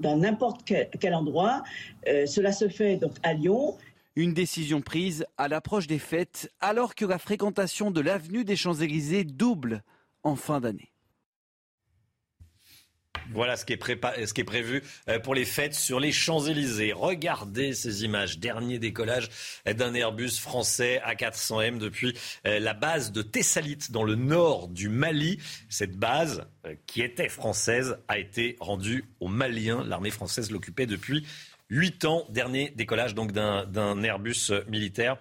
dans n'importe quel, endroit. Euh, cela se fait donc à Lyon Une décision prise à l'approche des fêtes, alors que la fréquentation de l'avenue des Champs-Élysées double en fin d'année. Voilà ce qui, est prévu euh, pour les fêtes sur les Champs-Élysées. Regardez ces images. Dernier décollage d'un Airbus français A400M depuis euh, la base de Thessalite dans le nord du Mali. Cette base, euh, qui était française, a été rendue aux Maliens. L'armée française l'occupait depuis huit ans. Dernier décollage donc d'un Airbus militaire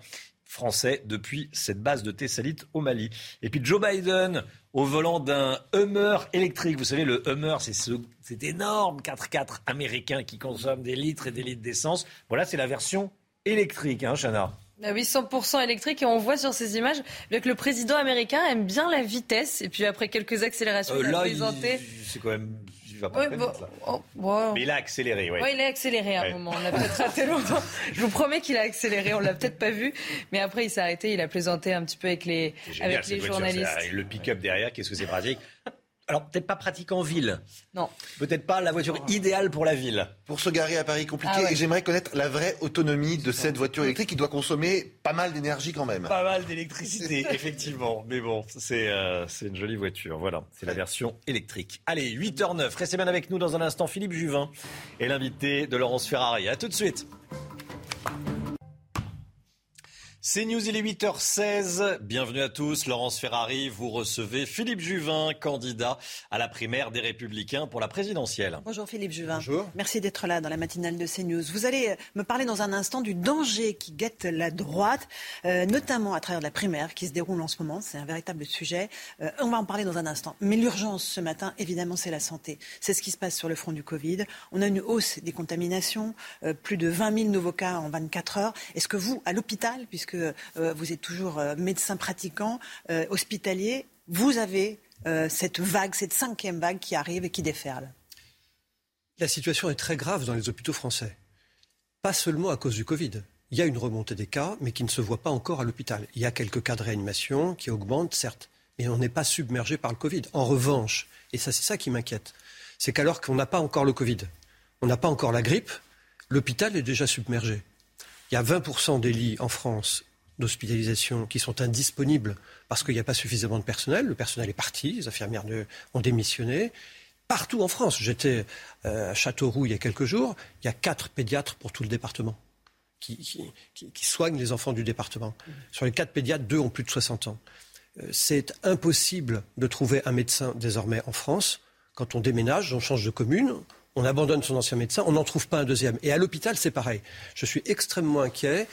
français depuis cette base de Thessalite au Mali. Et puis Joe Biden au volant d'un Hummer électrique. Vous savez, le Hummer, c'est ce, cet énorme 4x4 américain qui consomme des litres et des litres d'essence. Voilà, c'est la version électrique, hein, Chana. Ah oui, 100% électrique. Et on voit sur ces images que le président américain aime bien la vitesse. Et puis après quelques accélérations, euh, il a présenté. C'est quand même Oh, Mais il a accéléré, oui. il a accéléré à un moment. On l'a peut-être raté longtemps. Je vous promets qu'il a accéléré. On l'a peut-être pas vu. Mais après, il s'est arrêté. Il a plaisanté un petit peu avec les, avec les journalistes. le pick-up derrière, qu'est-ce que c'est pratique? Alors, peut-être pas pratique en ville. Non. Peut-être pas la voiture idéale pour la ville. Pour se garer à Paris, compliqué. Ah et j'aimerais connaître la vraie autonomie de cette voiture électrique qui doit consommer pas mal d'énergie quand même. Pas mal d'électricité, effectivement. Mais bon, euh, c'est une jolie voiture. Voilà, c'est la version électrique. Allez, 8h09. Restez bien avec nous dans un instant. Philippe Juvin est l'invité de Laurence Ferrari. À tout de suite. C'est News, il est 8h16. Bienvenue à tous. Laurence Ferrari, vous recevez Philippe Juvin, candidat à la primaire des Républicains pour la présidentielle. Bonjour Philippe Juvin. Bonjour. Merci d'être là dans la matinale de CNews. Vous allez me parler dans un instant du danger qui guette la droite, euh, notamment à travers la primaire qui se déroule en ce moment. C'est un véritable sujet. Euh, on va en parler dans un instant. Mais l'urgence ce matin, évidemment, c'est la santé. C'est ce qui se passe sur le front du Covid. On a une hausse des contaminations, euh, plus de 20 000 nouveaux cas en 24 heures. Est-ce que vous, à l'hôpital, puisque que euh, vous êtes toujours euh, médecin pratiquant, euh, hospitalier, vous avez cette vague, cette cinquième vague qui arrive et qui déferle. La situation est très grave dans les hôpitaux français. Pas seulement à cause du Covid. Il y a une remontée des cas, mais qui ne se voit pas encore à l'hôpital. Il y a quelques cas de réanimation qui augmentent, certes, mais on n'est pas submergé par le Covid. En revanche, et ça c'est ça qui m'inquiète, c'est qu'alors qu'on n'a pas encore le Covid, on n'a pas encore la grippe, l'hôpital est déjà submergé. Il y a 20% des lits en France d'hospitalisation qui sont indisponibles parce qu'il n'y a pas suffisamment de personnel. Le personnel est parti, les infirmières ont démissionné. Partout en France, j'étais euh, à Châteauroux il y a quelques jours, il y a quatre pédiatres pour tout le département qui, soignent les enfants du département. Sur les quatre pédiatres, deux ont plus de 60 ans. Euh, c'est impossible de trouver un médecin désormais en France. Quand on déménage, on change de commune, on abandonne son ancien médecin, on n'en trouve pas un deuxième. Et à l'hôpital, c'est pareil. Je suis extrêmement inquiet.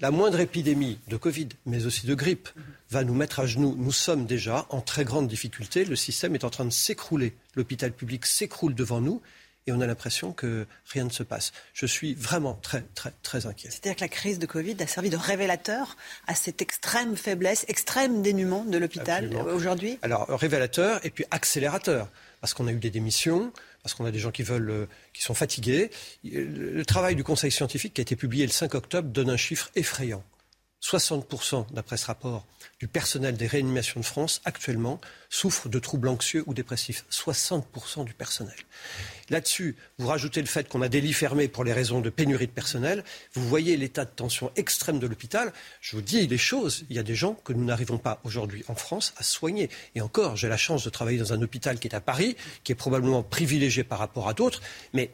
La moindre épidémie de Covid, mais aussi de grippe, va nous mettre à genoux. Nous sommes déjà en très grande difficulté. Le système est en train de s'écrouler. L'hôpital public s'écroule devant nous et on a l'impression que rien ne se passe. Je suis vraiment très, très, très inquiet. C'est-à-dire que la crise de Covid a servi de révélateur à cette extrême faiblesse, extrême dénuement de l'hôpital aujourd'hui? Alors, révélateur et puis accélérateur, parce qu'on a eu des démissions, parce qu'on a des gens qui veulent, euh, qui sont fatigués. Le travail du Conseil scientifique qui a été publié le 5 octobre donne un chiffre effrayant. 60%, d'après ce rapport, du personnel des réanimations de France actuellement souffre de troubles anxieux ou dépressifs. 60% du personnel. Là-dessus, vous rajoutez le fait qu'on a des lits fermés pour les raisons de pénurie de personnel. Vous voyez l'état de tension extrême de l'hôpital. Je vous dis les choses. Il y a des gens que nous n'arrivons pas aujourd'hui en France à soigner. Et encore, j'ai la chance de travailler dans un hôpital qui est à Paris, qui est probablement privilégié par rapport à d'autres. Mais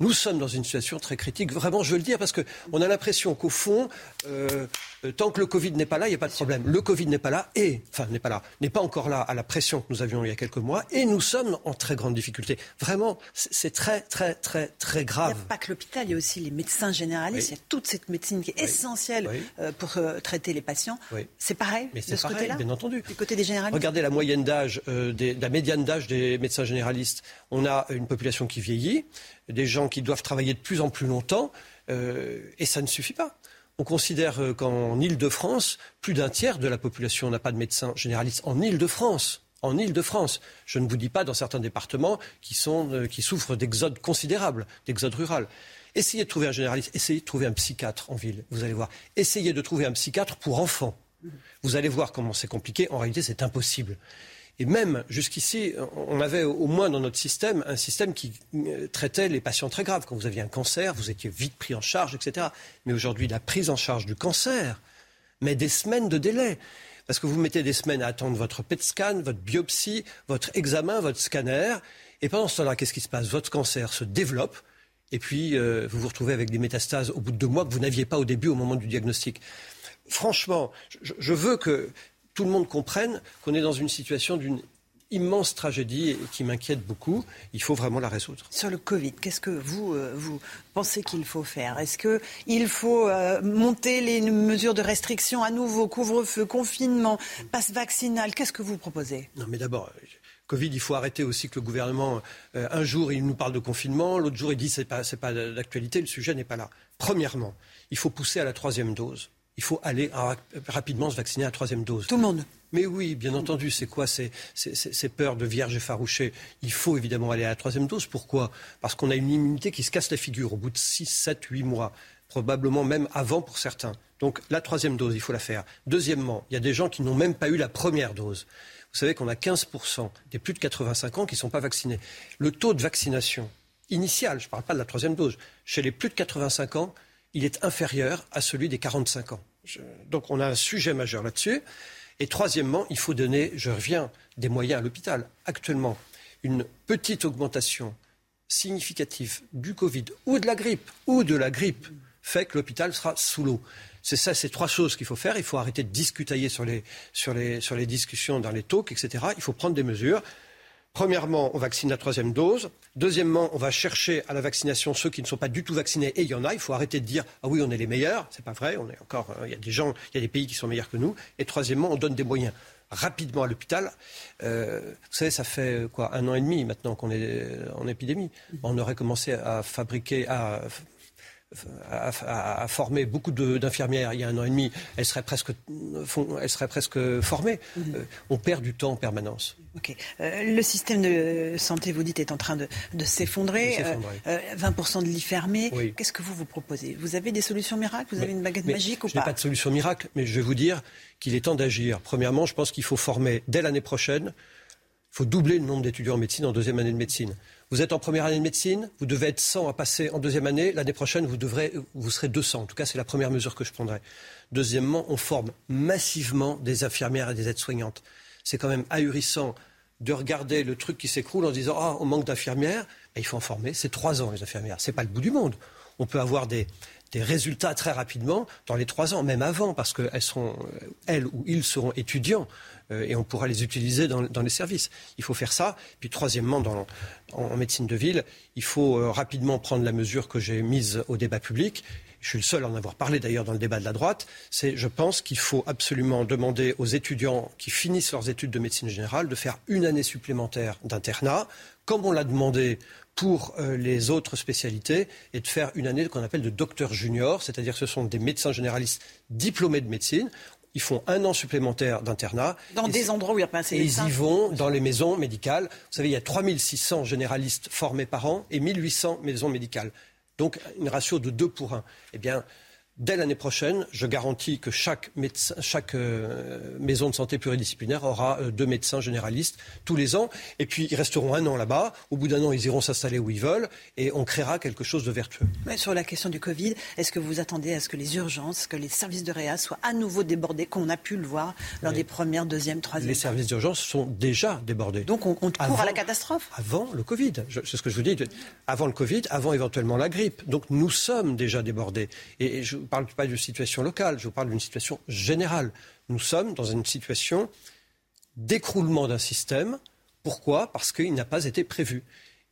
nous sommes dans une situation très critique. Vraiment, je veux le dire, parce qu'on a l'impression qu'au fond, euh, euh, tant que le Covid n'est pas là, il n'y a pas de problème. Le Covid n'est pas là et, enfin, n'est pas là, n'est pas encore là à la pression que nous avions il y a quelques mois et nous sommes en très grande difficulté. Vraiment, c'est très, très, très, très grave. Il n'y a pas que l'hôpital, il y a aussi les médecins généralistes. Il y a toute cette médecine qui est essentielle euh, pour traiter les patients. C'est pareil Mais de ce côté-là Bien entendu. Du côté des généralistes Regardez la moyenne d'âge, la médiane d'âge des médecins généralistes. On a une population qui vieillit des gens qui doivent travailler de plus en plus longtemps, euh, et ça ne suffit pas. On considère euh, qu'en Île-de-France, plus d'un tiers de la population n'a pas de médecin généraliste. En Île-de-France. Je ne vous dis pas dans certains départements qui, euh, souffrent d'exode considérables, d'exode rural. Essayez de trouver un généraliste, essayez de trouver un psychiatre en ville, vous allez voir. Essayez de trouver un psychiatre pour enfants. Vous allez voir comment c'est compliqué. En réalité, c'est impossible. Et même jusqu'ici, on avait au moins dans notre système un système qui euh, traitait les patients très graves. Quand vous aviez un cancer, vous étiez vite pris en charge, etc. Mais aujourd'hui, la prise en charge du cancer met des semaines de délai. Parce que vous mettez des semaines à attendre votre PET scan, votre biopsie, votre examen, votre scanner. Et pendant ce temps-là, qu'est-ce qui se passe? Votre cancer se développe. Et puis, euh, vous vous retrouvez avec des métastases au bout de deux mois que vous n'aviez pas au début, au moment du diagnostic. Franchement, je veux que tout le monde comprenne qu'on est dans une situation d'une immense tragédie qui m'inquiète beaucoup. Il faut vraiment la résoudre. Sur le Covid, qu'est-ce que vous, euh, vous pensez qu'il faut faire? Est-ce qu'il faut euh, monter les mesures de restriction à nouveau, couvre-feu, confinement, passe vaccinal? Qu'est-ce que vous proposez? Non, mais d'abord. Covid, il faut arrêter aussi que le gouvernement, euh, un jour, il nous parle de confinement, l'autre jour, il dit que ce n'est pas d'actualité, le sujet n'est pas là. Premièrement, il faut pousser à la troisième dose il faut aller rapidement se vacciner à la troisième dose. Tout le monde mais oui, bien entendu, c'est quoi ces, peurs de vierge effarouchée Il faut évidemment aller à la troisième dose. Pourquoi? Parce qu'on a une immunité qui se casse la figure au bout de 6, 7, 8 mois, probablement même avant pour certains. Donc la troisième dose, il faut la faire. Deuxièmement, il y a des gens qui n'ont même pas eu la première dose. Vous savez qu'on a 15% des plus de 85 ans qui ne sont pas vaccinés. Le taux de vaccination initial, je ne parle pas de la troisième dose, chez les plus de 85 ans, il est inférieur à celui des 45 ans. donc on a un sujet majeur là-dessus. Et troisièmement, il faut donner, je reviens, des moyens à l'hôpital. Actuellement, une petite augmentation significative du Covid ou de la grippe ou de la grippe fait que l'hôpital sera sous l'eau. C'est ça, c'est trois choses qu'il faut faire. Il faut arrêter de discutailler sur les, sur les, sur les discussions dans les talks, etc. Il faut prendre des mesures. Premièrement, on vaccine la troisième dose. Deuxièmement, on va chercher à la vaccination ceux qui ne sont pas du tout vaccinés, et il y en a. Il faut arrêter de dire ah oui, on est les meilleurs. C'est pas vrai. On est encore. Euh, il y a des gens, il y a des pays qui sont meilleurs que nous. Et troisièmement, on donne des moyens rapidement à l'hôpital. Euh, vous savez, ça fait quoi un an et demi maintenant qu'on est en épidémie. On aurait commencé à fabriquer, à a, formé beaucoup d'infirmières il y a un an et demi, elles seraient presque, elles seraient presque formées. Mhm. Euh, on perd du temps en permanence. Euh, le système de santé, vous dites, est en train de, s'effondrer. 20% euh, de lits fermés. Qu'est-ce que vous vous proposez? Vous avez des solutions miracles? Vous avez une baguette magique ou pas Je n'ai pas de solution miracle, mais je vais vous dire qu'il est temps d'agir. Premièrement, je pense qu'il faut former dès l'année prochaine. Il faut doubler le nombre d'étudiants en médecine en deuxième année de médecine. Vous êtes en première année de médecine, vous devez être 100 à passer en deuxième année. L'année prochaine, vous, devrez, vous serez 200. En tout cas, c'est la première mesure que je prendrai. Deuxièmement, on forme massivement des infirmières et des aides-soignantes. C'est quand même ahurissant de regarder le truc qui s'écroule en disant Ah, on manque d'infirmières. Il faut en former. C'est trois ans, les infirmières. Ce n'est pas le bout du monde. On peut avoir des, des résultats très rapidement dans les trois ans, même avant, parce qu'elles seront, elles ou ils seront étudiants et on pourra les utiliser dans, les services. Il faut faire ça. Puis troisièmement, en, médecine de ville, il faut euh, rapidement prendre la mesure que j'ai mise au débat public. Je suis le seul à en avoir parlé d'ailleurs dans le débat de la droite. C'est, je pense qu'il faut absolument demander aux étudiants qui finissent leurs études de médecine générale de faire une année supplémentaire d'internat, comme on l'a demandé pour euh, les autres spécialités et de faire une année qu'on appelle de docteur junior, c'est-à-dire que ce sont des médecins généralistes diplômés de médecine. Ils font un an supplémentaire d'internat. Dans des endroits où il n'y a pas assez Et ils y vont dans les maisons médicales. Vous savez, il y a 3600 généralistes formés par an et 1800 maisons médicales. Donc, une ratio de 2 pour 1. Eh bien, Dès l'année prochaine, je garantis que chaque, euh, maison de santé pluridisciplinaire aura euh, deux médecins généralistes tous les ans. Et puis, ils resteront un an là-bas. Au bout d'un an, ils iront s'installer où ils veulent. Et on créera quelque chose de vertueux. sur la question du Covid, est-ce que vous attendez à ce que les urgences, que les services de réa soient à nouveau débordés, qu'on a pu le voir lors des premières, deuxièmes, troisièmes Les services d'urgence sont déjà débordés. Donc, on, court à la catastrophe Avant le Covid. C'est ce que je vous dis. Avant le Covid, avant éventuellement la grippe. Donc, nous sommes déjà débordés. Et je parle pas d'une situation locale, je vous parle d'une situation générale. Nous sommes dans une situation d'écroulement d'un système. Pourquoi? Parce qu'il n'a pas été prévu.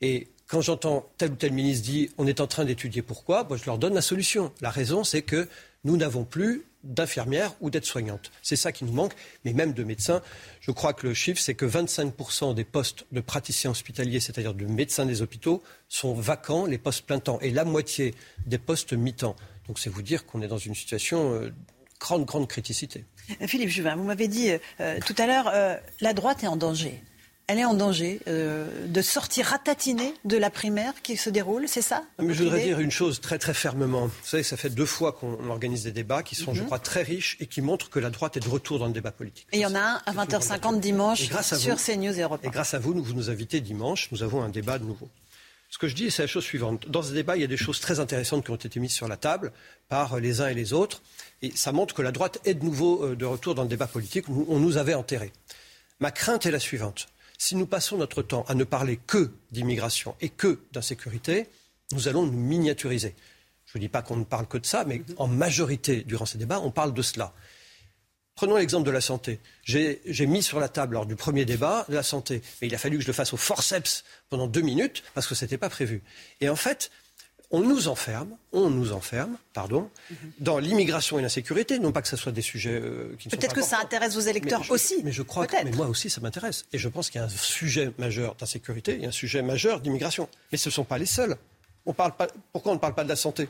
Et quand j'entends tel ou tel ministre dire on est en train d'étudier pourquoi, moi je leur donne la solution. La raison, c'est que nous n'avons plus d'infirmières ou d'aides-soignantes. C'est ça qui nous manque, mais même de médecins. Je crois que le chiffre, c'est que 25% des postes de praticiens hospitaliers, c'est-à-dire de médecins des hôpitaux, sont vacants, les postes plein temps, et la moitié des postes mi-temps. Donc c'est vous dire qu'on est dans une situation de euh, grande, grande criticité. Philippe Juvin, vous m'avez dit euh, tout à l'heure, euh, la droite est en danger. elle est en danger euh, de sortir ratatinée de la primaire qui se déroule, c'est ça Mais Je voudrais dire une chose très très fermement. Vous savez, ça fait deux fois qu'on organise des débats qui sont, je mhm. crois, très riches et qui montrent que la droite est de retour dans le débat politique. Et il y en a un à 20h50 dimanche sur CNews et Europe Et grâce à vous, nous vous nous invitez dimanche, nous avons un débat de nouveau. Ce que je dis, c'est la chose suivante. Dans ce débat, il y a des choses très intéressantes qui ont été mises sur la table par les uns et les autres. Et ça montre que la droite est de nouveau euh, de retour dans le débat politique. On nous avait enterrés. Ma crainte est la suivante si nous passons notre temps à ne parler que d'immigration et que d'insécurité, nous allons nous miniaturiser. Je ne dis pas qu'on ne parle que de ça, mais en majorité, durant ces débats, on parle de cela. Prenons l'exemple de la santé. J'ai mis sur la table lors du premier débat la santé, mais il a fallu que je le fasse au forceps pendant deux minutes parce que ce n'était pas prévu. Et en fait, on nous enferme, on nous enferme, pardon, dans l'immigration et l'insécurité. Non pas que ce soit des sujets euh, qui ne Peut-être que ça intéresse vos électeurs aussi. Mais je crois que, mais moi aussi, ça m'intéresse. Et je pense qu'il y a un sujet majeur d'insécurité et un sujet majeur d'immigration. Mais ce ne sont pas les seuls. On parle pas, pourquoi on ne parle pas de la santé?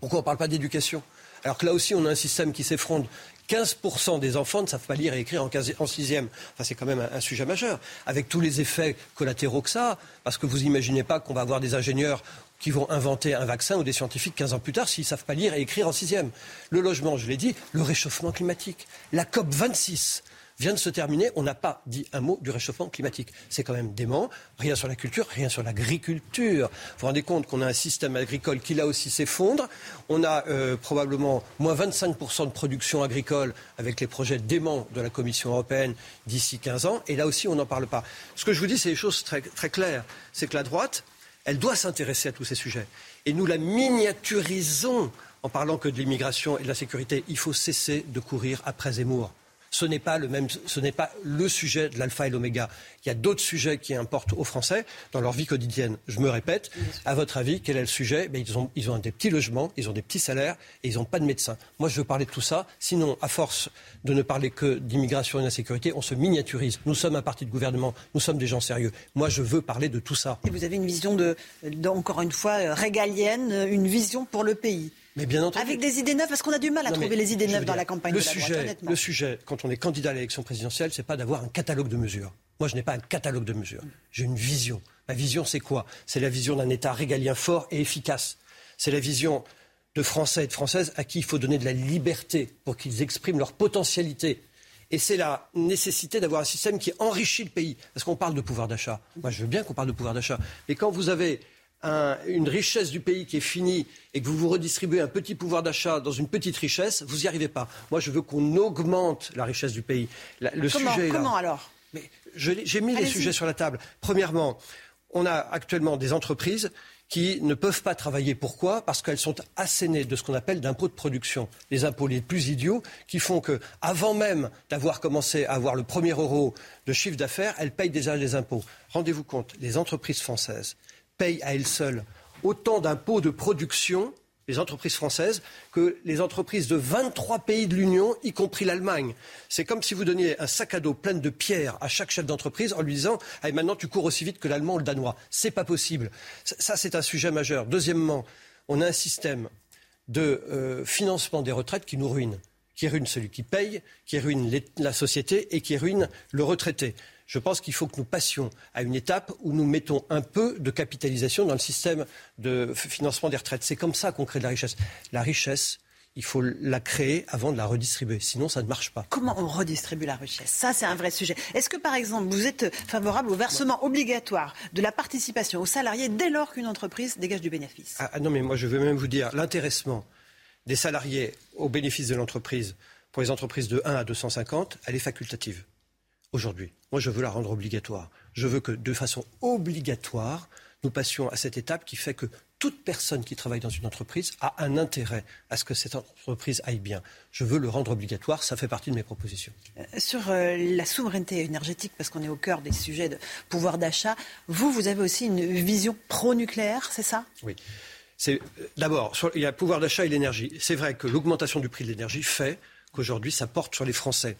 Pourquoi on ne parle pas d'éducation? Alors que là aussi, on a un système qui s'effronde. 15% des enfants ne savent pas lire et écrire en, sixième. Enfin, c'est quand même un, sujet majeur, avec tous les effets collatéraux que ça, parce que vous n'imaginez pas qu'on va avoir des ingénieurs qui vont inventer un vaccin ou des scientifiques 15 ans plus tard s'ils ne savent pas lire et écrire en sixième. Le logement, je l'ai dit, le réchauffement climatique. La COP 26 vient de se terminer. On n'a pas dit un mot du réchauffement climatique. C'est quand même dément. Rien sur la culture, rien sur l'agriculture. Vous vous rendez compte qu'on a un système agricole qui là aussi s'effondre. On a euh, probablement moins 25% de production agricole avec les projets déments de la Commission européenne d'ici 15 ans. Et là aussi, on n'en parle pas. Ce que je vous dis, c'est des choses très, très claires. C'est que la droite, elle doit s'intéresser à tous ces sujets. Et nous la miniaturisons en parlant que de l'immigration et de la sécurité. Il faut cesser de courir après Zemmour ce n'est pas le même, ce n'est pas le sujet de l'alpha et l'oméga. Il y a d'autres sujets qui importent aux Français dans leur vie quotidienne. Je me répète, à votre avis, quel est le sujet? Ben, ils, ont, ils ont des petits logements, ils ont des petits salaires et ils n'ont pas de médecin. Moi, je veux parler de tout ça. Sinon, à force de ne parler que d'immigration et d'insécurité, on se miniaturise. Nous sommes un parti de gouvernement, nous sommes des gens sérieux. Moi, je veux parler de tout ça. Vous avez une vision de, encore une fois, régalienne, une vision pour le pays. Mais bien entendu. Avec des idées neuves, parce qu'on a du mal à trouver les idées neuves dans la campagne le de la sujet, droite, Le sujet, quand on est candidat à l'élection présidentielle, c'est pas d'avoir un catalogue de mesures. Moi, je n'ai pas un catalogue de mesures. J'ai une vision. Ma vision, c'est quoi? C'est la vision d'un État régalien fort et efficace. C'est la vision de Français et de Françaises à qui il faut donner de la liberté pour qu'ils expriment leur potentialité. Et c'est la nécessité d'avoir un système qui enrichit le pays. Parce qu'on parle de pouvoir d'achat. Moi, je veux bien qu'on parle de pouvoir d'achat. Mais quand vous avez une richesse du pays qui est finie et que vous vous redistribuez un petit pouvoir d'achat dans une petite richesse, vous n'y arrivez pas. Moi, je veux qu'on augmente la richesse du pays. le comment, sujet comment alors J'ai mis les sujets sur la table. Premièrement, on a actuellement des entreprises qui ne peuvent pas travailler. Pourquoi? Parce qu'elles sont assénées de ce qu'on appelle d'impôts de production, les impôts les plus idiots, qui font que, avant même d'avoir commencé à avoir le premier euro de chiffre d'affaires, elles payent déjà les impôts. Rendez-vous compte, les entreprises françaises payent à elles seules autant d'impôts de production, les entreprises françaises, que les entreprises de 23 pays de l'Union, y compris l'Allemagne. C'est comme si vous donniez un sac à dos plein de pierres à chaque chef d'entreprise en lui disant maintenant tu cours aussi vite que l'allemand ou le danois. C'est pas possible. Ça, c'est un sujet majeur. Deuxièmement, on a un système de euh, financement des retraites qui nous ruine qui ruine celui qui paye, qui ruine la société et qui ruine le retraité je pense qu'il faut que nous passions à une étape où nous mettons un peu de capitalisation dans le système de financement des retraites. C'est comme ça qu'on crée de la richesse. La richesse, il faut la créer avant de la redistribuer. Sinon, ça ne marche pas. Comment on redistribue la richesse? Ça, c'est un vrai sujet. Est-ce que, par exemple, vous êtes favorable au versement obligatoire de la participation aux salariés dès lors qu'une entreprise dégage du bénéfice? Ah, ah, Non, mais moi, je veux même vous dire, l'intéressement des salariés au bénéfice de l'entreprise pour les entreprises de 1 à 250, elle est facultative aujourd'hui. Moi, je veux la rendre obligatoire. Je veux que, de façon obligatoire, nous passions à cette étape qui fait que toute personne qui travaille dans une entreprise a un intérêt à ce que cette entreprise aille bien. Je veux le rendre obligatoire, ça fait partie de mes propositions. Euh, sur euh, la souveraineté énergétique, parce qu'on est au cœur des sujets de pouvoir d'achat, vous, vous avez aussi une vision pro-nucléaire, c'est ça? Oui. Euh, d'abord, il y a le pouvoir d'achat et l'énergie. C'est vrai que l'augmentation du prix de l'énergie fait qu'aujourd'hui, ça porte sur les Français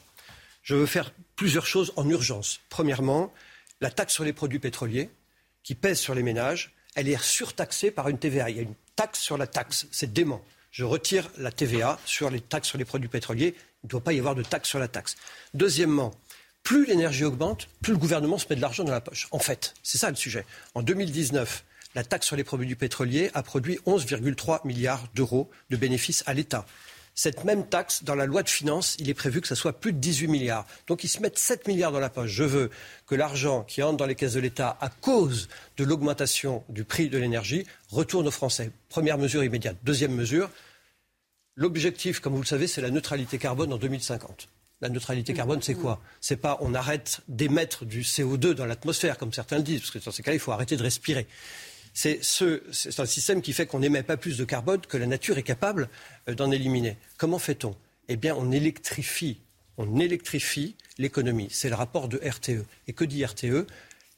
je veux faire plusieurs choses en urgence. Premièrement, la taxe sur les produits pétroliers, qui pèse sur les ménages, elle est surtaxée par une TVA. Il y a une taxe sur la taxe. C'est dément. Je retire la TVA sur les taxes sur les produits pétroliers. Il ne doit pas y avoir de taxe sur la taxe. Deuxièmement, plus l'énergie augmente, plus le gouvernement se met de l'argent dans la poche. En fait, c'est ça le sujet. En 2019, la taxe sur les produits pétroliers a produit 11,3 milliards d'euros de bénéfices à l'État. Cette même taxe, dans la loi de finances, il est prévu que ça soit plus de 18 milliards. Donc ils se mettent 7 milliards dans la poche. Je veux que l'argent qui entre dans les caisses de l'État à cause de l'augmentation du prix de l'énergie retourne aux Français. Première mesure immédiate. Deuxième mesure, l'objectif, comme vous le savez, c'est la neutralité carbone en 2050. La neutralité carbone, c'est quoi? C'est pas on arrête d'émettre du CO2 dans l'atmosphère, comme certains le disent, parce que dans ces cas-là, il faut arrêter de respirer. C'est un système qui fait qu'on n'émet pas plus de carbone que la nature est capable euh, d'en éliminer. Comment fait-on? Eh bien, on électrifie. On électrifie l'économie. C'est le rapport de RTE. Et que dit RTE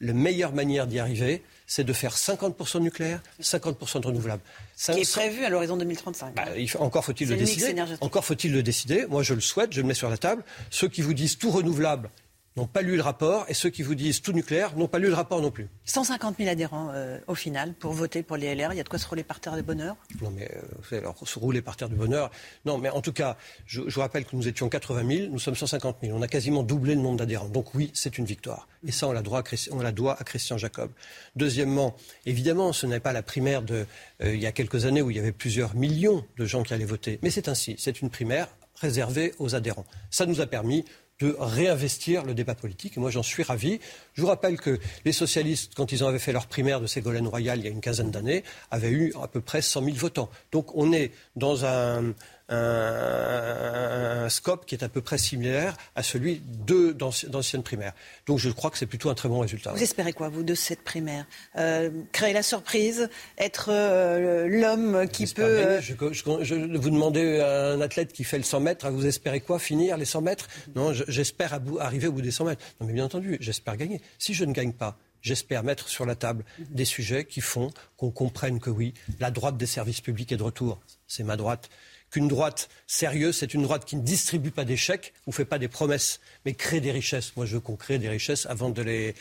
La meilleure manière d'y arriver, c'est de faire 50% de nucléaire, 50% de renouvelables. Ce qui est prévu à l'horizon 2035. Bah, encore faut-il le, décider. Encore faut-il le décider. Moi, je le souhaite, je le mets sur la table. Ceux qui vous disent tout renouvelable, n'ont pas lu le rapport et ceux qui vous disent tout nucléaire n'ont pas lu le rapport non plus. 150 000 adhérents euh, au final pour voter pour les LR. Il y a de quoi se rouler par terre de bonheur? Non, mais euh, alors, se rouler par terre de bonheur. Non, mais en tout cas, je, je, vous rappelle que nous étions 80 000, nous sommes 150 000. On a quasiment doublé le nombre d'adhérents. Donc oui, c'est une victoire. Et ça, on la, doit à, on la doit à Christian Jacob. Deuxièmement, évidemment, ce n'est pas la primaire de euh, il y a quelques années où il y avait plusieurs millions de gens qui allaient voter. Mais c'est ainsi. C'est une primaire réservée aux adhérents. Ça nous a permis de réinvestir le débat politique. Et moi, j'en suis ravi. Je vous rappelle que les socialistes, quand ils avaient fait leur primaire de Ségolène Royal il y a une quinzaine d'années, avaient eu à peu près 100 000 votants. Donc on est dans un, un, scope qui est à peu près similaire à celui d'anciennes primaires. Donc je crois que c'est plutôt un très bon résultat. Vous espérez quoi, vous, de cette primaire? Euh, Créer la surprise Être euh, l'homme qui peut... Euh, je, vous demandez à un athlète qui fait le 100 mètres, vous espérez quoi Finir les 100 mètres? Non, j'espère arriver au bout des 100 mètres. Non, mais bien entendu, j'espère gagner. Si je ne gagne pas, j'espère mettre sur la table des sujets qui font qu'on comprenne que oui, la droite des services publics est de retour. C'est ma droite qu'une droite sérieuse, c'est une droite qui ne distribue pas des chèques ou fait pas des promesses, mais crée des richesses. Moi, je veux qu'on crée des richesses avant de les,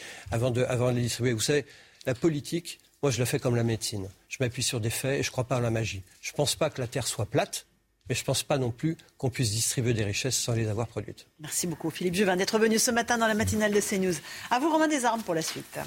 distribuer. Vous savez, la politique, moi, je la fais comme la médecine. Je m'appuie sur des faits et je ne crois pas à la magie. Je ne pense pas que la Terre soit plate. Mais je ne pense pas non plus qu'on puisse distribuer des richesses sans les avoir produites. Merci beaucoup Philippe Juvin d'être venu ce matin dans la matinale de CNews. À vous Romain Desarmes pour la suite.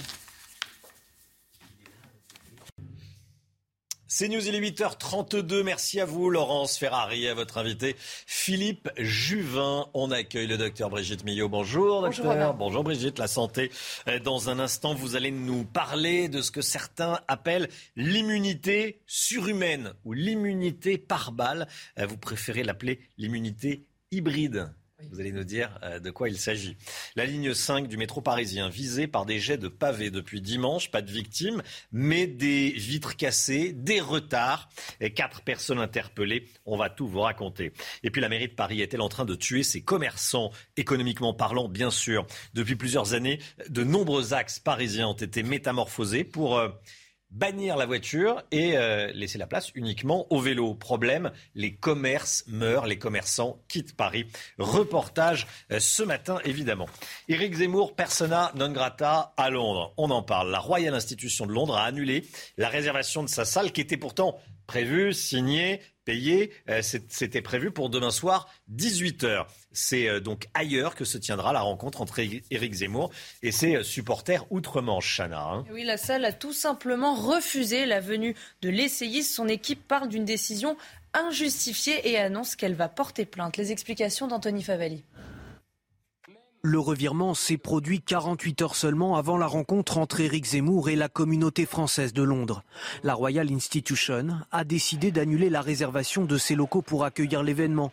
C'est News, il est 8h32. Merci à vous, Laurence Ferrari, à votre invité, Philippe Juvin. On accueille le docteur Brigitte Millot. Bonjour, docteur. Bonjour, Brigitte. La santé. Euh, dans un instant, vous allez nous parler de ce que certains appellent l'immunité surhumaine ou l'immunité par balle. Euh, vous préférez l'appeler l'immunité hybride. Vous allez nous dire euh, de quoi il s'agit. La ligne 5 du métro parisien visée par des jets de pavés depuis dimanche, pas de victimes, mais des vitres cassées, des retards, et quatre personnes interpellées. On va tout vous raconter. Et puis la mairie de Paris est-elle en train de tuer ses commerçants, économiquement parlant, bien sûr. Depuis plusieurs années, de nombreux axes parisiens ont été métamorphosés pour... Euh, bannir la voiture et euh, laisser la place uniquement au vélo. Problème, les commerces meurent, les commerçants quittent Paris. Reportage euh, ce matin, évidemment. Éric Zemmour, persona non grata à Londres. On en parle. La Royal Institution de Londres a annulé la réservation de sa salle qui était pourtant prévue, signée, payé. Euh, c'était prévu pour demain soir, 18h. C'est euh, donc ailleurs que se tiendra la rencontre entre Éric Zemmour et ses euh, supporters outre-Manche, Chana. Hein. Oui, la salle a tout simplement refusé la venue de l'essayiste. Son équipe parle d'une décision injustifiée et annonce qu'elle va porter plainte. Les explications d'Anthony Favali. Le revirement s'est produit 48 heures seulement avant la rencontre entre Éric Zemmour et la communauté française de Londres. La Royal Institution a décidé d'annuler la réservation de ses locaux pour accueillir l'événement.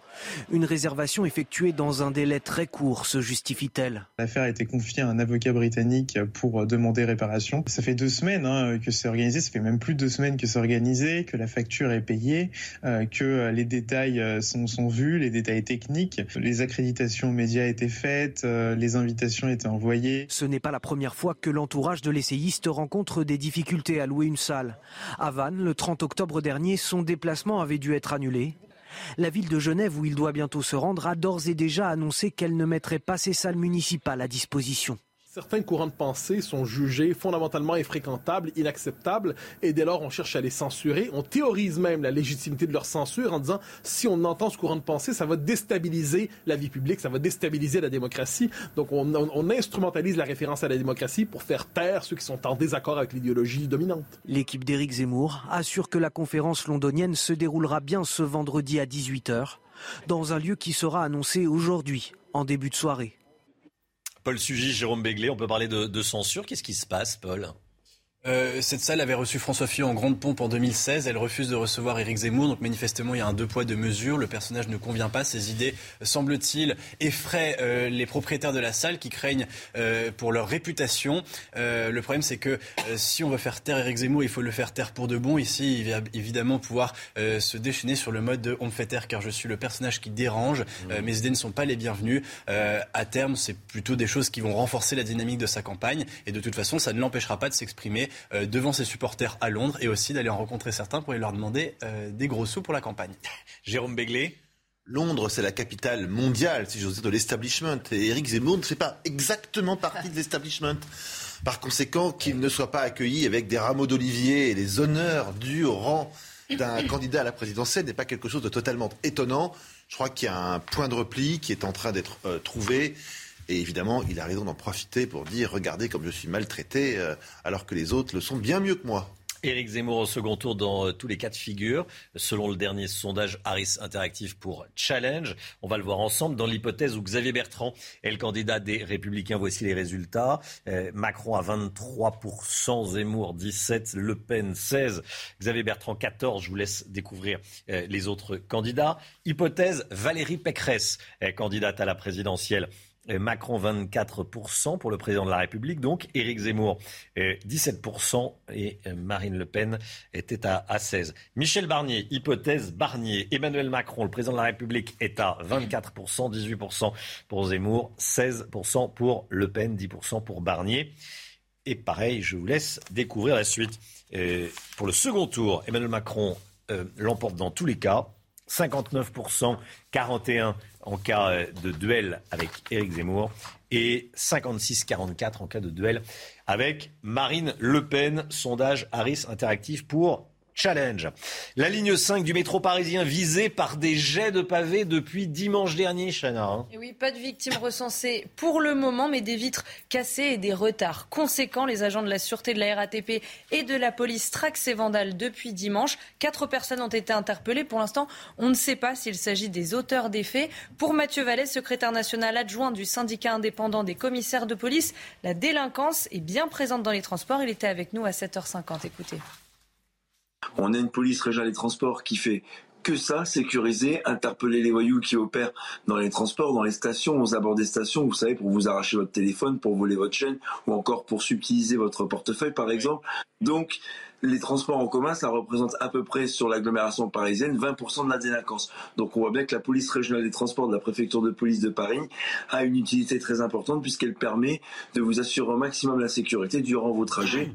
Une réservation effectuée dans un délai très court, se justifie-t-elle. L'affaire a été confiée à un avocat britannique pour demander réparation. Ça fait deux semaines hein, que c'est organisé, ça fait même plus de deux semaines que c'est organisé, que la facture est payée, euh, que les détails euh, sont, vus, les détails techniques. Les accréditations médias étaient faites. Euh, euh, les invitations étaient envoyées. Ce n'est pas la première fois que l'entourage de l'essayiste rencontre des difficultés à louer une salle. À Vannes, le 30 octobre dernier, son déplacement avait dû être annulé. La ville de Genève, où il doit bientôt se rendre, a d'ores et déjà annoncé qu'elle ne mettrait pas ses salles municipales à disposition. Certains courants de pensée sont jugés fondamentalement infréquentables, inacceptables, et dès lors on cherche à les censurer. On théorise même la légitimité de leur censure en disant si on entend ce courant de pensée, ça va déstabiliser la vie publique, ça va déstabiliser la démocratie. Donc on, instrumentalise la référence à la démocratie pour faire taire ceux qui sont en désaccord avec l'idéologie dominante. L'équipe d'Éric Zemmour assure que la conférence londonienne se déroulera bien ce vendredi à 18h, dans un lieu qui sera annoncé aujourd'hui, en début de soirée. Paul Sugy, Jérôme Béglé, on peut parler de censure. Qu'est-ce qui se passe, Paul? Euh, cette salle avait reçu François Fillon en grande pompe en 2016. Elle refuse de recevoir Éric Zemmour. Donc manifestement, il y a un deux poids deux mesures. Le personnage ne convient pas. Ses idées, semble-t-il, effraient euh, les propriétaires de la salle qui craignent euh, pour leur réputation. Euh, le problème, c'est que euh, si on veut faire taire Éric Zemmour, il faut le faire taire pour de bon. Ici, il va évidemment pouvoir euh, se déchaîner sur le mode de on me fait taire car je suis le personnage qui dérange. Mmh. mes idées ne sont pas les bienvenues. à terme, c'est plutôt des choses qui vont renforcer la dynamique de sa campagne. Et de toute façon, ça ne l'empêchera pas de s'exprimer euh, devant ses supporters à Londres et aussi d'aller en rencontrer certains pour leur demander euh, des gros sous pour la campagne. Jérôme Béglé Londres, c'est la capitale mondiale, si j'ose dire, de l'establishment. Et Éric Zemmour ne fait pas exactement partie de l'establishment. Par conséquent, qu'il ne soit pas accueilli avec des rameaux d'olivier et les honneurs dus au rang d'un candidat à la présidentielle n'est pas quelque chose de totalement étonnant. Je crois qu'il y a un point de repli qui est en train d'être euh, trouvé. Et évidemment, il a raison d'en profiter pour dire regardez comme je suis maltraité, euh, alors que les autres le sont bien mieux que moi. Éric Zemmour au second tour dans euh, tous les cas de figure, selon le dernier sondage Harris Interactive pour Challenge. On va le voir ensemble dans l'hypothèse où Xavier Bertrand est le candidat des Républicains. Voici les résultats. Euh, Macron à 23%, Zemmour 17%, Le Pen 16%, Xavier Bertrand 14%. Je vous laisse découvrir les autres candidats. Hypothèse Valérie Pécresse, candidate à la présidentielle. Macron 24% pour le président de la République, donc Éric Zemmour 17% et Marine Le Pen était à, 16%. Michel Barnier, hypothèse Barnier. Emmanuel Macron, le président de la République, est à 24%, 18% pour Zemmour, 16% pour Le Pen, 10% pour Barnier. Et pareil, je vous laisse découvrir la suite. pour le second tour, Emmanuel Macron euh, l'emporte dans tous les cas. 59%, 41% en cas euh, de duel avec Éric Zemmour et 56-44 en cas de duel avec Marine Le Pen. Sondage Harris Interactif pour Challenge. La ligne 5 du métro parisien visée par des jets de pavés depuis dimanche dernier, Chana. Hein. Oui, pas de victimes recensées pour le moment, mais des vitres cassées et des retards conséquents. Les agents de la sûreté de la RATP et de la police traquent ces vandales depuis dimanche. Quatre personnes ont été interpellées. Pour l'instant, on ne sait pas s'il s'agit des auteurs des faits. Pour Mathieu Vallée, secrétaire national adjoint du syndicat indépendant des commissaires de police, la délinquance est bien présente dans les transports. Il était avec nous à 7h50. Écoutez. On a une police régionale des transports qui fait que ça, sécuriser, interpeller les voyous qui opèrent dans les transports, dans les stations, aux abords des stations, vous savez, pour vous arracher votre téléphone, pour voler votre chaîne, ou encore pour subtiliser votre portefeuille, par exemple. Donc, les transports en commun, ça représente à peu près sur l'agglomération parisienne 20% de la délinquance. Donc on voit bien que la police régionale des transports de la préfecture de police de Paris a une utilité très importante puisqu'elle permet de vous assurer au maximum la sécurité durant vos trajets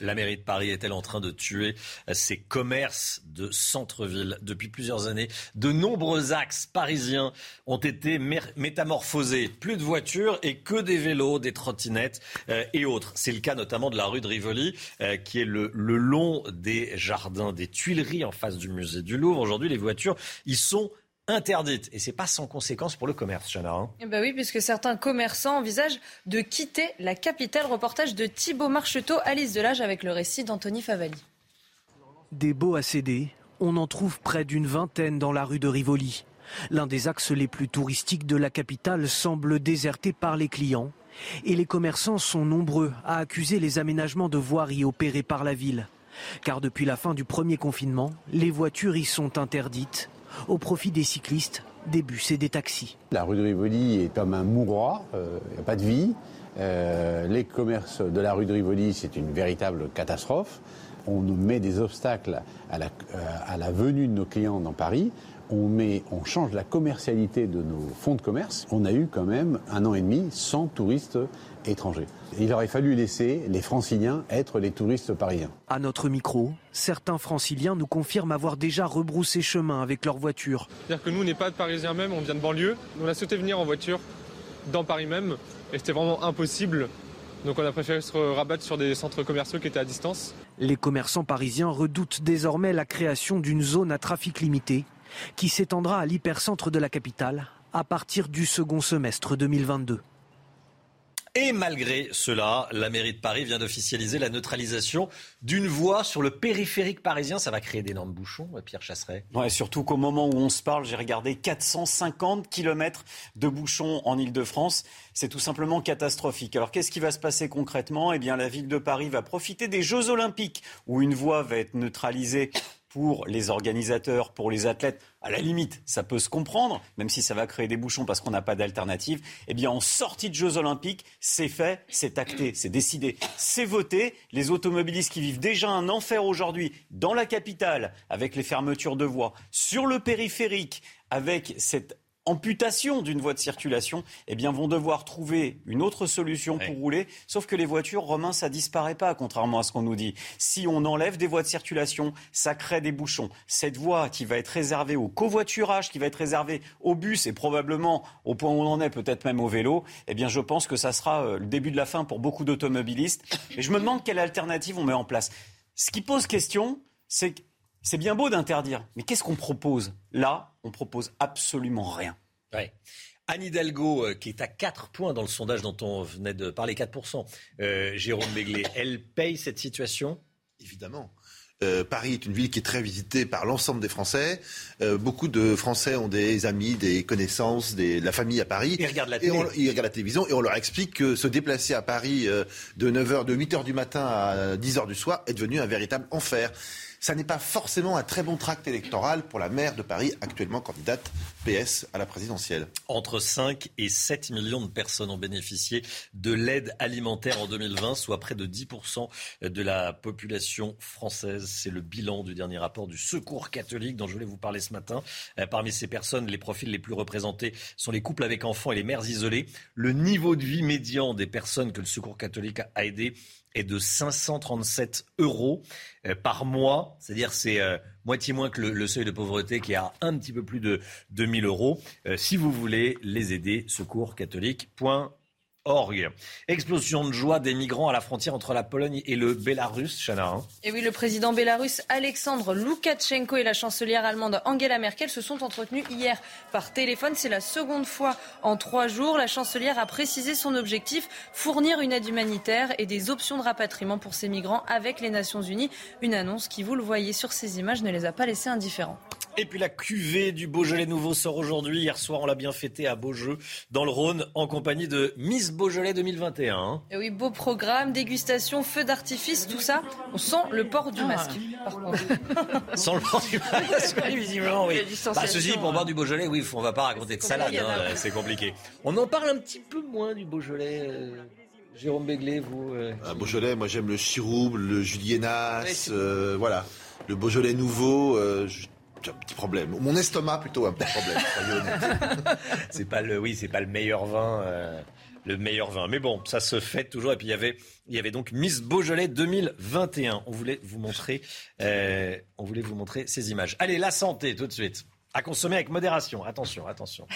la mairie de Paris est-elle en train de tuer ses commerces de centre-ville? Depuis plusieurs années, de nombreux axes parisiens ont été métamorphosés. Plus de voitures et que des vélos, des trottinettes euh, et autres. C'est le cas notamment de la rue de Rivoli, euh, qui est le, le, long des jardins des Tuileries en face du musée du Louvre. Aujourd'hui, les voitures, ils sont interdite. Et c'est pas sans conséquence pour le commerce, Chana. Hein. Eh ben oui, puisque certains commerçants envisagent de quitter la capitale. Reportage de Thibault Marcheteau, Alice Delage avec le récit d'Anthony Favali. Des beaux à céder, on en trouve près d'une vingtaine dans la rue de Rivoli. L'un des axes les plus touristiques de la capitale semble déserté par les clients. Et les commerçants sont nombreux à accuser les aménagements de voiries opérés par la ville. Car depuis la fin du premier confinement, les voitures y sont interdites au profit des cyclistes, des bus et des taxis. La rue de Rivoli est comme un mouroir, il euh, n'y a pas de vie. Euh, les commerces de la rue de Rivoli, c'est une véritable catastrophe. On nous met des obstacles à la, euh, à la venue de nos clients dans Paris on, met, on change la commercialité de nos fonds de commerce. On a eu quand même un an et demi sans touristes étrangers. Il aurait fallu laisser les franciliens être les touristes parisiens. À notre micro, certains franciliens nous confirment avoir déjà rebroussé chemin avec leur voiture. C'est-à-dire que nous, on n'est pas de parisiens même, on vient de banlieue. On a souhaité venir en voiture dans Paris même et c'était vraiment impossible Donc on a préféré se rabattre sur des centres commerciaux qui étaient à distance. Les commerçants parisiens redoutent désormais la création d'une zone à trafic limité qui s'étendra à l'hypercentre de la capitale à partir du second semestre 2022. Et malgré cela, la mairie de Paris vient d'officialiser la neutralisation d'une voie sur le périphérique parisien. Ça va créer d'énormes bouchons, Pierre Chasseret. Ouais, surtout qu'au moment où on se parle, j'ai regardé 450 km de bouchons en Ile-de-France. C'est tout simplement catastrophique. Alors qu'est-ce qui va se passer concrètement? Eh bien, la ville de Paris va profiter des Jeux Olympiques où une voie va être neutralisée pour les organisateurs, pour les athlètes, à la limite, ça peut se comprendre, même si ça va créer des bouchons parce qu'on n'a pas d'alternative. Eh bien, en sortie de Jeux Olympiques, c'est fait, c'est acté, c'est décidé, c'est voté. Les automobilistes qui vivent déjà un enfer aujourd'hui dans la capitale, avec les fermetures de voies, sur le périphérique, avec cette amputation d'une voie de circulation, eh bien, vont devoir trouver une autre solution pour rouler. Sauf que les voitures, Romain, ça disparaît pas, contrairement à ce qu'on nous dit. Si on enlève des voies de circulation, ça crée des bouchons. Cette voie qui va être réservée au covoiturage, qui va être réservée au bus et probablement au point où on en est, peut-être même au vélo, eh bien, je pense que ça sera euh, le début de la fin pour beaucoup d'automobilistes. Et je me demande quelle alternative on met en place. Ce qui pose question, c'est c'est bien beau d'interdire, mais qu'est-ce qu'on propose? Là, on propose absolument rien. Ouais. Anne Hidalgo, euh, qui est à 4 points dans le sondage dont on venait de parler, 4%, euh, Jérôme Béglé, elle paye cette situation? Évidemment. Euh, Paris est une ville qui est très visitée par l'ensemble des Français. Euh, beaucoup de Français ont des amis, des connaissances, des, de la famille à Paris. Ils regardent la Et télé. on- ils regardent la télévision et on leur explique que se déplacer à Paris de 9h, de 8h du matin à 10h du soir est devenu un véritable enfer. Ça n'est pas forcément un très bon tract électoral pour la maire de Paris, actuellement candidate PS à la présidentielle. Entre 5 et 7 millions de personnes ont bénéficié de l'aide alimentaire en 2020, soit près de 10% de la population française. C'est le bilan du dernier rapport du Secours catholique dont je voulais vous parler ce matin. Euh, Parmi ces personnes, les profils les plus représentés sont les couples avec enfants et les mères isolées. Le niveau de vie médian des personnes que le Secours catholique a aidées est de 537 euros euh, par mois, c'est-à-dire c'est euh, moitié moins que le, seuil de pauvreté qui est à un petit peu plus de 2000 euros. Euh, si vous voulez les aider, secourscatholique.org. Explosion de joie des migrants à la frontière entre la Pologne et le Bélarus, Chana. hein. Et oui, le président bélarusse Alexandre Loukachenko et la chancelière allemande Angela Merkel se sont entretenus hier par téléphone. C'est la seconde fois en trois jours. La chancelière a précisé son objectif, fournir une aide humanitaire et des options de rapatriement pour ces migrants avec les Nations Unies. Une annonce qui, vous le voyez sur ces images, ne les a pas laissés indifférents. Et puis la cuvée du Beaujolais nouveau sort aujourd'hui. Hier soir, on l'a bien fêté à Beaujeu, dans le Rhône, en compagnie de Miss Beaujolais 2021. hein. Et oui, beau programme, dégustation, feu d'artifice, tout ça. On sent le port du masque. Par contre. Sans le port du masque, oui, visiblement, oui. Il y a distanciation, Bah, ceci, pour hein. boire du Beaujolais, oui, on va pas raconter de salade, hein, a. c'est compliqué. On en parle un petit peu moins du Beaujolais. euh, Jérôme Béglé, vous. euh, Un Beaujolais, moi j'aime le Chirouble, le Julienas, euh, voilà. Le Beaujolais nouveau, euh, j'ai un petit problème. Mon estomac plutôt un petit problème. c'est pas le, oui, c'est pas le meilleur vin, euh, le meilleur vin. Mais bon, ça se fête toujours. Et puis il y avait, il y avait donc Miss Beaujolais 2021. On voulait vous montrer, euh, on voulait vous montrer ces images. Allez, la santé tout de suite. À consommer avec modération. Attention, attention.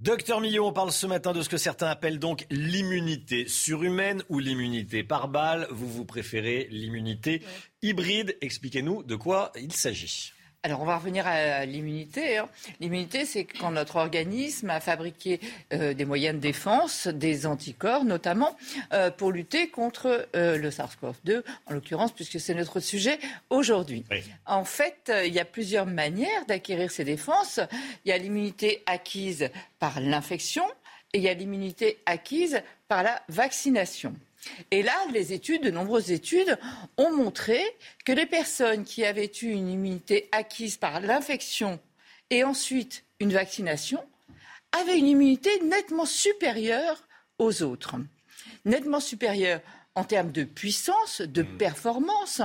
Docteur Millot, on parle ce matin de ce que certains appellent donc l'immunité surhumaine ou l'immunité par balle. Vous, vous préférez l'immunité hybride. Expliquez-nous de quoi il s'agit. Alors, on va revenir à l'immunité. hein. L'immunité, c'est quand notre organisme a fabriqué euh, des moyens de défense, des anticorps notamment, euh, pour lutter contre euh, le SARS-CoV-2, en l'occurrence, puisque c'est notre sujet aujourd'hui. En fait, il y a plusieurs manières d'acquérir ces défenses. Il y a l'immunité acquise par l'infection et il y a l'immunité acquise par la vaccination. Et là, les études, de nombreuses études, ont montré que les personnes qui avaient eu une immunité acquise par l'infection et ensuite une vaccination avaient une immunité nettement supérieure aux autres. Nettement supérieure en termes de puissance, de performance,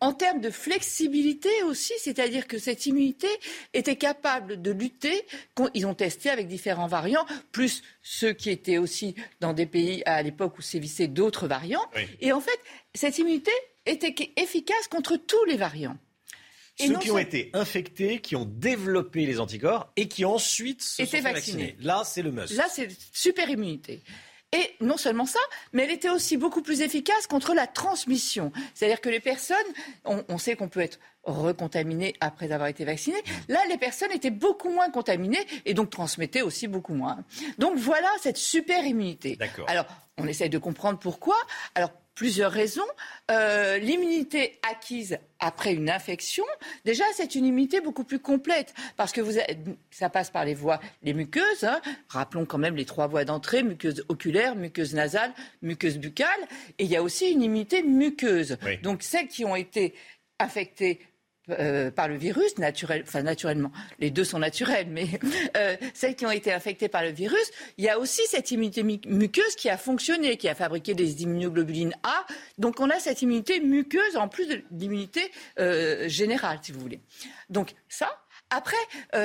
en termes de flexibilité aussi, c'est-à-dire que cette immunité était capable de lutter. Ils ont testé avec différents variants, plus ceux qui étaient aussi dans des pays à l'époque où sévissaient d'autres variants. Et en fait, cette immunité était efficace contre tous les variants. Et Ceux qui ont été infectés, qui ont développé les anticorps et qui ensuite se Étaient sont vaccinés. vacciner. Là, c'est le must. Là, c'est super immunité. Et non seulement ça, mais elle était aussi beaucoup plus efficace contre la transmission. C'est-à-dire que les personnes, on, sait qu'on peut être recontaminé après avoir été vacciné. Là, les personnes étaient beaucoup moins contaminées et donc transmettaient aussi beaucoup moins. Donc voilà cette super immunité. Alors, on essaye de comprendre pourquoi. Alors, plusieurs raisons. Euh, l'immunité acquise après une infection, déjà, c'est une immunité beaucoup plus complète parce que vous ça passe par les voies, les muqueuses. Hein. Rappelons quand même les trois voies d'entrée muqueuse oculaire, muqueuse nasale, muqueuse buccale. Et il y a aussi une immunité muqueuse. Donc, celles qui ont été affectées euh, par le virus, naturel, enfin naturellement, les deux sont naturels, mais euh, celles qui ont été infectées par le virus, il y a aussi cette immunité muqueuse qui a fonctionné, qui a fabriqué des immunoglobulines A. Donc on a cette immunité muqueuse en plus de l'immunité euh, générale, si vous voulez. Donc ça, après,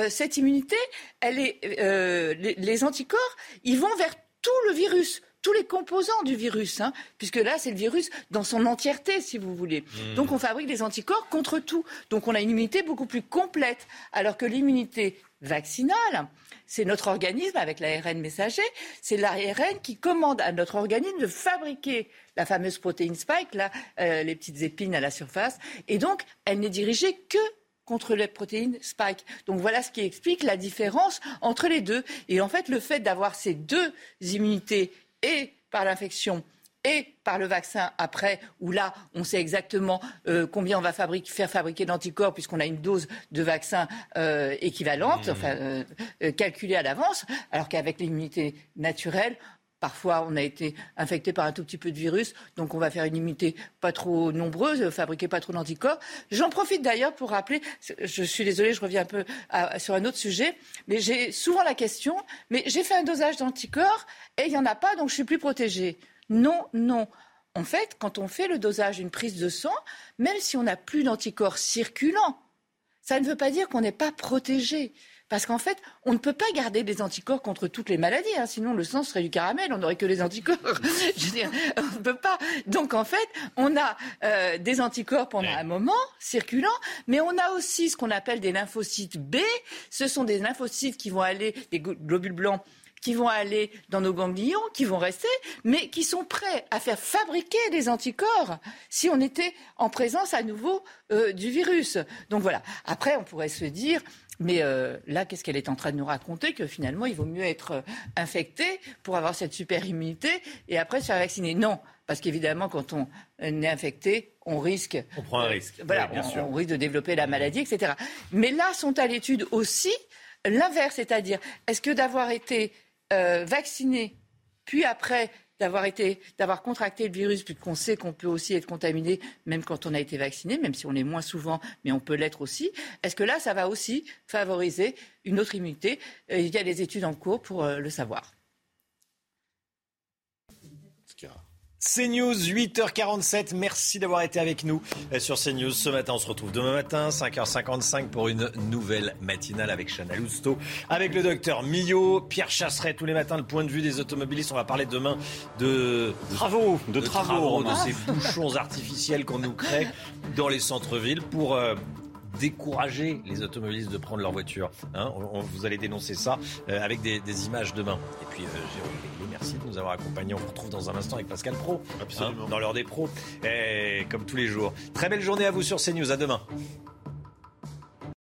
cette immunité, elle est, les, les anticorps, ils vont vers tout le virus tous les composants du virus, hein, puisque là, c'est le virus dans son entièreté, si vous voulez. Mmh. Donc, on fabrique des anticorps contre tout. Donc, on a une immunité beaucoup plus complète, alors que l'immunité vaccinale, c'est notre organisme avec l'ARN messager, c'est l'ARN qui commande à notre organisme de fabriquer la fameuse protéine spike, là, euh, les petites épines à la surface, et donc elle n'est dirigée que contre les protéines spike. Donc voilà ce qui explique la différence entre les deux. Et en fait, le fait d'avoir ces deux immunités et par l'infection et par le vaccin après, où là, on sait exactement euh, combien on va faire fabriquer d'anticorps, puisqu'on a une dose de vaccin euh, équivalente, mmh. enfin, euh, calculée à l'avance, alors qu'avec l'immunité naturelle, Parfois, on a été infecté par un tout petit peu de virus, donc on va faire une immunité pas trop nombreuse, fabriquer pas trop d'anticorps. J'en profite d'ailleurs pour rappeler, je suis désolée, je reviens un peu sur un autre sujet, mais j'ai souvent la question, mais j'ai fait un dosage d'anticorps et il n'y en a pas, donc je suis plus protégée. Non, non. En fait, quand on fait le dosage d'une prise de sang, même si on n'a plus d'anticorps circulants, ça ne veut pas dire qu'on n'est pas protégé. Parce qu'en fait, on ne peut pas garder des anticorps contre toutes les maladies, hein, sinon le sang serait du caramel, on n'aurait que les anticorps. Je veux dire, on ne peut pas. Donc en fait, on a euh, des anticorps pendant un moment, circulants, mais on a aussi ce qu'on appelle des lymphocytes B. Ce sont des lymphocytes qui vont aller, des globules blancs qui vont aller dans nos ganglions, qui vont rester, mais qui sont prêts à faire fabriquer des anticorps si on était en présence à nouveau euh, du virus. Donc voilà. Après, on pourrait se dire, mais euh, là, qu'est-ce qu'elle est en train de nous raconter Que finalement, il vaut mieux être euh, infecté pour avoir cette super immunité et après se faire vacciner? Non, parce qu'évidemment, quand on est infecté, on risque. On prend un risque. Voilà, bien on, sûr. on risque de développer la maladie, etc. Mais là, sont à l'étude aussi l'inverse, c'est-à-dire, est-ce que d'avoir été euh, vacciné, puis après d'avoir été, d'avoir contracté le virus, puisqu'on sait qu'on peut aussi être contaminé même quand on a été vacciné, même si on est moins souvent, mais on peut l'être aussi. Est-ce que là, ça va aussi favoriser une autre immunité? Euh, Il y a des études en cours pour euh, le savoir. CNews, 8h47. Merci d'avoir été avec nous euh, sur CNews ce matin. On se retrouve demain matin, 5h55 pour une nouvelle matinale avec Chana Lousteau, avec le docteur Millot, Pierre Chasseret, tous les matins, le point de vue des automobilistes. On va parler demain de, travaux, de, travaux, de ces bouchons artificiels qu'on nous crée dans les centres-villes pour euh, décourager les automobilistes de prendre leur voiture. Hein. on, vous allez dénoncer ça euh, avec des, images demain. Et puis, euh, Jérôme merci de nous avoir accompagnés. On vous retrouve dans un instant avec Pascal Pro, hein, dans l'heure des pros, et, comme tous les jours. Très belle journée à vous sur CNews. À demain.